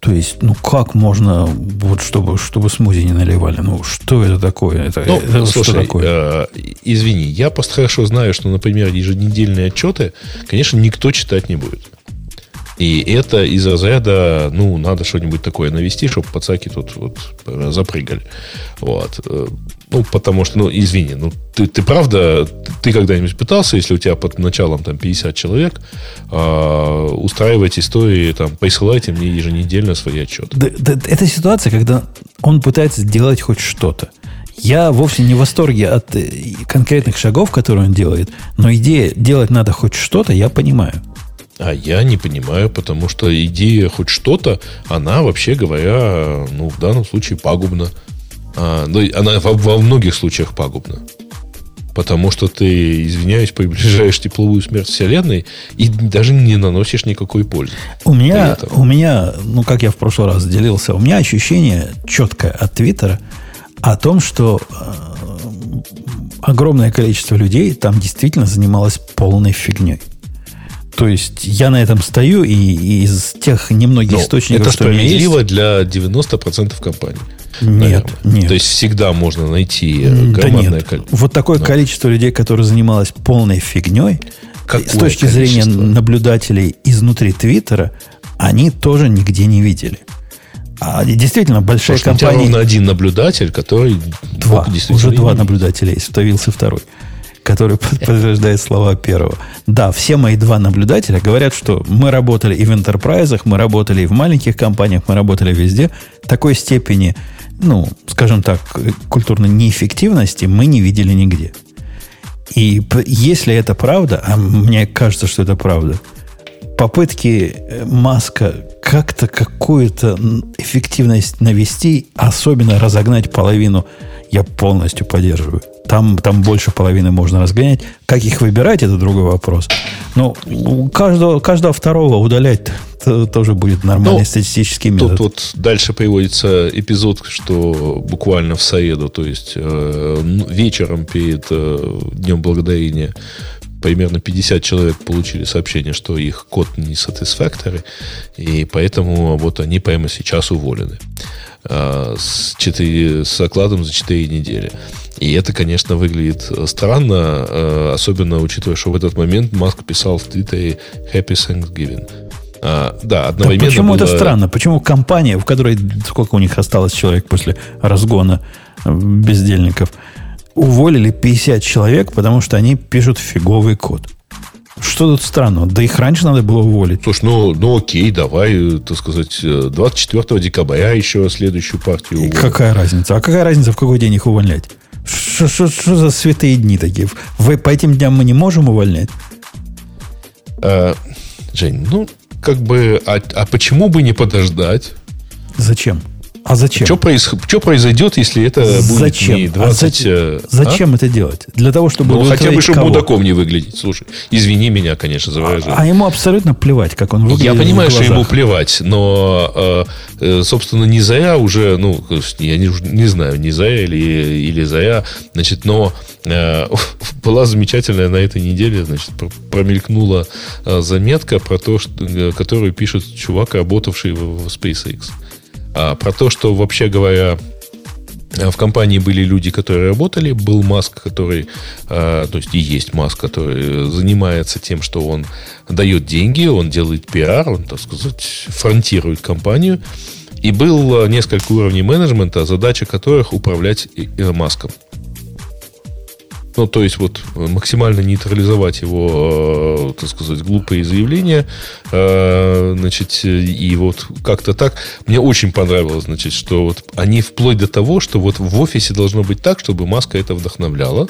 Speaker 1: То есть, ну как можно, вот чтобы, чтобы смузи не наливали? Ну, что это такое? Это,
Speaker 4: ну,
Speaker 1: это
Speaker 4: слушай, что такое? Э, извини, я просто хорошо знаю, что, например, еженедельные отчеты, конечно, никто читать не будет. И это из разряда, ну, надо что-нибудь такое навести, чтобы пацаки тут вот запрыгали. Вот. Ну, потому что, ну, извини, ну, ты, ты правда, ты когда-нибудь пытался, если у тебя под началом там 50 человек, э, устраивать истории, там, присылайте мне еженедельно свои отчеты.
Speaker 1: Да, да, это ситуация, когда он пытается сделать хоть что-то. Я вовсе не в восторге от э, конкретных шагов, которые он делает, но идея делать надо хоть что-то, я понимаю.
Speaker 4: А я не понимаю, потому что идея хоть что-то, она, вообще говоря, ну, в данном случае пагубна. А, ну, она во, во многих случаях пагубна. Потому что ты, извиняюсь, приближаешь тепловую смерть Вселенной и даже не наносишь никакой пользы.
Speaker 1: У меня, у меня, ну, как я в прошлый раз делился, у меня ощущение четкое от Твиттера о том, что э, огромное количество людей там действительно занималось полной фигней. То есть я на этом стою, и, и из тех немногих
Speaker 4: Но
Speaker 1: источников,
Speaker 4: это
Speaker 1: что у меня есть...
Speaker 4: для 90% компаний.
Speaker 1: Нет,
Speaker 4: наверное.
Speaker 1: нет.
Speaker 4: То есть всегда можно найти э,
Speaker 1: Да нет.
Speaker 4: количество.
Speaker 1: Вот такое
Speaker 4: Да.
Speaker 1: количество людей, которые занималось полной фигней,
Speaker 4: Какое
Speaker 1: с точки зрения
Speaker 4: количество?
Speaker 1: наблюдателей изнутри Твиттера, они тоже нигде не видели. А действительно, большая
Speaker 4: Потому что у тебя
Speaker 1: компания...
Speaker 4: ровно один наблюдатель, который
Speaker 1: Два. Уже два
Speaker 4: не видеть.
Speaker 1: наблюдателя есть. Вставился второй, который под- подтверждает слова первого. Да, все мои два наблюдателя говорят, что мы работали и в интерпрайзах, мы работали и в маленьких компаниях, мы работали везде. Такой степени, ну, скажем так, культурной неэффективности мы не видели нигде. И если это правда, а мне кажется, что это правда, попытки э, Маска как-то какую-то эффективность навести, особенно разогнать половину, я полностью поддерживаю. Там, там больше половины можно разгонять. Как их выбирать, это другой вопрос. Но у каждого, каждого второго удалять т- тоже будет нормальный
Speaker 4: Ну,
Speaker 1: статистический метод.
Speaker 4: Тут вот дальше приводится эпизод, что буквально в среду, то есть э, вечером перед э, Днем Благодарения примерно 50 человек получили сообщение, что их код не satisfactory, и поэтому вот они прямо сейчас уволены э, с, четыре- с окладом за 4 недели. И это, конечно, выглядит э, странно, э, особенно учитывая, что в этот момент Маск писал в Твиттере Happy Thanksgiving. А, да, одновременно
Speaker 1: почему это
Speaker 4: было-
Speaker 1: странно? Почему компания, в которой сколько у них осталось человек после разгона э, бездельников, уволили 50 человек, потому что они пишут фиговый код? Что тут странного? Да их раньше надо было уволить.
Speaker 4: Слушай, ну, ну окей, давай, э, так сказать, э, 24 декабря еще следующую партию. Уволим.
Speaker 1: какая разница? А какая разница, в какой день их увольнять? Что за святые дни такие? Вы, по этим дням мы не можем увольнять?
Speaker 4: А, Жень, ну, как бы, а, а почему бы не подождать?
Speaker 1: Зачем? А зачем?
Speaker 4: Что, произойдет, если это будет
Speaker 1: Зачем?
Speaker 4: не
Speaker 1: А
Speaker 4: 20...
Speaker 1: зачем?
Speaker 4: э,
Speaker 1: Зачем это делать? Для того,
Speaker 4: а?
Speaker 1: чтобы
Speaker 4: Ну, хотя бы, чтобы
Speaker 1: кого?
Speaker 4: мудаком не выглядеть. Слушай, извини меня, конечно, за выражение.
Speaker 1: А ему абсолютно плевать, как он выглядит.
Speaker 4: Я понимаю, что ему плевать, но, э, э, собственно, не зая уже, ну, я не, не знаю, не зая или, или зая, значит, но э, была замечательная на этой неделе, значит, пр- промелькнула э, заметка про то, что, которую пишет чувак, работавший в, в SpaceX. А, про то, что, вообще говоря, э, в компании были люди, которые работали, был Маск, который, э, то есть и есть Маск, который занимается тем, что он дает деньги, он делает пиар, он, так сказать, фронтирует компанию. И был э, несколько уровней менеджмента, задача которых управлять Илон Маском. Ну, то есть, вот э, максимально нейтрализовать его, э, так сказать, глупые заявления. э, Значит, и вот как-то так. Мне очень понравилось, значит, что вот они вплоть до того, что вот в офисе должно быть так, чтобы маска это вдохновляла.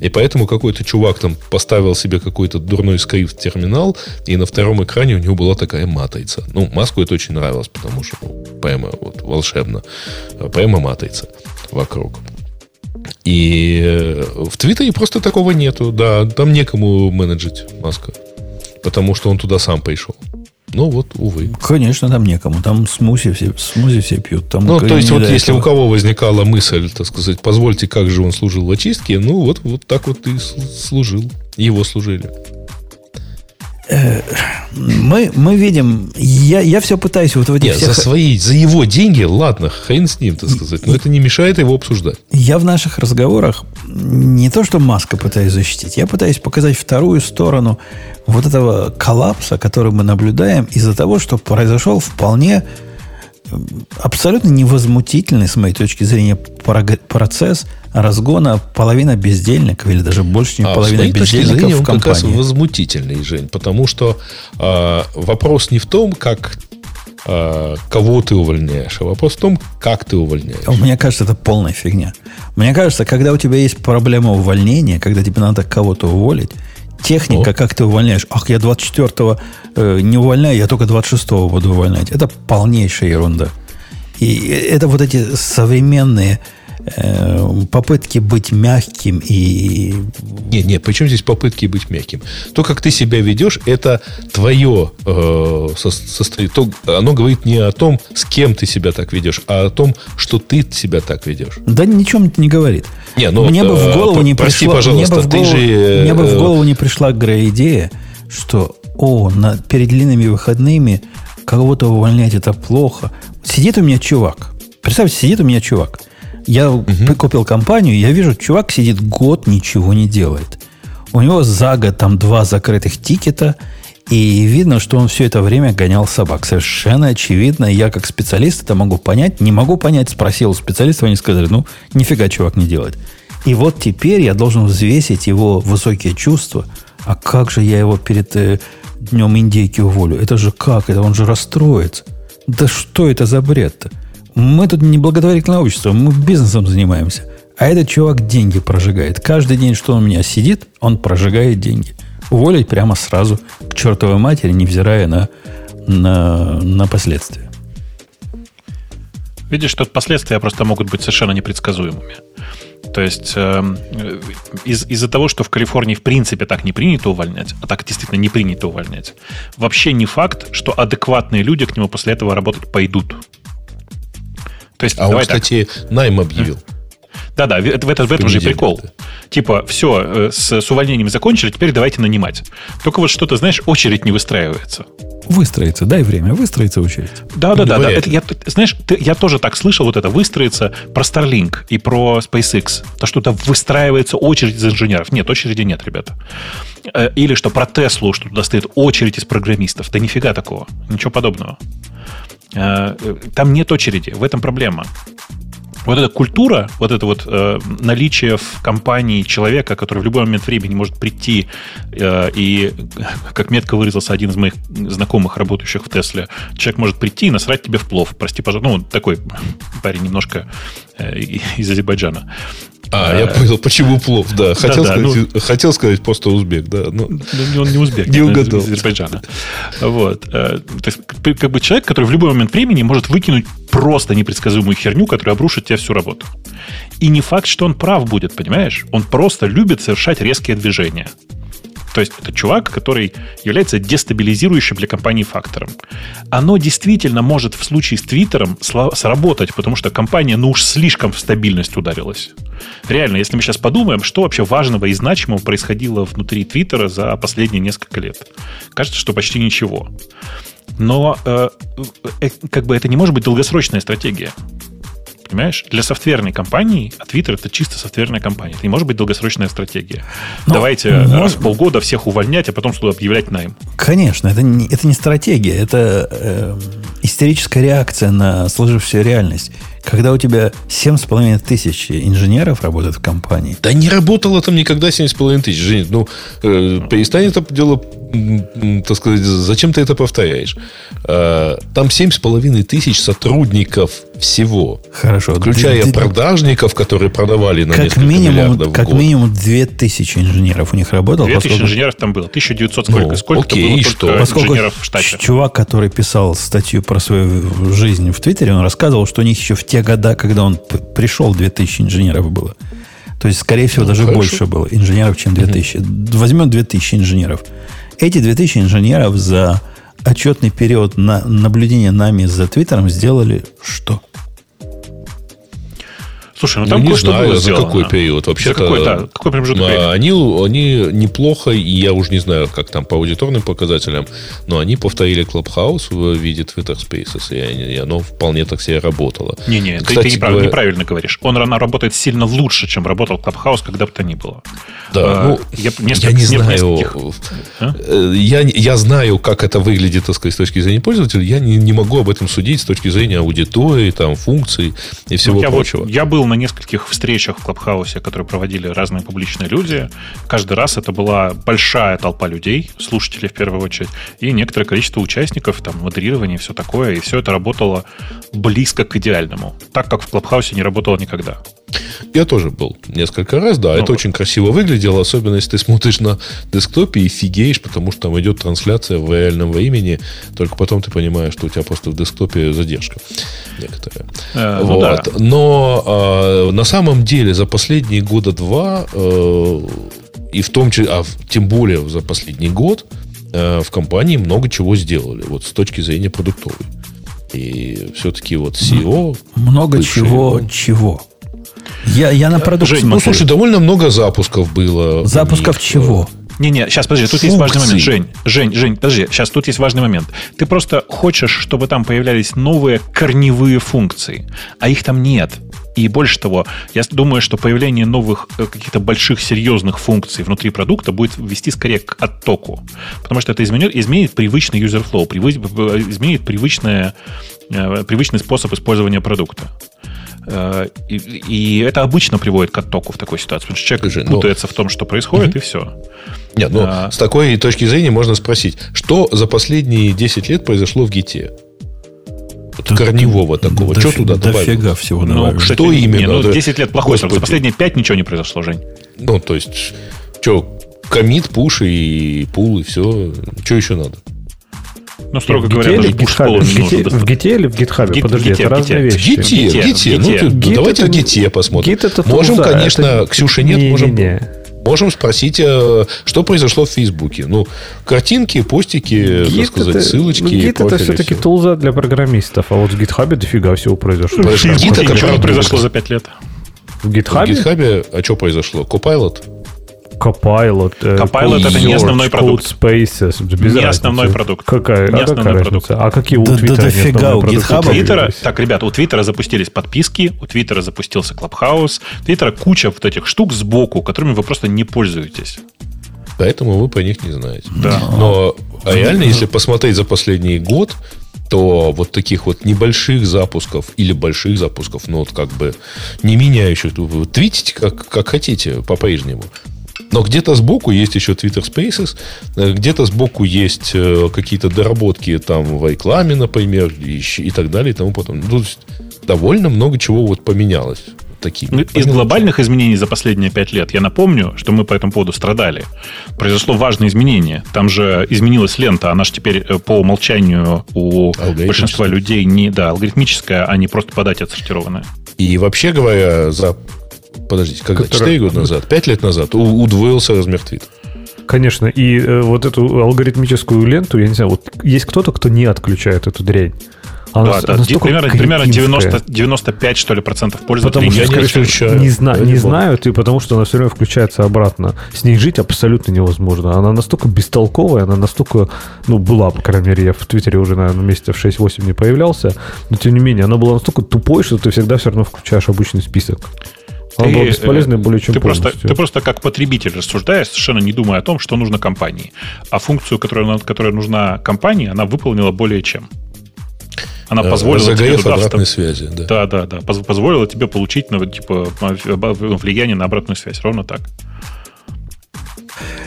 Speaker 4: И поэтому какой-то чувак там поставил себе какой-то дурной скрипт-терминал, и на втором экране у него была такая матрица. Ну, маску это очень нравилось, потому что ну, прямо вот волшебно. Прямо матрица вокруг. И э, в Твиттере просто такого нету. Да, там некому менеджить Маска. Потому что он туда сам пришел. Ну вот, увы.
Speaker 1: Конечно, там некому. Там смузи все, смузи все пьют. Там
Speaker 4: Ну, то есть, вот если
Speaker 1: этого.
Speaker 4: у кого возникала мысль, так сказать, позвольте, как же он служил в очистке, ну, вот, вот так вот и служил. Его служили.
Speaker 1: Мы, мы видим... Я, я все пытаюсь вот в этих
Speaker 4: Нет,
Speaker 1: всех...
Speaker 4: за свои, за его деньги, ладно, хрен с ним, так сказать. Но это не мешает его обсуждать.
Speaker 1: Я в наших разговорах не то, что Маска пытаюсь защитить, я пытаюсь показать вторую сторону вот этого коллапса, который мы наблюдаем из-за того, что произошел вполне абсолютно невозмутительный, с моей точки зрения, процесс разгона половина бездельников, или даже больше, чем
Speaker 4: А с
Speaker 1: половина
Speaker 4: точки
Speaker 1: бездельников
Speaker 4: зрения,
Speaker 1: в
Speaker 4: он как раз
Speaker 1: компании.
Speaker 4: возмутительный, Жень, потому что а, вопрос не в том, как а, кого ты увольняешь, а вопрос в том, как ты увольняешь.
Speaker 1: Мне кажется, это полная фигня. Мне кажется, когда у тебя есть проблема увольнения, когда тебе надо кого-то уволить, техника,
Speaker 4: О.
Speaker 1: как ты увольняешь, ах, я 24-го э, не увольняю, я только 26-го буду увольнять. Это полнейшая ерунда. И это вот эти современные попытки быть мягким и...
Speaker 4: Не, не, причем здесь попытки быть мягким? То, как ты себя ведешь, это твое э, со- состоя- то, Оно говорит не о том, с кем ты себя так ведешь, а о том, что ты себя так ведешь.
Speaker 1: Да ничем это не говорит.
Speaker 4: Не, ну,
Speaker 1: мне бы в
Speaker 4: э,
Speaker 1: голову не
Speaker 4: прости,
Speaker 1: пришло,
Speaker 4: пожалуйста,
Speaker 1: мне бы в
Speaker 4: ты
Speaker 1: голову,
Speaker 4: же,
Speaker 1: мне бы в
Speaker 4: э,
Speaker 1: голову не пришла идея, что о, на, перед длинными выходными кого-то увольнять это плохо. Сидит у меня чувак. Представьте, сидит у меня чувак. Я угу. купил компанию, я вижу, чувак сидит год, ничего не делает. У него за год там два закрытых тикета, и видно, что он все это время гонял собак. Совершенно очевидно. Я как специалист это могу понять. Не могу понять, спросил у специалистов, они сказали, ну, нифига чувак не делает. И вот теперь я должен взвесить его высокие чувства. А как же я его перед э, днем индейки уволю? Это же как? Это он же расстроится. Да что это за бред-то? Мы тут не благотворительное общество, мы бизнесом занимаемся. А этот чувак деньги прожигает. Каждый день, что он у меня сидит, он прожигает деньги. Уволить прямо сразу к чертовой матери, невзирая на, на, на последствия.
Speaker 2: Видишь, что последствия просто могут быть совершенно непредсказуемыми. То есть э, из, из-за того, что в Калифорнии в принципе так не принято увольнять, а так действительно не принято увольнять, вообще не факт, что адекватные люди к нему после этого работать пойдут.
Speaker 4: То есть, а он, кстати, так. найм объявил.
Speaker 2: Да-да, в, в, в этом же прикол. Это. Типа, все, э, с, с увольнением закончили, теперь давайте нанимать. Только вот что-то, знаешь, очередь не выстраивается.
Speaker 1: Выстроится, дай время, выстроится очередь.
Speaker 2: Да-да-да, да, это, я, знаешь, ты, я тоже так слышал, вот это выстроится про Starlink и про SpaceX. То, что-то выстраивается очередь из инженеров. Нет, очереди нет, ребята. Э, или что про Теслу, что туда стоит очередь из программистов. Да нифига такого, ничего подобного. Э, там нет очереди, в этом проблема вот эта культура, вот это вот э, наличие в компании человека, который в любой момент времени может прийти э, и, как метко выразился один из моих знакомых, работающих в Тесле, человек может прийти и насрать тебе в плов. Прости, пожалуйста. Ну, такой парень немножко из Азербайджана.
Speaker 4: А, я понял, почему плов, да. Хотел, да, сказать, ну, хотел сказать просто узбек, да.
Speaker 2: Ну, ну он не узбек,
Speaker 4: не угадал.
Speaker 2: из Азербайджана. Вот. Э, то есть, как бы человек, который в любой момент времени может выкинуть просто непредсказуемую херню, которая обрушит тебе всю работу. И не факт, что он прав будет, понимаешь? Он просто любит совершать резкие движения. То есть это чувак, который является дестабилизирующим для компании фактором. Оно действительно может в случае с Твиттером сработать, потому что компания, ну уж слишком в стабильность ударилась. Реально, если мы сейчас подумаем, что вообще важного и значимого происходило внутри Твиттера за последние несколько лет. Кажется, что почти ничего. Но э, э, как бы это не может быть долгосрочная стратегия. Понимаешь? Для софтверной компании, а Twitter это чисто софтверная компания. Это не может быть долгосрочная стратегия. Но Давайте может... раз в полгода всех увольнять, а потом что объявлять найм.
Speaker 1: Конечно, это не, это не стратегия, это э, истерическая реакция на сложившуюся реальность. Когда у тебя 7,5 тысяч инженеров работают в компании.
Speaker 4: Да не работало там никогда 7,5 тысяч. Женя, ну, э, перестань это дело, так сказать, зачем ты это повторяешь? Э, там 7,5 тысяч сотрудников всего.
Speaker 1: Хорошо.
Speaker 4: Включая 2, продажников, которые продавали на как несколько
Speaker 1: минимум,
Speaker 4: миллиардов
Speaker 1: Как
Speaker 4: год.
Speaker 1: минимум 2000 инженеров у них работало.
Speaker 2: 2000 поскольку... инженеров там было. 1900 сколько? Ну, сколько
Speaker 4: окей, было и что?
Speaker 2: инженеров в штате?
Speaker 1: Чувак, который писал статью про свою жизнь в Твиттере, он рассказывал, что у них еще в те года, когда он пришел, 2000 инженеров было. То есть, скорее всего, ну, даже хорошо. больше было инженеров, чем 2000. Угу. Возьмем 2000 инженеров. Эти 2000 инженеров за отчетный период на наблюдения нами за Твиттером сделали что?
Speaker 2: Слушай, ну там
Speaker 4: ну, не знаю, за какой период. Вообще за
Speaker 2: какой, да, какой промежуток
Speaker 4: времени? Они, они неплохо, и я уже не знаю, как там по аудиторным показателям, но они повторили Clubhouse в виде Twitter Spaces, и, оно вполне так себе работало.
Speaker 2: Не-не, ты, ты неправильно, говоря... неправильно говоришь. Он рано работает сильно лучше, чем работал Clubhouse, когда бы то ни было.
Speaker 4: Да, а, ну, я, я не знаю. А? Э, я, я знаю, как это выглядит, так сказать, с точки зрения пользователя. Я не, не могу об этом судить с точки зрения аудитории, там, функций и всего ну,
Speaker 2: я
Speaker 4: прочего.
Speaker 2: Вот, я был на нескольких встречах в Клабхаусе, которые проводили разные публичные люди. Каждый раз это была большая толпа людей, слушателей в первую очередь, и некоторое количество участников, там, модерирование все такое. И все это работало близко к идеальному. Так, как в Клабхаусе не работало никогда.
Speaker 4: Я тоже был несколько раз, да. Ну, это вот. очень красиво выглядело, особенно если ты смотришь на десктопе и фигеешь, потому что там идет трансляция в реальном времени. Только потом ты понимаешь, что у тебя просто в десктопе задержка некоторая. Э, ну вот. да. Но э, на самом деле за последние года два, э, и в том числе, а тем более за последний год, э, в компании много чего сделали, вот с точки зрения продуктовой. И все-таки вот SEO...
Speaker 1: Много чего, чего? Я, я на продукт
Speaker 4: Жень, ну, слушай, довольно много запусков было.
Speaker 1: Запусков чего?
Speaker 2: Не-не, сейчас, подожди, тут есть важный момент. Жень, Жень, Жень, подожди, сейчас тут есть важный момент. Ты просто хочешь, чтобы там появлялись новые корневые функции, а их там нет. И больше того, я думаю, что появление новых э, каких-то больших серьезных функций внутри продукта будет вести скорее к оттоку. Потому что это изменит, изменит привычный user flow, изменит привычное, э, привычный способ использования продукта. Э, и, и это обычно приводит к оттоку в такой ситуации, потому что человек Слушай, ну, путается в том, что происходит, угу. и все.
Speaker 4: Нет, ну, а... с такой точки зрения можно спросить, что за последние 10 лет произошло в ГИТе? Вот да, корневого такого. Да, что туда добавить?
Speaker 1: Дофига всего
Speaker 2: ну, Что кстати, именно? Не, ну, 10 лет плохой срок. За последние 5 ничего не произошло, Жень.
Speaker 4: Ну, то есть, что, комит, пуш и пул, и все. Что еще надо?
Speaker 2: Ну, строго говоря, даже
Speaker 5: пуш в, гите, в гите или в гитхабе? Подожди, это разные вещи.
Speaker 4: В гите. Ну, давайте в гите посмотрим. Можем, конечно, Ксюши нет, можем... Можем спросить, э, что произошло в Фейсбуке. Ну, картинки, постики, Git так сказать, это, ссылочки. Ну,
Speaker 5: Git это все-таки тулза для программистов, а вот в GitHub дофига всего произошло.
Speaker 2: Git это что произошло за 5 лет?
Speaker 5: В GitHub?
Speaker 4: В GitHub, а что произошло? Copilot?
Speaker 5: Copilot.
Speaker 2: Э, Copilot это не основной продукт.
Speaker 5: Spaces, без
Speaker 2: не основной продукт.
Speaker 5: Какая,
Speaker 2: не а основной какая продукт.
Speaker 5: А какие у
Speaker 1: да,
Speaker 5: Твиттера
Speaker 1: да, дофига, у GitHub.
Speaker 2: Твиттера, так, ребята, у Твиттера запустились подписки, у Твиттера запустился Clubhouse, у Твиттера куча вот этих штук сбоку, которыми вы просто не пользуетесь.
Speaker 4: Поэтому вы по них не знаете.
Speaker 2: Да.
Speaker 4: Но а реально, если посмотреть за последний год, то вот таких вот небольших запусков или больших запусков, ну вот как бы не меняющих, вы твитите как, как хотите по-прежнему. Но где-то сбоку есть еще Twitter Spaces, э, где-то сбоку есть э, какие-то доработки там в рекламе, например, и, и так далее и тому потом. Ну, то есть довольно много чего вот поменялось. Такими.
Speaker 2: Ну, из глобальных изменений за последние пять лет, я напомню, что мы по этому поводу страдали. Произошло важное изменение. Там же изменилась лента. Она же теперь э, по умолчанию у большинства людей не да, алгоритмическая, а не просто по дате отсортированная.
Speaker 4: И вообще говоря, за подождите, когда? Который... 4 года назад, 5 лет назад удвоился размер твита.
Speaker 5: Конечно, и э, вот эту алгоритмическую ленту, я не знаю, вот есть кто-то, кто не отключает эту дрянь.
Speaker 2: Она, да, да, примерно, примерно 90, 95, что ли, процентов пользователей
Speaker 5: потому что, не, включают. не, зна, не знают, и потому что она все время включается обратно. С ней жить абсолютно невозможно. Она настолько бестолковая, она настолько, ну, была, по крайней мере, я в Твиттере уже, наверное, месяцев 6-8 не появлялся, но тем не менее, она была настолько тупой, что ты всегда все равно включаешь обычный список.
Speaker 2: Он ты, был бесполезный более чем ты просто, ты просто как потребитель рассуждаешь, совершенно не думая о том, что нужно компании. А функцию, которая, которая нужна компании, она выполнила более чем. Она э, позволила
Speaker 4: Загорев тебе обратной связи.
Speaker 2: Да. да, да, да. Позволила тебе получить ну, типа, влияние на обратную связь. Ровно так.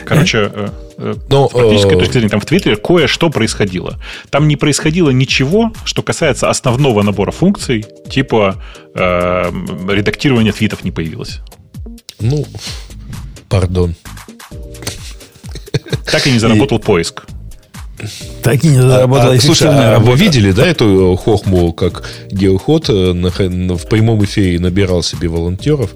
Speaker 2: Короче, э, э, Но, с практической точки зрения, там в Твиттере кое-что происходило. Там не происходило ничего, что касается основного набора функций, типа э, редактирования твитов не появилось.
Speaker 4: Ну, пардон.
Speaker 2: Так и не заработал и... поиск.
Speaker 1: Так и не заработала а, а,
Speaker 4: слушай, а вы видели, да, эту хохму, как Геоход в прямом эфире набирал себе волонтеров,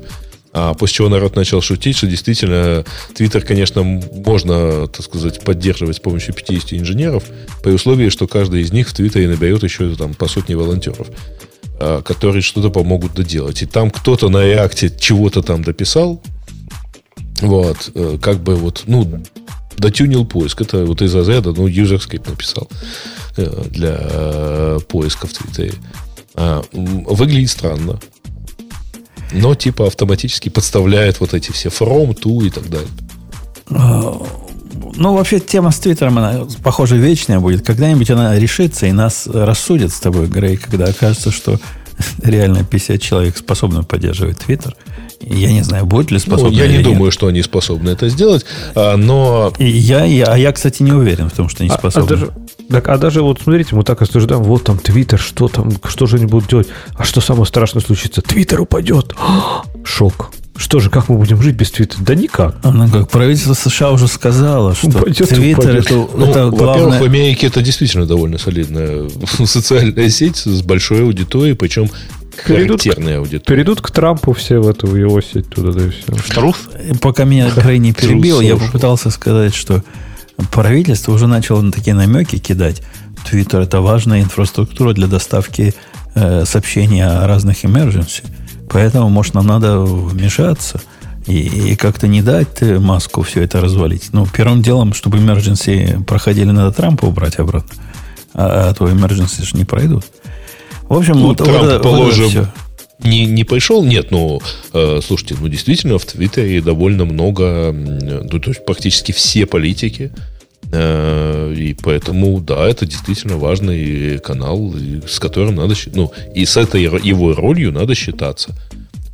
Speaker 4: а после чего народ начал шутить, что действительно Твиттер, конечно, можно, так сказать, поддерживать с помощью 50 инженеров, при условии, что каждый из них в Твиттере наберет еще там по сотне волонтеров, а, которые что-то помогут доделать. И там кто-то на реакте чего-то там дописал, вот, э, как бы вот, ну, дотюнил поиск. Это вот из разряда, ну, юзерскейп написал э, для э, поиска в Твиттере. А, выглядит странно но типа автоматически подставляет вот эти все from, to и так далее. А,
Speaker 1: ну, вообще, тема с Твиттером, она, похоже, вечная будет. Когда-нибудь она решится и нас рассудит с тобой, Грей, когда окажется, что реально 50 человек способны поддерживать Твиттер. Я не знаю, будет ли способны. Ну,
Speaker 4: я не думаю, нет. что они способны это сделать, а, но...
Speaker 1: И я, я, а я, кстати, не уверен в том, что они способны. А, а даже,
Speaker 5: так, а даже вот смотрите, мы так осуждаем, вот там Твиттер, что там, что же они будут делать? А что самое страшное случится? Твиттер упадет. Шок. Что же, как мы будем жить без Твиттера? Да никак.
Speaker 1: Ну как, правительство США уже сказало, что Твиттер это,
Speaker 4: ну, это главное... Во-первых, в Америке это действительно довольно солидная социальная сеть с большой аудиторией, причем
Speaker 5: перейдут, аудитория. Перейдут к Трампу все в эту его сеть туда, да и все.
Speaker 2: Труф?
Speaker 1: Пока меня Крей не перебил, я попытался сказать, что правительство уже начало на такие намеки кидать. Твиттер это важная инфраструктура для доставки э, сообщений о разных emergency. Поэтому, может, нам надо вмешаться. И, и как-то не дать маску все это развалить. Ну, первым делом, чтобы emergency проходили, надо Трампа убрать обратно. А, а то emergency же не пройдут. В общем,
Speaker 4: ну,
Speaker 1: вот,
Speaker 4: Трамп,
Speaker 1: вот,
Speaker 4: положим,
Speaker 1: вот
Speaker 4: не, не пришел, нет, ну, э, слушайте, ну, действительно, в Твиттере довольно много, ну, то есть практически все политики, э, и поэтому, да, это действительно важный канал, с которым надо, ну, и с этой его ролью надо считаться.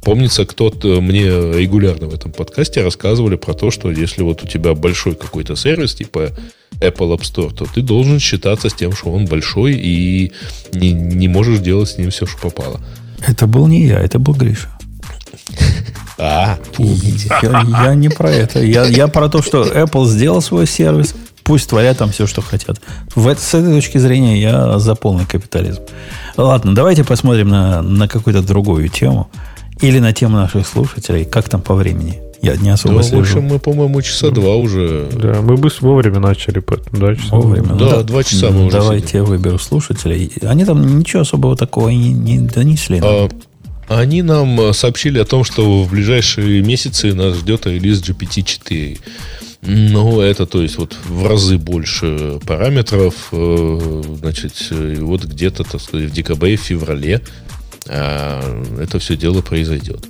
Speaker 4: Помнится, кто-то мне регулярно в этом подкасте рассказывали про то, что если вот у тебя большой какой-то сервис, типа Apple App Store, то ты должен считаться с тем, что он большой, и не, не можешь делать с ним все, что попало.
Speaker 1: Это был не я, это был Гриша.
Speaker 4: А,
Speaker 1: я не про это. Я, я про то, что Apple сделал свой сервис, пусть творят там все, что хотят. В, с этой точки зрения я за полный капитализм. Ладно, давайте посмотрим на, на какую-то другую тему. Или на тему наших слушателей. Как там по времени? Я не особо
Speaker 4: ну,
Speaker 1: слежу.
Speaker 4: в общем, мы, по-моему, часа два уже.
Speaker 5: Да, мы быстро вовремя начали, поэтому да, часа
Speaker 1: Вовремя.
Speaker 4: Да,
Speaker 1: да,
Speaker 4: два часа мы уже
Speaker 1: Давайте
Speaker 4: сидим.
Speaker 1: я выберу слушателей. Они там ничего особого такого не, не донесли.
Speaker 4: А, они нам сообщили о том, что в ближайшие месяцы нас ждет релиз GPT-4. Ну, это, то есть, вот в разы больше параметров. э, Значит, и вот где-то, так сказать, в декабре, в феврале а, это все дело произойдет.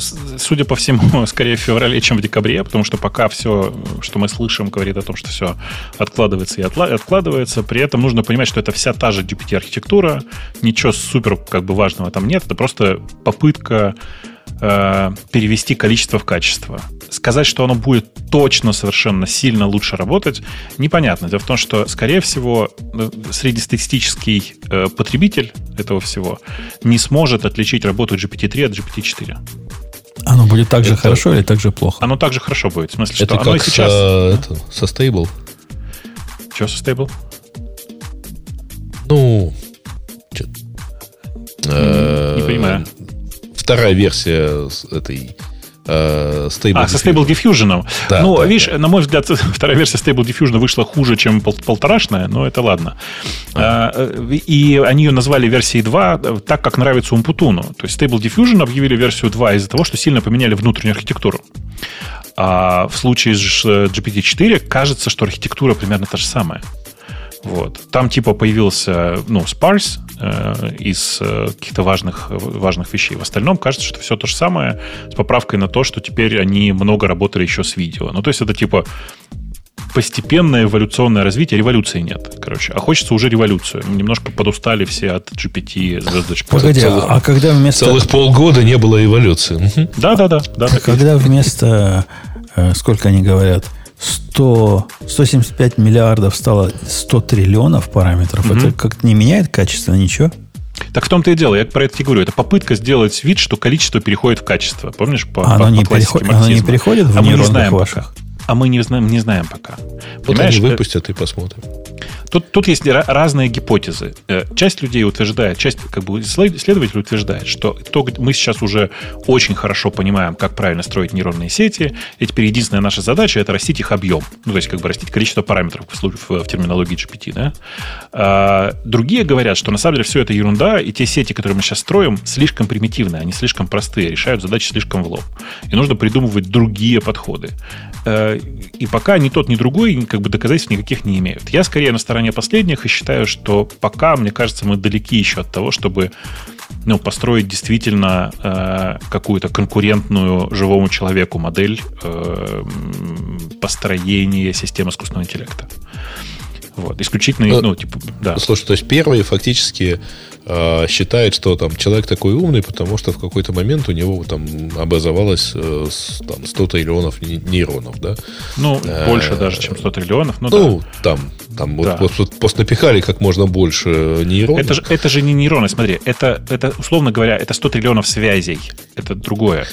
Speaker 2: С- судя по всему, скорее в феврале, чем в декабре, потому что пока все, что мы слышим, говорит о том, что все откладывается и откладывается. При этом нужно понимать, что это вся та же GPT-архитектура, ничего супер как бы важного там нет, это просто попытка э, перевести количество в качество. Сказать, что оно будет точно совершенно сильно лучше работать, непонятно. Дело в том, что, скорее всего, э, среднестатистический э, потребитель этого всего не сможет отличить работу GPT-3 от GPT-4.
Speaker 1: Оно будет так же
Speaker 4: это-
Speaker 1: хорошо или так же плохо?
Speaker 2: Оно также хорошо будет. В смысле, что
Speaker 4: Это
Speaker 2: оно и сейчас...
Speaker 4: со, это, со Stable.
Speaker 2: Что со Stable?
Speaker 4: Ну,
Speaker 2: Не понимаю.
Speaker 4: Вторая версия с этой э, Stable.
Speaker 2: А, со Stable Diffusion.
Speaker 4: Да,
Speaker 2: ну,
Speaker 4: да,
Speaker 2: видишь,
Speaker 4: да.
Speaker 2: на мой взгляд, вторая версия Stable Diffusion вышла хуже, чем пол- полторашная, но это ладно. А, э, и они ее назвали версией 2 э, так, как нравится Умпутуну. То есть Stable Diffusion объявили версию 2 из-за того, что сильно поменяли внутреннюю архитектуру. А в случае с э, GPT-4 кажется, что архитектура примерно та же самая. Вот. Там типа появился, ну, Sparse из э, каких-то важных, важных вещей. В остальном кажется, что все то же самое с поправкой на то, что теперь они много работали еще с видео. Ну, то есть это типа постепенное эволюционное развитие, революции нет, короче. А хочется уже революцию. Немножко подустали все от GPT звездочка.
Speaker 1: Погоди,
Speaker 4: целый-
Speaker 1: а когда вместо...
Speaker 4: Целых полгода не было эволюции.
Speaker 2: Да-да-да. есть.
Speaker 1: Когда вместо, э, сколько они говорят, 100, 175 миллиардов стало 100 триллионов параметров, это как-то не меняет качество, ничего?
Speaker 2: Так в том-то и дело, я про это и говорю. Это попытка сделать вид, что количество переходит в качество. Помнишь, по,
Speaker 1: оно
Speaker 2: по-
Speaker 1: не
Speaker 2: по
Speaker 1: переход- оно не переходит в
Speaker 2: а мы не
Speaker 1: нейронных
Speaker 2: знаем
Speaker 1: ваших?
Speaker 2: пока. А мы не знаем, не знаем пока.
Speaker 4: Вот
Speaker 2: Понимаешь,
Speaker 4: они
Speaker 2: э,
Speaker 4: выпустят и посмотрим.
Speaker 2: Тут, тут есть ра- разные гипотезы. Э, Часть людей утверждает, часть как бы исслед- исследователей утверждает, что то, мы сейчас уже очень хорошо понимаем, как правильно строить нейронные сети, и теперь единственная наша задача это растить их объем. Ну, то есть, как бы растить количество параметров в, в- в терминологии GPT. Да? А, другие говорят, что на самом деле все это ерунда, и те сети, которые мы сейчас строим, слишком примитивные, они слишком простые, решают задачи слишком в лоб. И нужно придумывать другие подходы. Э, И пока ни тот, ни другой как бы доказательств никаких не имеют. Я скорее на стороне последних и считаю, что пока, мне кажется, мы далеки еще от того, чтобы ну, построить действительно э, какую-то конкурентную живому человеку модель э, построения системы искусственного интеллекта. Вот, исключительно,
Speaker 4: Э,
Speaker 2: ну, типа, да.
Speaker 4: Слушай, то есть первые фактически э, считают, что там человек такой умный, потому что в какой-то момент у него там образовалось э, с- там, 100 триллионов не- нейронов, да?
Speaker 2: Ну,
Speaker 4: э,
Speaker 2: больше даже, чем 100 триллионов. Ну, да.
Speaker 4: Ну, там, там
Speaker 2: Да.
Speaker 4: вот, вот, вот напихали как можно больше нейронов.
Speaker 2: Это же, это же не нейроны, смотри, это, это, условно говоря, это 100 триллионов связей. Это другое.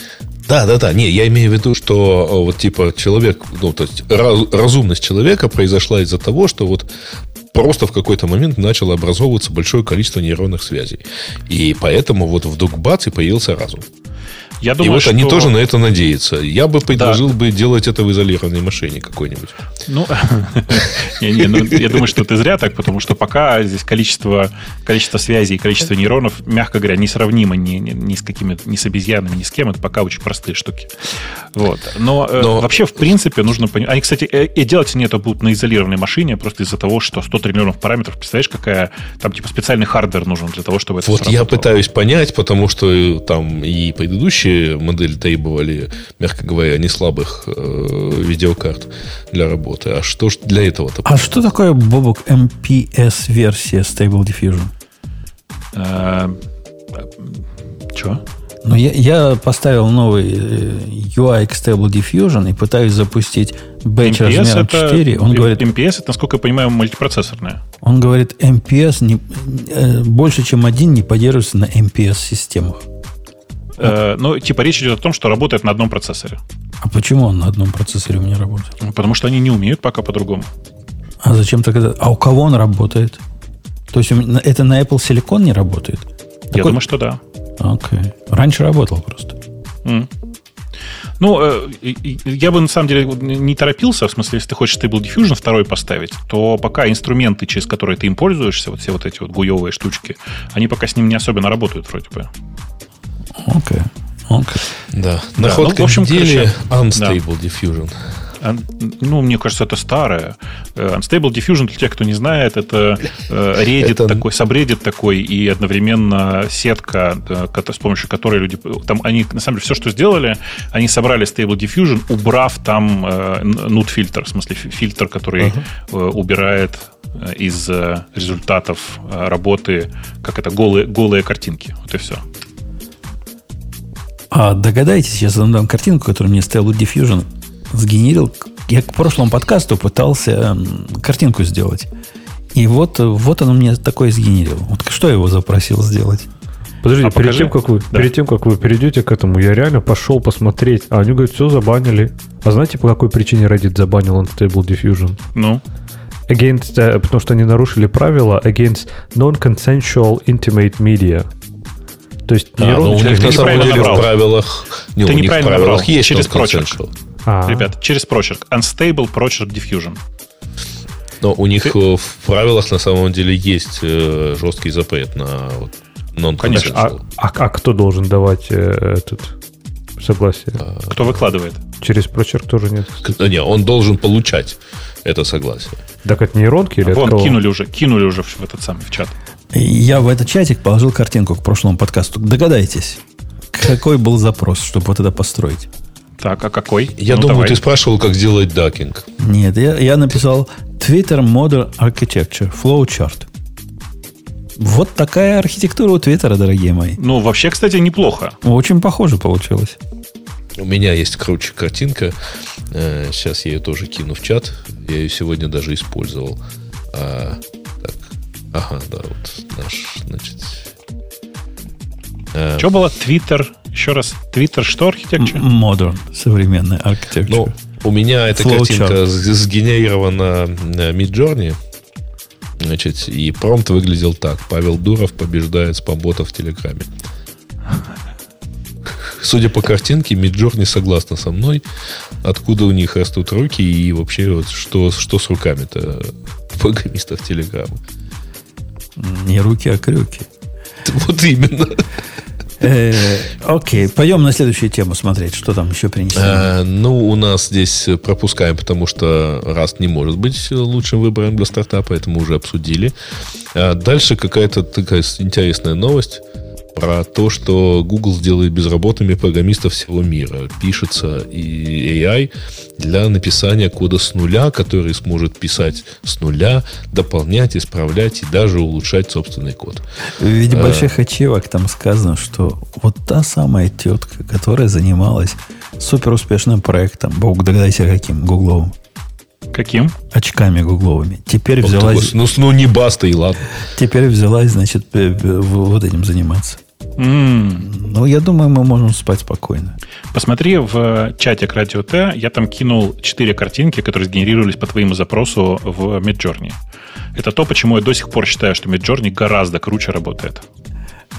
Speaker 4: Да, да, да. Не, я имею в виду, что э, вот типа человек, ну, то есть раз- разумность человека произошла из-за того, что вот просто в какой-то момент начало образовываться большое количество нейронных связей. И поэтому вот вдруг бац и появился разум.
Speaker 2: Я думаю,
Speaker 4: и вот
Speaker 2: что...
Speaker 4: они тоже на это надеются. Я бы предложил да. бы делать это в изолированной машине какой-нибудь.
Speaker 2: Ну, ну, я думаю, что ты зря так, потому что пока здесь количество, связей, количество нейронов, мягко говоря, несравнимо ни, с какими ни с обезьянами, ни с кем. Это пока очень простые штуки. Вот. Но, э, вообще, в принципе, нужно понимать... Они, кстати, э, и делать они это будут на изолированной машине, просто из-за того, что 100 триллионов параметров, представляешь, какая... Там, типа, специальный hardware нужен для того, чтобы это
Speaker 4: Вот я пытаюсь понять, потому что э, там и предыдущие модели требовали, мягко говоря, не слабых э, видеокарт для работы. А что ж для этого-то?
Speaker 1: А что такое, Бобок, MPS-версия Stable Diffusion?
Speaker 2: Чего?
Speaker 1: Ну, я, я поставил новый UI Stable Diffusion и пытаюсь запустить бэч размером это, 4.
Speaker 2: Он говорит, MPS, это, насколько я понимаю, мультипроцессорная.
Speaker 1: Он говорит, MPS не, э, больше, чем один не поддерживается на MPS-системах.
Speaker 2: Э, ну, типа речь идет о том, что работает на одном процессоре.
Speaker 1: А почему он на одном процессоре у меня работает?
Speaker 2: Потому что они не умеют пока по-другому.
Speaker 1: А зачем тогда? А у кого он работает? То есть это на Apple Silicon не работает?
Speaker 2: Я Такой... думаю, что да.
Speaker 1: Окей. Okay. Раньше работал просто. Mm.
Speaker 2: Ну, э, я бы на самом деле не торопился, в смысле, если ты хочешь Stable Diffusion второй поставить, то пока инструменты, через которые ты им пользуешься, вот все вот эти вот гуевые штучки, они пока с ним не особенно работают вроде бы.
Speaker 1: Окей. Okay. Okay.
Speaker 4: Да. Находка да, ну, в общем, недели Unstable да. Diffusion
Speaker 2: ну, мне кажется, это старое. Э, Unstable Diffusion, для тех, кто не знает, это э, Reddit это... такой, subreddit такой и одновременно сетка, с помощью которой люди... Там они, на самом деле, все, что сделали, они собрали Stable Diffusion, убрав там э, фильтр, в смысле фильтр, который uh-huh. убирает из результатов работы, как это, голые, голые картинки. Вот и все.
Speaker 1: А догадайтесь, я задам картинку, которую мне Stable Diffusion сгенерил. Я к прошлому подкасту пытался картинку сделать. И вот, вот он мне такое сгенерил. Вот что я его запросил сделать?
Speaker 5: Подождите, а перед, тем, как вы, да. перед тем, как вы перейдете к этому, я реально пошел посмотреть. А они говорят, все забанили. А знаете, по какой причине Reddit забанил Unstable Diffusion?
Speaker 2: Ну?
Speaker 5: Against, uh, потому что они нарушили правила against non-consensual intimate media. То есть
Speaker 4: а, ну, у них на самом деле в правилах,
Speaker 2: не, ты у них в правилах есть через прочерк. А. Ребят, через прочерк. Unstable прочерк diffusion.
Speaker 4: Но у них Ты... в правилах на самом деле есть э, жесткий запрет на вот,
Speaker 5: non Конечно. А, а, а кто должен давать э, этот согласие? А,
Speaker 2: кто выкладывает?
Speaker 5: Через прочерк тоже нет.
Speaker 4: Не, он должен получать это согласие.
Speaker 5: Так это нейронки или
Speaker 2: а Вон, кинули уже, кинули уже в этот самый в чат.
Speaker 1: Я в этот чатик положил картинку к прошлому подкасту. Догадайтесь, какой был запрос, чтобы вот это построить?
Speaker 2: Так, а какой?
Speaker 4: Я ну, думаю, давай. ты спрашивал, как сделать дакинг.
Speaker 1: Нет, я, я написал Twitter Model Architecture Flowchart. Вот такая архитектура у Твиттера, дорогие мои.
Speaker 2: Ну, вообще, кстати, неплохо.
Speaker 1: Очень похоже получилось.
Speaker 4: У меня есть круче картинка. Э, сейчас я ее тоже кину в чат. Я ее сегодня даже использовал. Ага, да, вот наш, значит.
Speaker 2: Э, Что было? Твиттер еще раз, Twitter что архитектура?
Speaker 1: Modern, современная архитектура. Ну,
Speaker 4: у меня эта Flow картинка chart. сгенерирована Midjourney. Значит, и промпт выглядел так. Павел Дуров побеждает спамбота в Телеграме. Судя по картинке, Midjourney согласна со мной. Откуда у них растут руки и вообще вот что, что с руками-то программистов Телеграма?
Speaker 1: Не руки, а крюки.
Speaker 4: Вот именно.
Speaker 1: Э, окей, пойдем на следующую тему смотреть, что там еще принесли. Э,
Speaker 4: ну, у нас здесь пропускаем, потому что Rust не может быть лучшим выбором для стартапа, это мы уже обсудили. Э, дальше какая-то такая интересная новость про то, что Google сделает безработными программистов всего мира. Пишется и AI для написания кода с нуля, который сможет писать с нуля, дополнять, исправлять и даже улучшать собственный код.
Speaker 1: В виде а, больших ачивок там сказано, что вот та самая тетка, которая занималась супер успешным проектом, Бог догадайся каким, гугловым.
Speaker 2: Каким?
Speaker 1: Очками гугловыми. Теперь вот взялась...
Speaker 4: Ну, ну, не баста и ладно.
Speaker 1: Теперь взялась, значит, вот этим заниматься. Mm. Ну, я думаю, мы можем спать спокойно.
Speaker 2: Посмотри в чате к Радио Т, я там кинул 4 картинки, которые сгенерировались по твоему запросу в Midjourney. Это то, почему я до сих пор считаю, что Midjourney гораздо круче работает.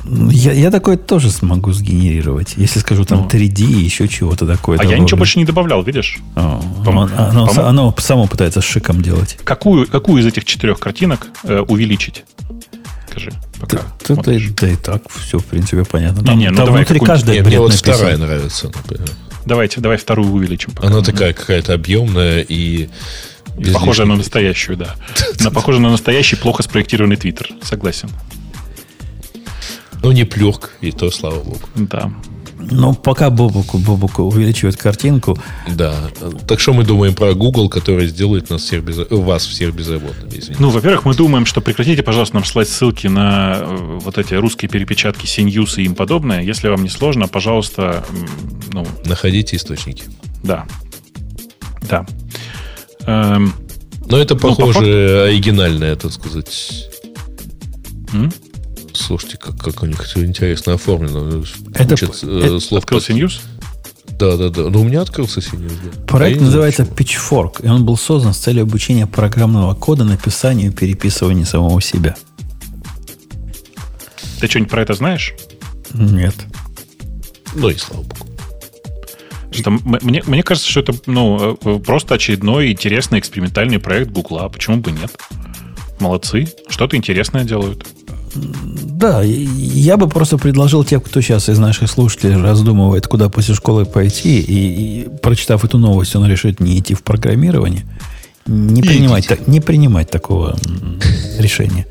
Speaker 1: Я, я такое тоже смогу сгенерировать. Если скажу там
Speaker 2: Ну.
Speaker 1: 3D и еще чего-то такое.
Speaker 2: А я
Speaker 1: добавлю.
Speaker 2: ничего больше не добавлял, видишь?
Speaker 1: О,
Speaker 2: По-мо-
Speaker 1: оно, оно-
Speaker 2: по-мо-
Speaker 1: оно само пытается с шиком делать.
Speaker 2: Какую, какую из этих четырех картинок э, увеличить? Скажи, пока.
Speaker 1: Да, да, да и так все, в принципе, понятно.
Speaker 2: Не,
Speaker 1: Там,
Speaker 2: не, ну
Speaker 1: там
Speaker 2: давай
Speaker 1: внутри каждая
Speaker 4: Не, мне
Speaker 1: бред
Speaker 4: вот
Speaker 1: написан.
Speaker 4: вторая нравится, например.
Speaker 2: Давайте, давай вторую увеличим. пока.
Speaker 4: Она такая какая-то объемная и... без
Speaker 2: Похожая на
Speaker 4: лишних-
Speaker 2: настоящую, да. Она похожа на настоящий, плохо спроектированный твиттер. Согласен.
Speaker 4: Ну, не плюрк, и то, слава богу.
Speaker 2: Да.
Speaker 1: Но пока Бобуку, Бобуку увеличивает картинку,
Speaker 4: Да. Так что мы думаем про Google, который сделает нас всех без... вас всех безработными, извините.
Speaker 2: Ну, во-первых, мы думаем, что прекратите, пожалуйста, нам слать ссылки на э, вот эти русские перепечатки CNews и им подобное. Если вам не сложно, пожалуйста, ну,
Speaker 4: Находите источники.
Speaker 2: да. Да. Эм,
Speaker 4: Но это
Speaker 2: Ну, по
Speaker 4: похоже оригинальное, так сказать.
Speaker 2: м?
Speaker 4: Слушайте, как, как у них все интересно оформлено.
Speaker 1: Это
Speaker 4: Куча,
Speaker 1: п-
Speaker 4: э,
Speaker 1: это
Speaker 4: слов
Speaker 2: Открылся
Speaker 4: под-
Speaker 2: News?
Speaker 4: Да, да, да. Ну, у меня открылся синий. Да.
Speaker 1: проект
Speaker 4: знаю,
Speaker 1: называется. Pitchfork, и он был создан с целью обучения программного кода написанию и переписыванию самого себя.
Speaker 2: Ты что-нибудь про это знаешь?
Speaker 1: Нет.
Speaker 4: Ну и слава богу.
Speaker 2: Что мне, мне кажется, что это ну, э, просто очередной интересный экспериментальный проект Гугла. Почему бы нет? Молодцы. Что-то интересное делают.
Speaker 1: Да, я бы просто предложил тем, кто сейчас из наших слушателей раздумывает, куда после школы пойти, и, и, прочитав эту новость, он решит не идти в программирование, не принимать, так, не принимать такого решения.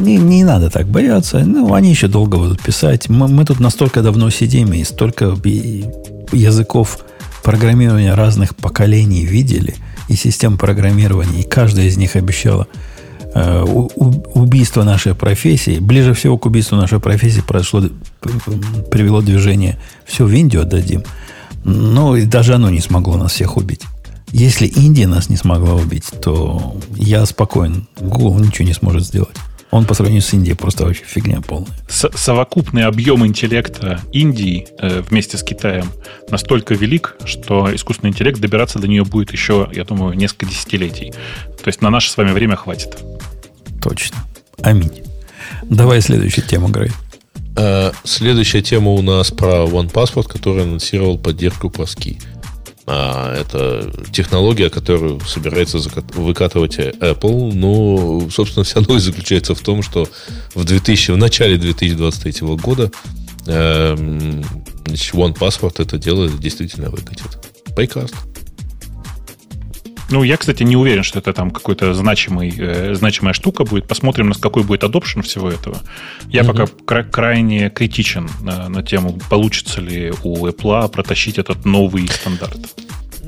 Speaker 1: Не, не надо так бояться. Ну, они еще долго будут писать. Мы, мы тут настолько давно сидим и столько языков программирования разных поколений видели, и систем программирования, и каждая из них обещала убийство нашей профессии. Ближе всего к убийству нашей профессии произошло, п- п- привело движение «все в Индию отдадим». Но и даже оно не смогло нас всех убить. Если Индия нас не смогла убить, то я спокоен. Google ничего не сможет сделать. Он по сравнению с Индией просто вообще фигня полная.
Speaker 2: С- совокупный объем интеллекта Индии э, вместе с Китаем настолько велик, что искусственный интеллект добираться до нее будет еще, я думаю, несколько десятилетий. То есть на наше с вами время хватит.
Speaker 1: Точно. Аминь. Давай следующую тему, Грей.
Speaker 4: А, следующая тема у нас про OnePassword, который анонсировал поддержку паски. А, это технология, которую собирается выкатывать Apple. Но, собственно, вся новость заключается в том, что в, 2000, в начале 2023 года эм, значит, OnePassword это дело действительно выкатит. Прекрасно.
Speaker 2: Ну, я, кстати, не уверен, что это там какой-то значимый, э, значимая штука будет. Посмотрим, на какой будет adoption всего этого. Я
Speaker 4: Мгм.
Speaker 2: пока кра- крайне критичен на, на тему, получится ли у Apple протащить этот новый стандарт.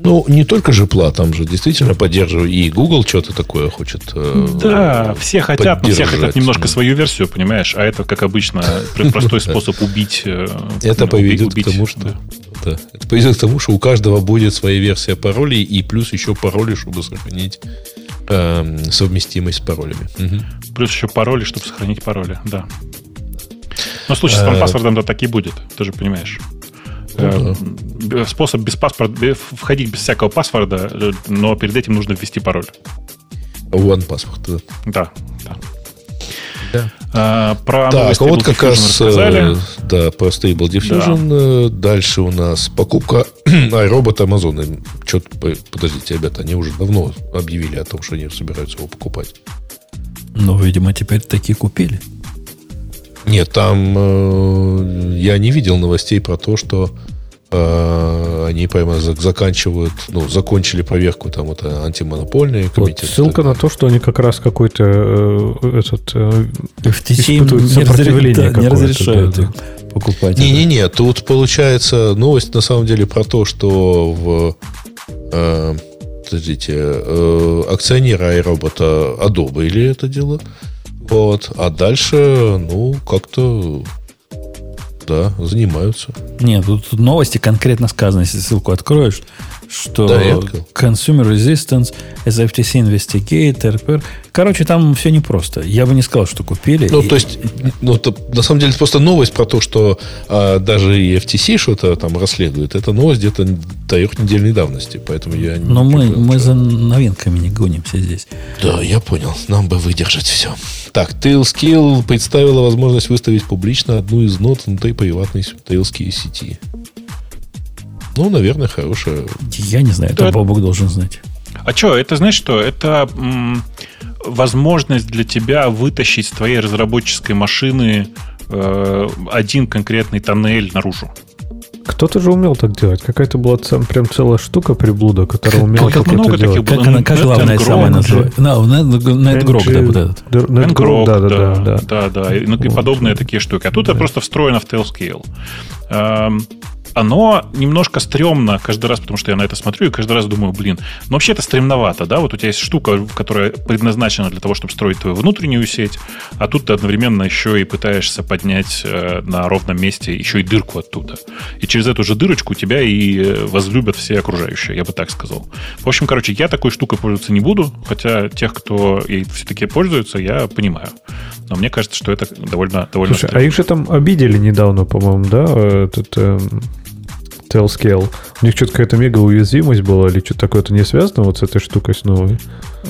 Speaker 4: Ну, не только же Пла, там же действительно поддерживают. И Google что-то такое хочет. э,
Speaker 2: Да, все хотят, но все хотят немножко
Speaker 4: да.
Speaker 2: свою версию, понимаешь? А это, как обычно, пр- простой способ убить. э,
Speaker 4: Это поведет к тому, что
Speaker 2: да.
Speaker 4: это поведет к тому, что у каждого будет своя версия паролей и плюс еще пароли, чтобы сохранить эм, совместимость с паролями. Мгм.
Speaker 2: Плюс еще пароли, чтобы сохранить пароли, да. Но в случае с
Speaker 4: Э,
Speaker 2: паспортом да так и будет, ты же понимаешь. Э, Способ без паспорта, бе- входить без всякого паспорта, э, но перед этим нужно ввести пароль.
Speaker 4: One Passport. да.
Speaker 2: Да, да.
Speaker 4: Да.
Speaker 2: А, про
Speaker 4: Так, а вот как
Speaker 2: Diffusion
Speaker 4: раз
Speaker 2: рассказали.
Speaker 4: э, да, про Stable Diffusion. Э, Дальше у нас покупка iRobot Amazon. Что-то, подождите, ребята, они уже давно объявили о том, что они собираются его покупать.
Speaker 1: Ну, видимо, теперь такие купили.
Speaker 4: Нет, там э, я не видел новостей про то, что э, они прямо за- заканчивают, ну, закончили проверку там вот э, антимонопольный
Speaker 5: Вот
Speaker 4: комитет.
Speaker 5: ссылка на то, что они как раз какой-то э, этот э,
Speaker 1: FTC не,
Speaker 5: сопротивление
Speaker 1: да, не
Speaker 5: какое-то,
Speaker 1: разрешают
Speaker 5: да,
Speaker 1: их покупать.
Speaker 4: Не-не-не, тут получается новость на самом деле про то, что в э, подождите, э, акционеры iRobot одобрили это дело. Вот. А дальше, ну, как-то да, занимаются.
Speaker 1: Нет, тут, тут новости конкретно сказано, если ссылку откроешь, что
Speaker 4: открыл.
Speaker 1: Consumer Resistance, SFTC Investigator. Короче, там все непросто. Я бы не сказал, что купили.
Speaker 4: Ну,
Speaker 1: И-
Speaker 4: то есть, ну, это, на самом деле, это просто новость про то, что а, даже и FTC что-то там расследует. Это новость где-то трехнедельной давности. Поэтому я не
Speaker 1: Но мы,
Speaker 4: понял,
Speaker 1: мы
Speaker 4: что-
Speaker 1: за новинками не гонимся здесь.
Speaker 4: Да, я понял. Нам бы выдержать все. Так, Tailscale представила возможность выставить публично одну из нот внутри приватной Tailscale сети. Ну, наверное, хорошая.
Speaker 1: Я не знаю, это
Speaker 2: Да.
Speaker 1: Бобок должен знать.
Speaker 2: А что, это знаешь что? Это м, возможность для тебя вытащить с твоей разработческой машины э, один конкретный тоннель наружу.
Speaker 5: Кто-то же умел так делать. Какая-то была цел- прям целая штука приблуда, которая умела
Speaker 2: как
Speaker 5: как
Speaker 2: много
Speaker 5: это делать.
Speaker 2: таких
Speaker 1: Как,
Speaker 2: было.
Speaker 1: она, как главное
Speaker 2: and
Speaker 1: самое
Speaker 2: Grok,
Speaker 1: называется? No, Net- NetGrok, да, вот этот.
Speaker 5: Net- NetGrok, да, да, да, да.
Speaker 2: да, да, и, ну, и подобные такие штуки. А тут это просто встроено в Tailscale. Оно немножко стрёмно каждый раз, потому что я на это смотрю и каждый раз думаю, блин, ну вообще это стремновато, да, вот у тебя есть штука, которая предназначена для того, чтобы строить твою внутреннюю сеть, а тут ты одновременно еще и пытаешься поднять э, на ровном месте еще и дырку оттуда. И через эту же дырочку тебя и э, возлюбят все окружающие, я бы так сказал. В общем, короче, я такой штукой пользоваться не буду, хотя тех, кто ей все-таки пользуется, я понимаю. Но мне кажется, что это довольно, довольно
Speaker 5: Слушай, а
Speaker 2: стрёмно.
Speaker 5: их же там обидели недавно, по-моему, да, этот эм, Tailscale. У них что-то какая-то мега уязвимость была или что-то такое-то не связано вот с этой штукой с новой?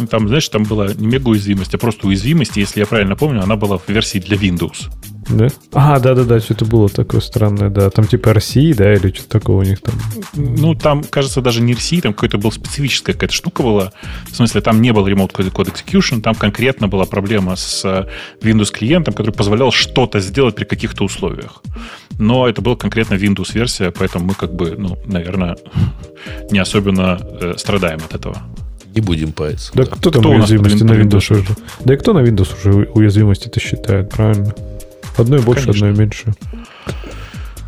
Speaker 2: Там, знаешь, там была не мега уязвимость, а просто уязвимость, если я правильно помню, она была в версии для Windows.
Speaker 5: Да? А, да-да-да, что-то было такое странное, да. Там типа России, да, или что-то такого у них там.
Speaker 2: Ну, там, кажется, даже не RC, там какой-то был специфическая какая-то штука была. В смысле, там не был Remote Code Execution, там конкретно была проблема с э, Windows клиентом, который позволял что-то сделать при каких-то условиях. Но это была конкретно Windows версия, поэтому мы как бы, ну, наверное, не особенно э, страдаем от этого.
Speaker 4: Не будем париться.
Speaker 5: Да,
Speaker 4: да.
Speaker 5: кто там
Speaker 2: Кто
Speaker 5: уязвимости на
Speaker 2: Windows
Speaker 5: Windows уже? Да и кто на Windows уже уязвимости-то считает, правильно? Одной больше,
Speaker 2: Конечно.
Speaker 5: одной меньше.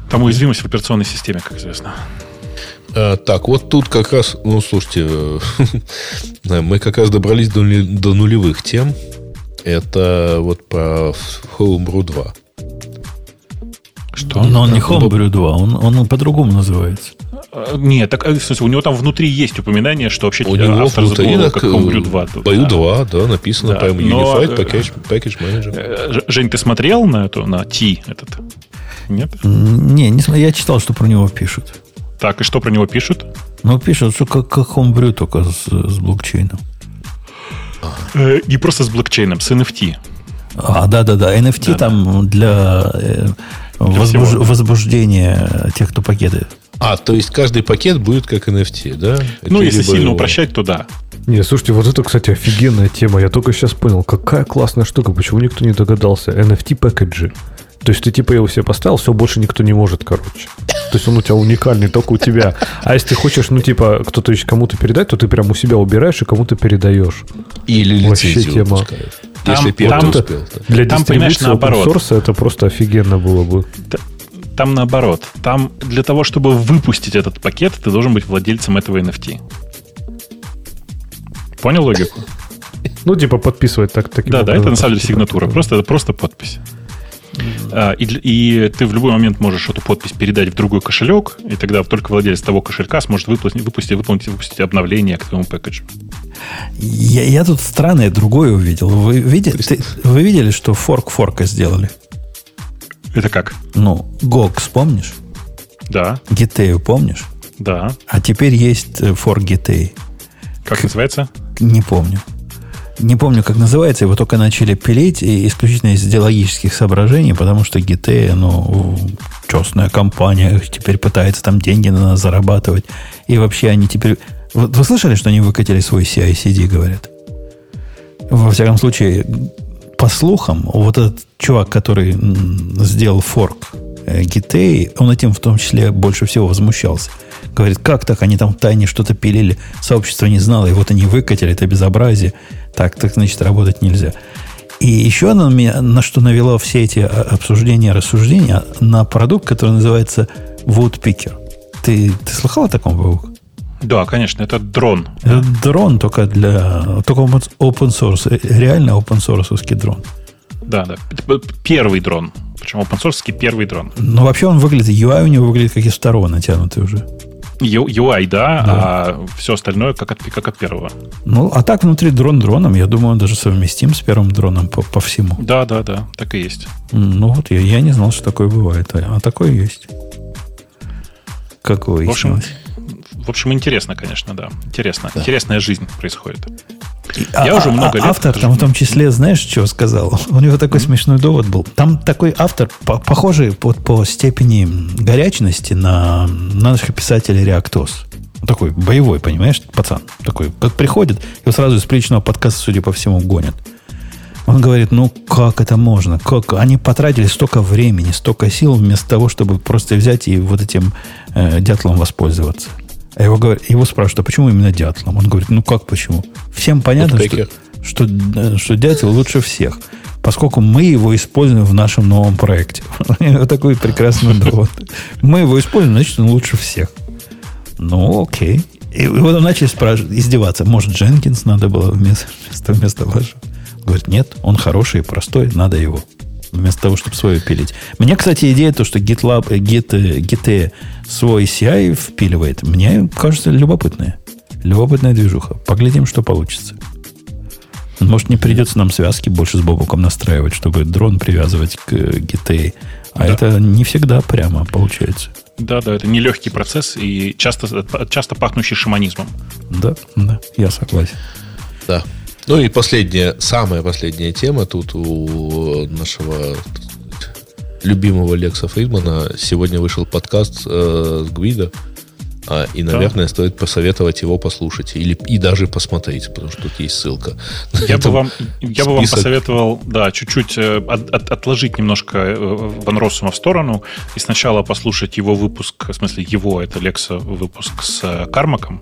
Speaker 2: Там уязвимость в операционной системе, как известно.
Speaker 4: А, так, вот тут как раз, ну, слушайте, э, мы как раз добрались до, до нулевых тем. Это вот про Homebrew 2.
Speaker 2: Что?
Speaker 1: Но он не Homebrew 2, он, он по-другому называется.
Speaker 2: Э, Нет, так, э, в смысле, у него там внутри есть упоминание, что вообще
Speaker 4: У него
Speaker 2: автор
Speaker 4: внутри
Speaker 2: заголовок
Speaker 4: на
Speaker 2: как Homebrew 2. тут,
Speaker 4: Бою
Speaker 2: да.
Speaker 4: 2, да, написано
Speaker 2: Да, но,
Speaker 4: Unified
Speaker 2: э,
Speaker 4: Package, Package Manager.
Speaker 2: Э, Жень, ты смотрел на эту, на T этот? Нет?
Speaker 1: Не, не я читал, что про него пишут.
Speaker 2: Так, и что про него пишут?
Speaker 1: Ну, пишут, что как, как Homebrew, только с, с блокчейном.
Speaker 2: Э, Не просто с блокчейном, с NFT.
Speaker 1: А, да-да-да, NFT
Speaker 2: Да,
Speaker 1: там для, э, возбуж-
Speaker 2: всего, да.
Speaker 1: возбуждения тех, кто пакеты.
Speaker 4: А, то есть каждый пакет будет как NFT, да?
Speaker 2: Ну, если сильно
Speaker 4: его-
Speaker 2: упрощать, то да.
Speaker 5: Не, слушайте, вот это, кстати, офигенная тема. Я только сейчас понял, какая классная штука, почему никто не догадался. NFT пэкэджи. То есть ты типа его себе поставил, все, больше никто не может, короче. То есть он у тебя уникальный, только у тебя. А если ты хочешь, ну, типа, кто-то еще кому-то передать, то ты прям у себя убираешь и кому-то передаешь.
Speaker 4: Или
Speaker 5: Вообще тема.
Speaker 2: Там-
Speaker 4: Если первый
Speaker 2: там-
Speaker 4: успел. да.
Speaker 5: Для
Speaker 2: Там,
Speaker 5: дистрибуции
Speaker 2: наоборот.
Speaker 5: open source это просто офигенно было бы.
Speaker 2: Там наоборот. Там для того, чтобы выпустить этот пакет, ты должен быть владельцем этого NFT. Понял логику?
Speaker 5: Ну, типа, подписывать так, таким
Speaker 2: Да, да, это на самом деле
Speaker 5: типа,
Speaker 2: сигнатура. Просто это просто подпись. А, И, и ты в любой момент можешь эту подпись передать в другой кошелек, и тогда только владелец того кошелька сможет выпустить, выпустить, выполнить, выпустить обновление к твоему пэкэджу.
Speaker 1: Я, я тут странное другое увидел. Вы, видели, ты- вы видели, что форк форка сделали?
Speaker 2: Это как?
Speaker 1: Ну, GOG помнишь?
Speaker 2: Да,
Speaker 1: Giteo помнишь?
Speaker 2: да.
Speaker 1: А теперь есть э, форк Giteo.
Speaker 2: Как называется?
Speaker 1: Не помню. Не помню, как называется, его только начали пилить, и исключительно из идеологических соображений, потому что GT, ну, частная компания, теперь пытается там деньги на нас зарабатывать. И вообще они теперь... Вот вы слышали, что они выкатили свой CI-CD, говорят? Во всяком случае, по слухам, вот этот чувак, который сделал форк э, GT, он этим в том числе больше всего возмущался. Говорит, как так, они там в тайне что-то пилили, сообщество не знало, и вот они выкатили, это безобразие. Так, так, значит, работать нельзя. И еще на, меня, на что навело все эти а, обсуждения, рассуждения, на продукт, который называется Woodpecker. Ты, ты слыхал о таком, Вовк?
Speaker 2: Да, конечно, это дрон.
Speaker 1: Это дрон только для... Только open source. Реально open source дрон.
Speaker 2: Да, да. Это Первый дрон. Причем open source первый дрон.
Speaker 1: Но вообще он выглядит... UI у него выглядит как из второго натянутый уже.
Speaker 2: UI, да, да. а все остальное как от, как от первого.
Speaker 1: Ну, а так внутри дрон дроном, я думаю, он даже совместим с первым дроном по, по всему.
Speaker 2: Да, да, да, так и есть.
Speaker 1: Ну вот, я, я не знал, что такое бывает, а, а такое есть. Как
Speaker 2: выяснилось. В общем, в общем, интересно, конечно, да. Интересно. Да. Интересная жизнь происходит.
Speaker 1: Я а, уже много а, лет... Автор там в том числе, знаешь, что сказал? У него такой mm-hmm. смешной довод был. Там такой автор, по, похожий по, по степени горячности на, на наших писателей Реактос. Такой боевой, понимаешь, пацан. Такой, как приходит, его сразу из приличного подкаста, судя по всему, гонят. Он говорит, ну как это можно? Как? Они потратили столько времени, столько сил вместо того, чтобы просто взять и вот этим э, дятлом воспользоваться. А его, говорят, его спрашивают, а почему именно дятлом? Он говорит, ну как почему? Всем понятно, что, что, э, что дятел лучше всех, поскольку мы его используем в нашем новом проекте. Вот такой прекрасный довод. Мы его используем, значит, он лучше всех. Ну, окей. И вот он начали спрашивать, издеваться. Может, Дженкинс надо было вместо, вместо, вместо вашего? Говорит, нет, он хороший и простой, надо его вместо того, чтобы свое пилить. Мне, кстати, идея то, что GitLab, э, Git, э, Git свой CI впиливает, мне кажется любопытная. Любопытная движуха. Поглядим, что получится. Может, не придется нам связки больше с Бобуком настраивать, чтобы дрон привязывать к GTA. А да. это не всегда прямо получается.
Speaker 2: Да, да, это нелегкий процесс и часто, часто пахнущий шаманизмом.
Speaker 1: Да, да, я согласен.
Speaker 4: Да. Ну и последняя, самая последняя тема тут у нашего любимого Лекса Фридмана. Сегодня вышел подкаст э, с Гвида. А, и, наверное, да. стоит посоветовать его послушать или и даже посмотреть, потому что тут есть ссылка.
Speaker 2: Я бы вам, я бы вам посоветовал, да, чуть-чуть э, от, от, отложить немножко э, Ван Россума в сторону и сначала послушать его выпуск, в смысле его, это Лекса выпуск с э, Кармаком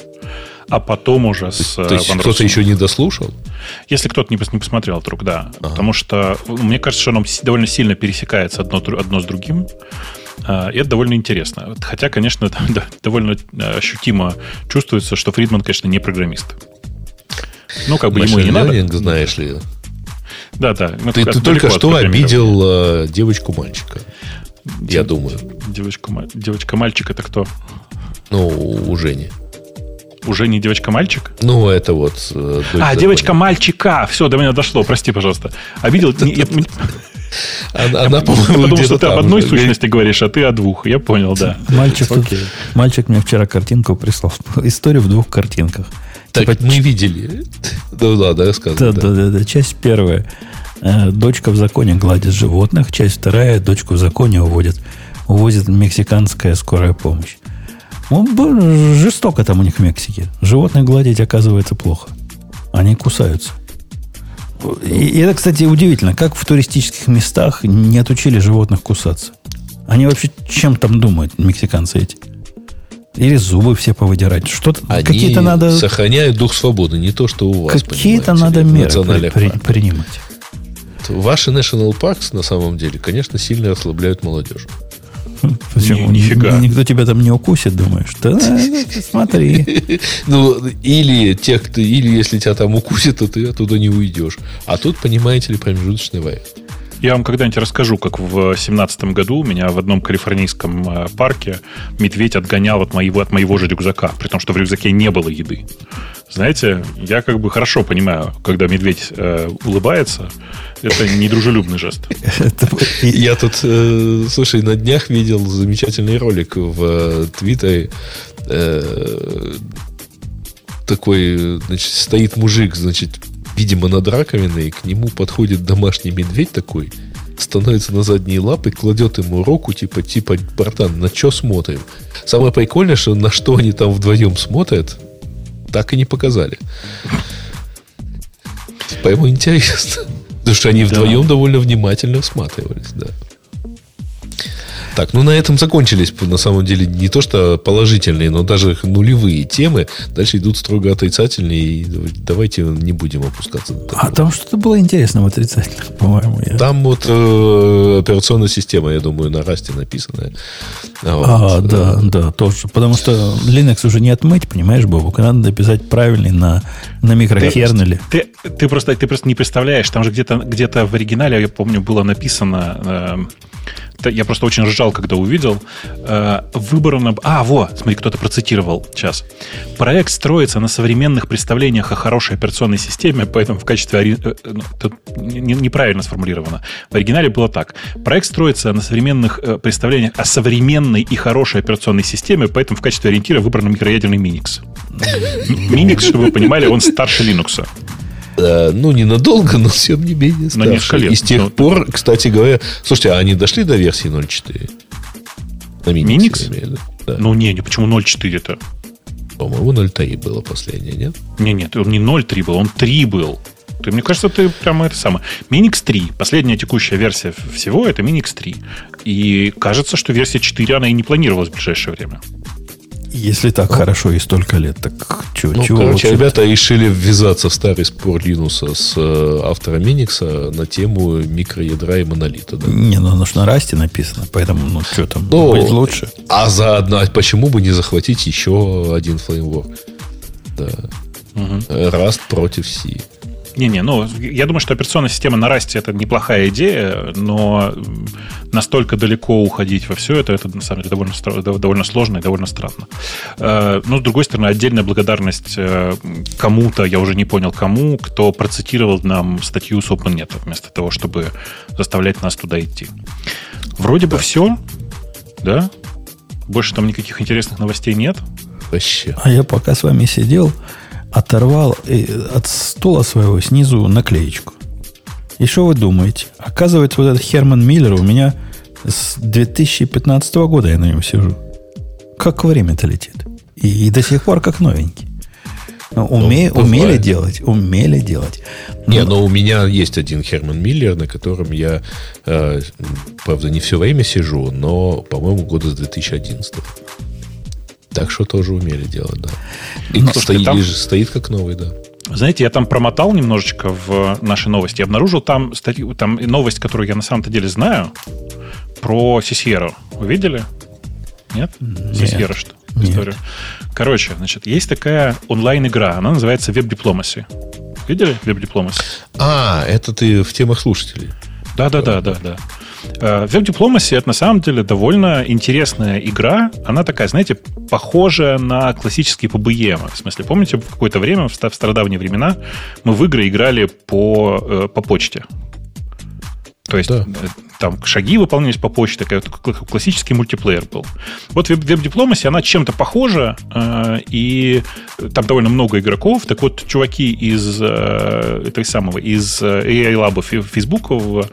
Speaker 2: а потом уже с
Speaker 4: То есть кто-то еще не дослушал?
Speaker 2: Если кто-то не, не посмотрел вдруг, да. Ага. Потому что мне кажется, что оно довольно сильно пересекается одно, одно с другим. А, и это довольно интересно. Хотя, конечно, довольно э, ощутимо чувствуется, что Фридман, конечно, не программист.
Speaker 4: Ну, как бы ему не надо. знаешь ли.
Speaker 2: Да, да.
Speaker 4: Ты, ты только что обидел э, девочку-мальчика. Я думаю.
Speaker 2: Девочка-мальчик это кто?
Speaker 4: Ну, у Жени.
Speaker 2: Уже не девочка-мальчик?
Speaker 4: Ну, это вот...
Speaker 2: Э, а, девочка-мальчика. Все, до меня дошло. Прости, пожалуйста. Обидел...
Speaker 4: Она, она по-моему,
Speaker 2: Потому что ты об одной сущности говоришь, а ты о двух. Я понял, да.
Speaker 1: Мальчик, мальчик мне вчера картинку прислал. Историю в двух картинках.
Speaker 4: Так, типа, мы видели.
Speaker 1: Да, ладно, рассказывай. Да, да, да, да. Часть первая. Э, дочка в законе гладит животных. Часть вторая. Дочку в законе уводит. Увозит мексиканская скорая помощь. Ну, жестоко там у них в Мексике. Животных гладить, оказывается, плохо. Они кусаются. И это, кстати, удивительно, как в туристических местах не отучили животных кусаться. Они вообще чем там думают, мексиканцы эти? Или зубы все повыдирать. Что-то,
Speaker 4: какие-то надо... сохраняют дух свободы, не то, что у вас.
Speaker 1: Какие-то надо меры при, при, принимать.
Speaker 4: Ваши national parks, на самом деле, конечно, сильно ослабляют молодежь.
Speaker 1: Почему? Нифига. Никто тебя там не укусит, думаешь? Да, смотри.
Speaker 4: Ну, или тех, кто, или если тебя там укусит, то ты оттуда не уйдешь. А тут, понимаете ли, промежуточный вариант.
Speaker 2: Я вам когда-нибудь расскажу, как в 2017 году меня в одном калифорнийском э, парке медведь отгонял от моего, от моего же рюкзака, при том, что в рюкзаке не было еды. Знаете, я как бы хорошо понимаю, когда медведь э, улыбается, это недружелюбный жест.
Speaker 4: Я тут, э, слушай, на днях видел замечательный ролик в э, Твиттере. Такой, значит, стоит мужик, значит, видимо, над раковиной, к нему подходит домашний медведь такой, становится на задние лапы, кладет ему руку, типа, типа, братан, на что смотрим? Самое прикольное, что на что они там вдвоем смотрят, так и не показали. Поэтому интересно. Потому что они вдвоем довольно внимательно всматривались, да. Так, ну на этом закончились, на самом деле, не то что положительные, но даже нулевые темы. Дальше идут строго отрицательные, и давайте не будем опускаться.
Speaker 1: А там что-то было интересно в отрицательных, по-моему.
Speaker 4: Я... Там вот э, операционная система, я думаю, на расте написанная.
Speaker 1: А, вот. а да, да, тоже. Потому что Linux уже не отмыть, понимаешь, Бобук? Надо написать правильный на, на микрокернеле.
Speaker 2: Ты, ты, ты, просто, ты просто не представляешь, там же где-то где в оригинале, я помню, было написано... Э, я просто очень ржал, когда увидел, э, выбором... А, во, смотри, кто-то процитировал сейчас. Проект строится на современных представлениях о хорошей операционной системе, поэтому в качестве... Э, ну, тут неправильно сформулировано. В оригинале было так. Проект строится на современных э, представлениях о современной и хорошей операционной системе, поэтому в качестве ориентира выбран микроядерный Minix. Minix, чтобы вы понимали, он старше Linux.
Speaker 4: Э, ну, ненадолго, но тем не менее
Speaker 2: На несколько лет.
Speaker 4: И с тех ну, пор, кстати говоря... Слушайте, а они дошли до версии 0.4?
Speaker 2: На? Minix? Да. Ну, не, не, почему 0.4-то?
Speaker 4: По-моему, 0.3 было последнее, нет?
Speaker 2: Не, нет, он не 0.3 был, он 3 был. Ты, мне кажется, ты прямо это самое. Minix 3. Последняя текущая версия всего это Minix 3. И кажется, что версия 4 она и не планировалась в ближайшее время.
Speaker 1: Если так ну, хорошо и столько лет, так чё,
Speaker 4: ну, чего? Короче, ребята решили ввязаться в старый спор Линуса с э, автором Миникса на тему микроядра и монолита. Да?
Speaker 1: Не, ну оно же на расте написано, поэтому, ну, что там, ну, будет лучше.
Speaker 4: А заодно, а почему бы не захватить еще один фреймворк? Да. Угу. Rust против C.
Speaker 2: Не-не, ну, я думаю, что операционная система на расте это неплохая идея, но настолько далеко уходить во все это, это на самом деле довольно, довольно сложно и довольно странно. Э, но, с другой стороны, отдельная благодарность э, кому-то, я уже не понял кому, кто процитировал нам статью с OpenNet, вместо того, чтобы заставлять нас туда идти. Вроде да. бы все, да? Больше там никаких интересных новостей нет.
Speaker 1: Вообще. А я пока с вами сидел, оторвал от стула своего снизу наклеечку. И что вы думаете? Оказывается, вот этот Херман Миллер у меня с 2015 года я на нем сижу. Как время-то летит. И, и до сих пор как новенький. Уме, ну, умели делать, умели делать.
Speaker 4: Не, но у меня есть один Херман Миллер, на котором я, э, правда, не все время сижу, но, по-моему, года с 2011. Так что тоже умели делать, да. И ну, стоит, там... стоит как новый, да.
Speaker 2: Знаете, я там промотал немножечко в наши новости. Я обнаружил там, статью, там новость, которую я на самом-то деле знаю, про Сисьеру. Вы видели? Нет? Сисьера что? Нет. Историю. Короче, значит, есть такая онлайн-игра. Она называется Web Diplomacy. Видели Web Diplomacy?
Speaker 4: А, это ты в темах слушателей.
Speaker 2: Да, да, да, да, да. Web Diplomacy это на самом деле довольно интересная игра. Она такая, знаете, похожая на классические PBM. В смысле, помните, в какое-то время, в стародавние времена, мы в игры играли по, э, по почте. То есть да. Э, там шаги выполнялись по почте, такой классический мультиплеер был. Вот веб-дипломаси, она чем-то похожа, э, и там довольно много игроков. Так вот, чуваки из этой самого, из AI Lab Facebook Э,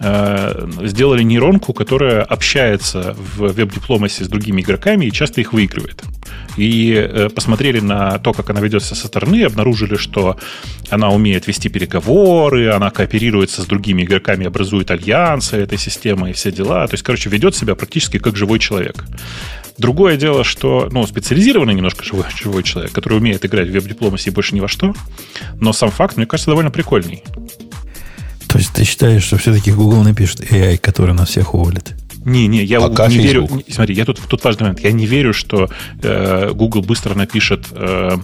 Speaker 2: сделали нейронку, которая общается в веб-дипломасе с другими игроками и часто их выигрывает. И э, посмотрели на то, как она ведется со стороны, обнаружили, что она умеет вести переговоры, она кооперируется с другими игроками, образует альянсы этой системы и все дела. То есть, короче, ведет себя практически как живой человек. Другое дело, что ну, специализированный немножко живой, живой человек, который умеет играть в веб-дипломасе больше ни во что, но сам факт, мне кажется, довольно прикольный.
Speaker 1: То есть ты считаешь, что все-таки Google напишет AI, который нас всех уволит?
Speaker 2: Не, не, я Пока не Facebook. верю. Смотри, я тут, тут важный момент. Я не верю, что э, Google быстро напишет э,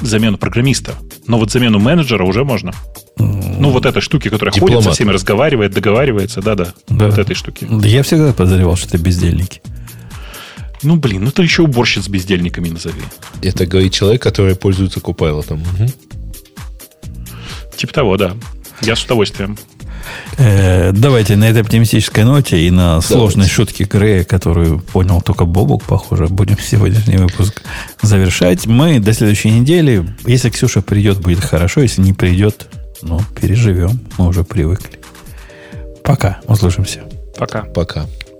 Speaker 2: замену программиста. Но вот замену менеджера уже можно. Mm. Ну, вот этой штуки, которая Дипломат. ходит со всеми, разговаривает, договаривается, да-да. Да. Вот этой штуки.
Speaker 1: Да я всегда подозревал, что это бездельники.
Speaker 2: Ну, блин, ну ты еще уборщиц с бездельниками назови.
Speaker 4: Это говорит человек, который пользуется Copilot. Угу.
Speaker 2: Типа того, да. Я с удовольствием.
Speaker 1: Э, давайте на этой оптимистической ноте и на сложной шутке Грея, которую понял только Бобук, похоже, будем сегодняшний выпуск завершать. Мы до следующей недели, если Ксюша придет, будет хорошо, если не придет, ну, переживем, мы уже привыкли. Пока, услышимся.
Speaker 2: Пока.
Speaker 4: Пока.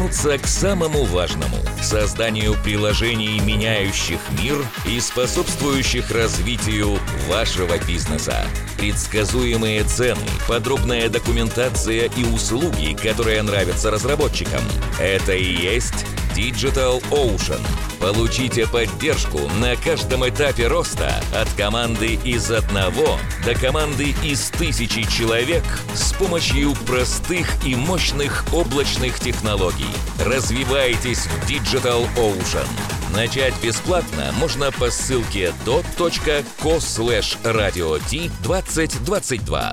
Speaker 3: вернуться к самому важному – созданию приложений, меняющих мир и способствующих развитию вашего бизнеса. Предсказуемые цены, подробная документация и услуги, которые нравятся разработчикам – это и есть Digital Ocean. Получите поддержку на каждом этапе роста от команды из одного до команды из тысячи человек с помощью простых и мощных облачных технологий. Развивайтесь в Digital Ocean. Начать бесплатно можно по ссылке dot.co slash radio 2022.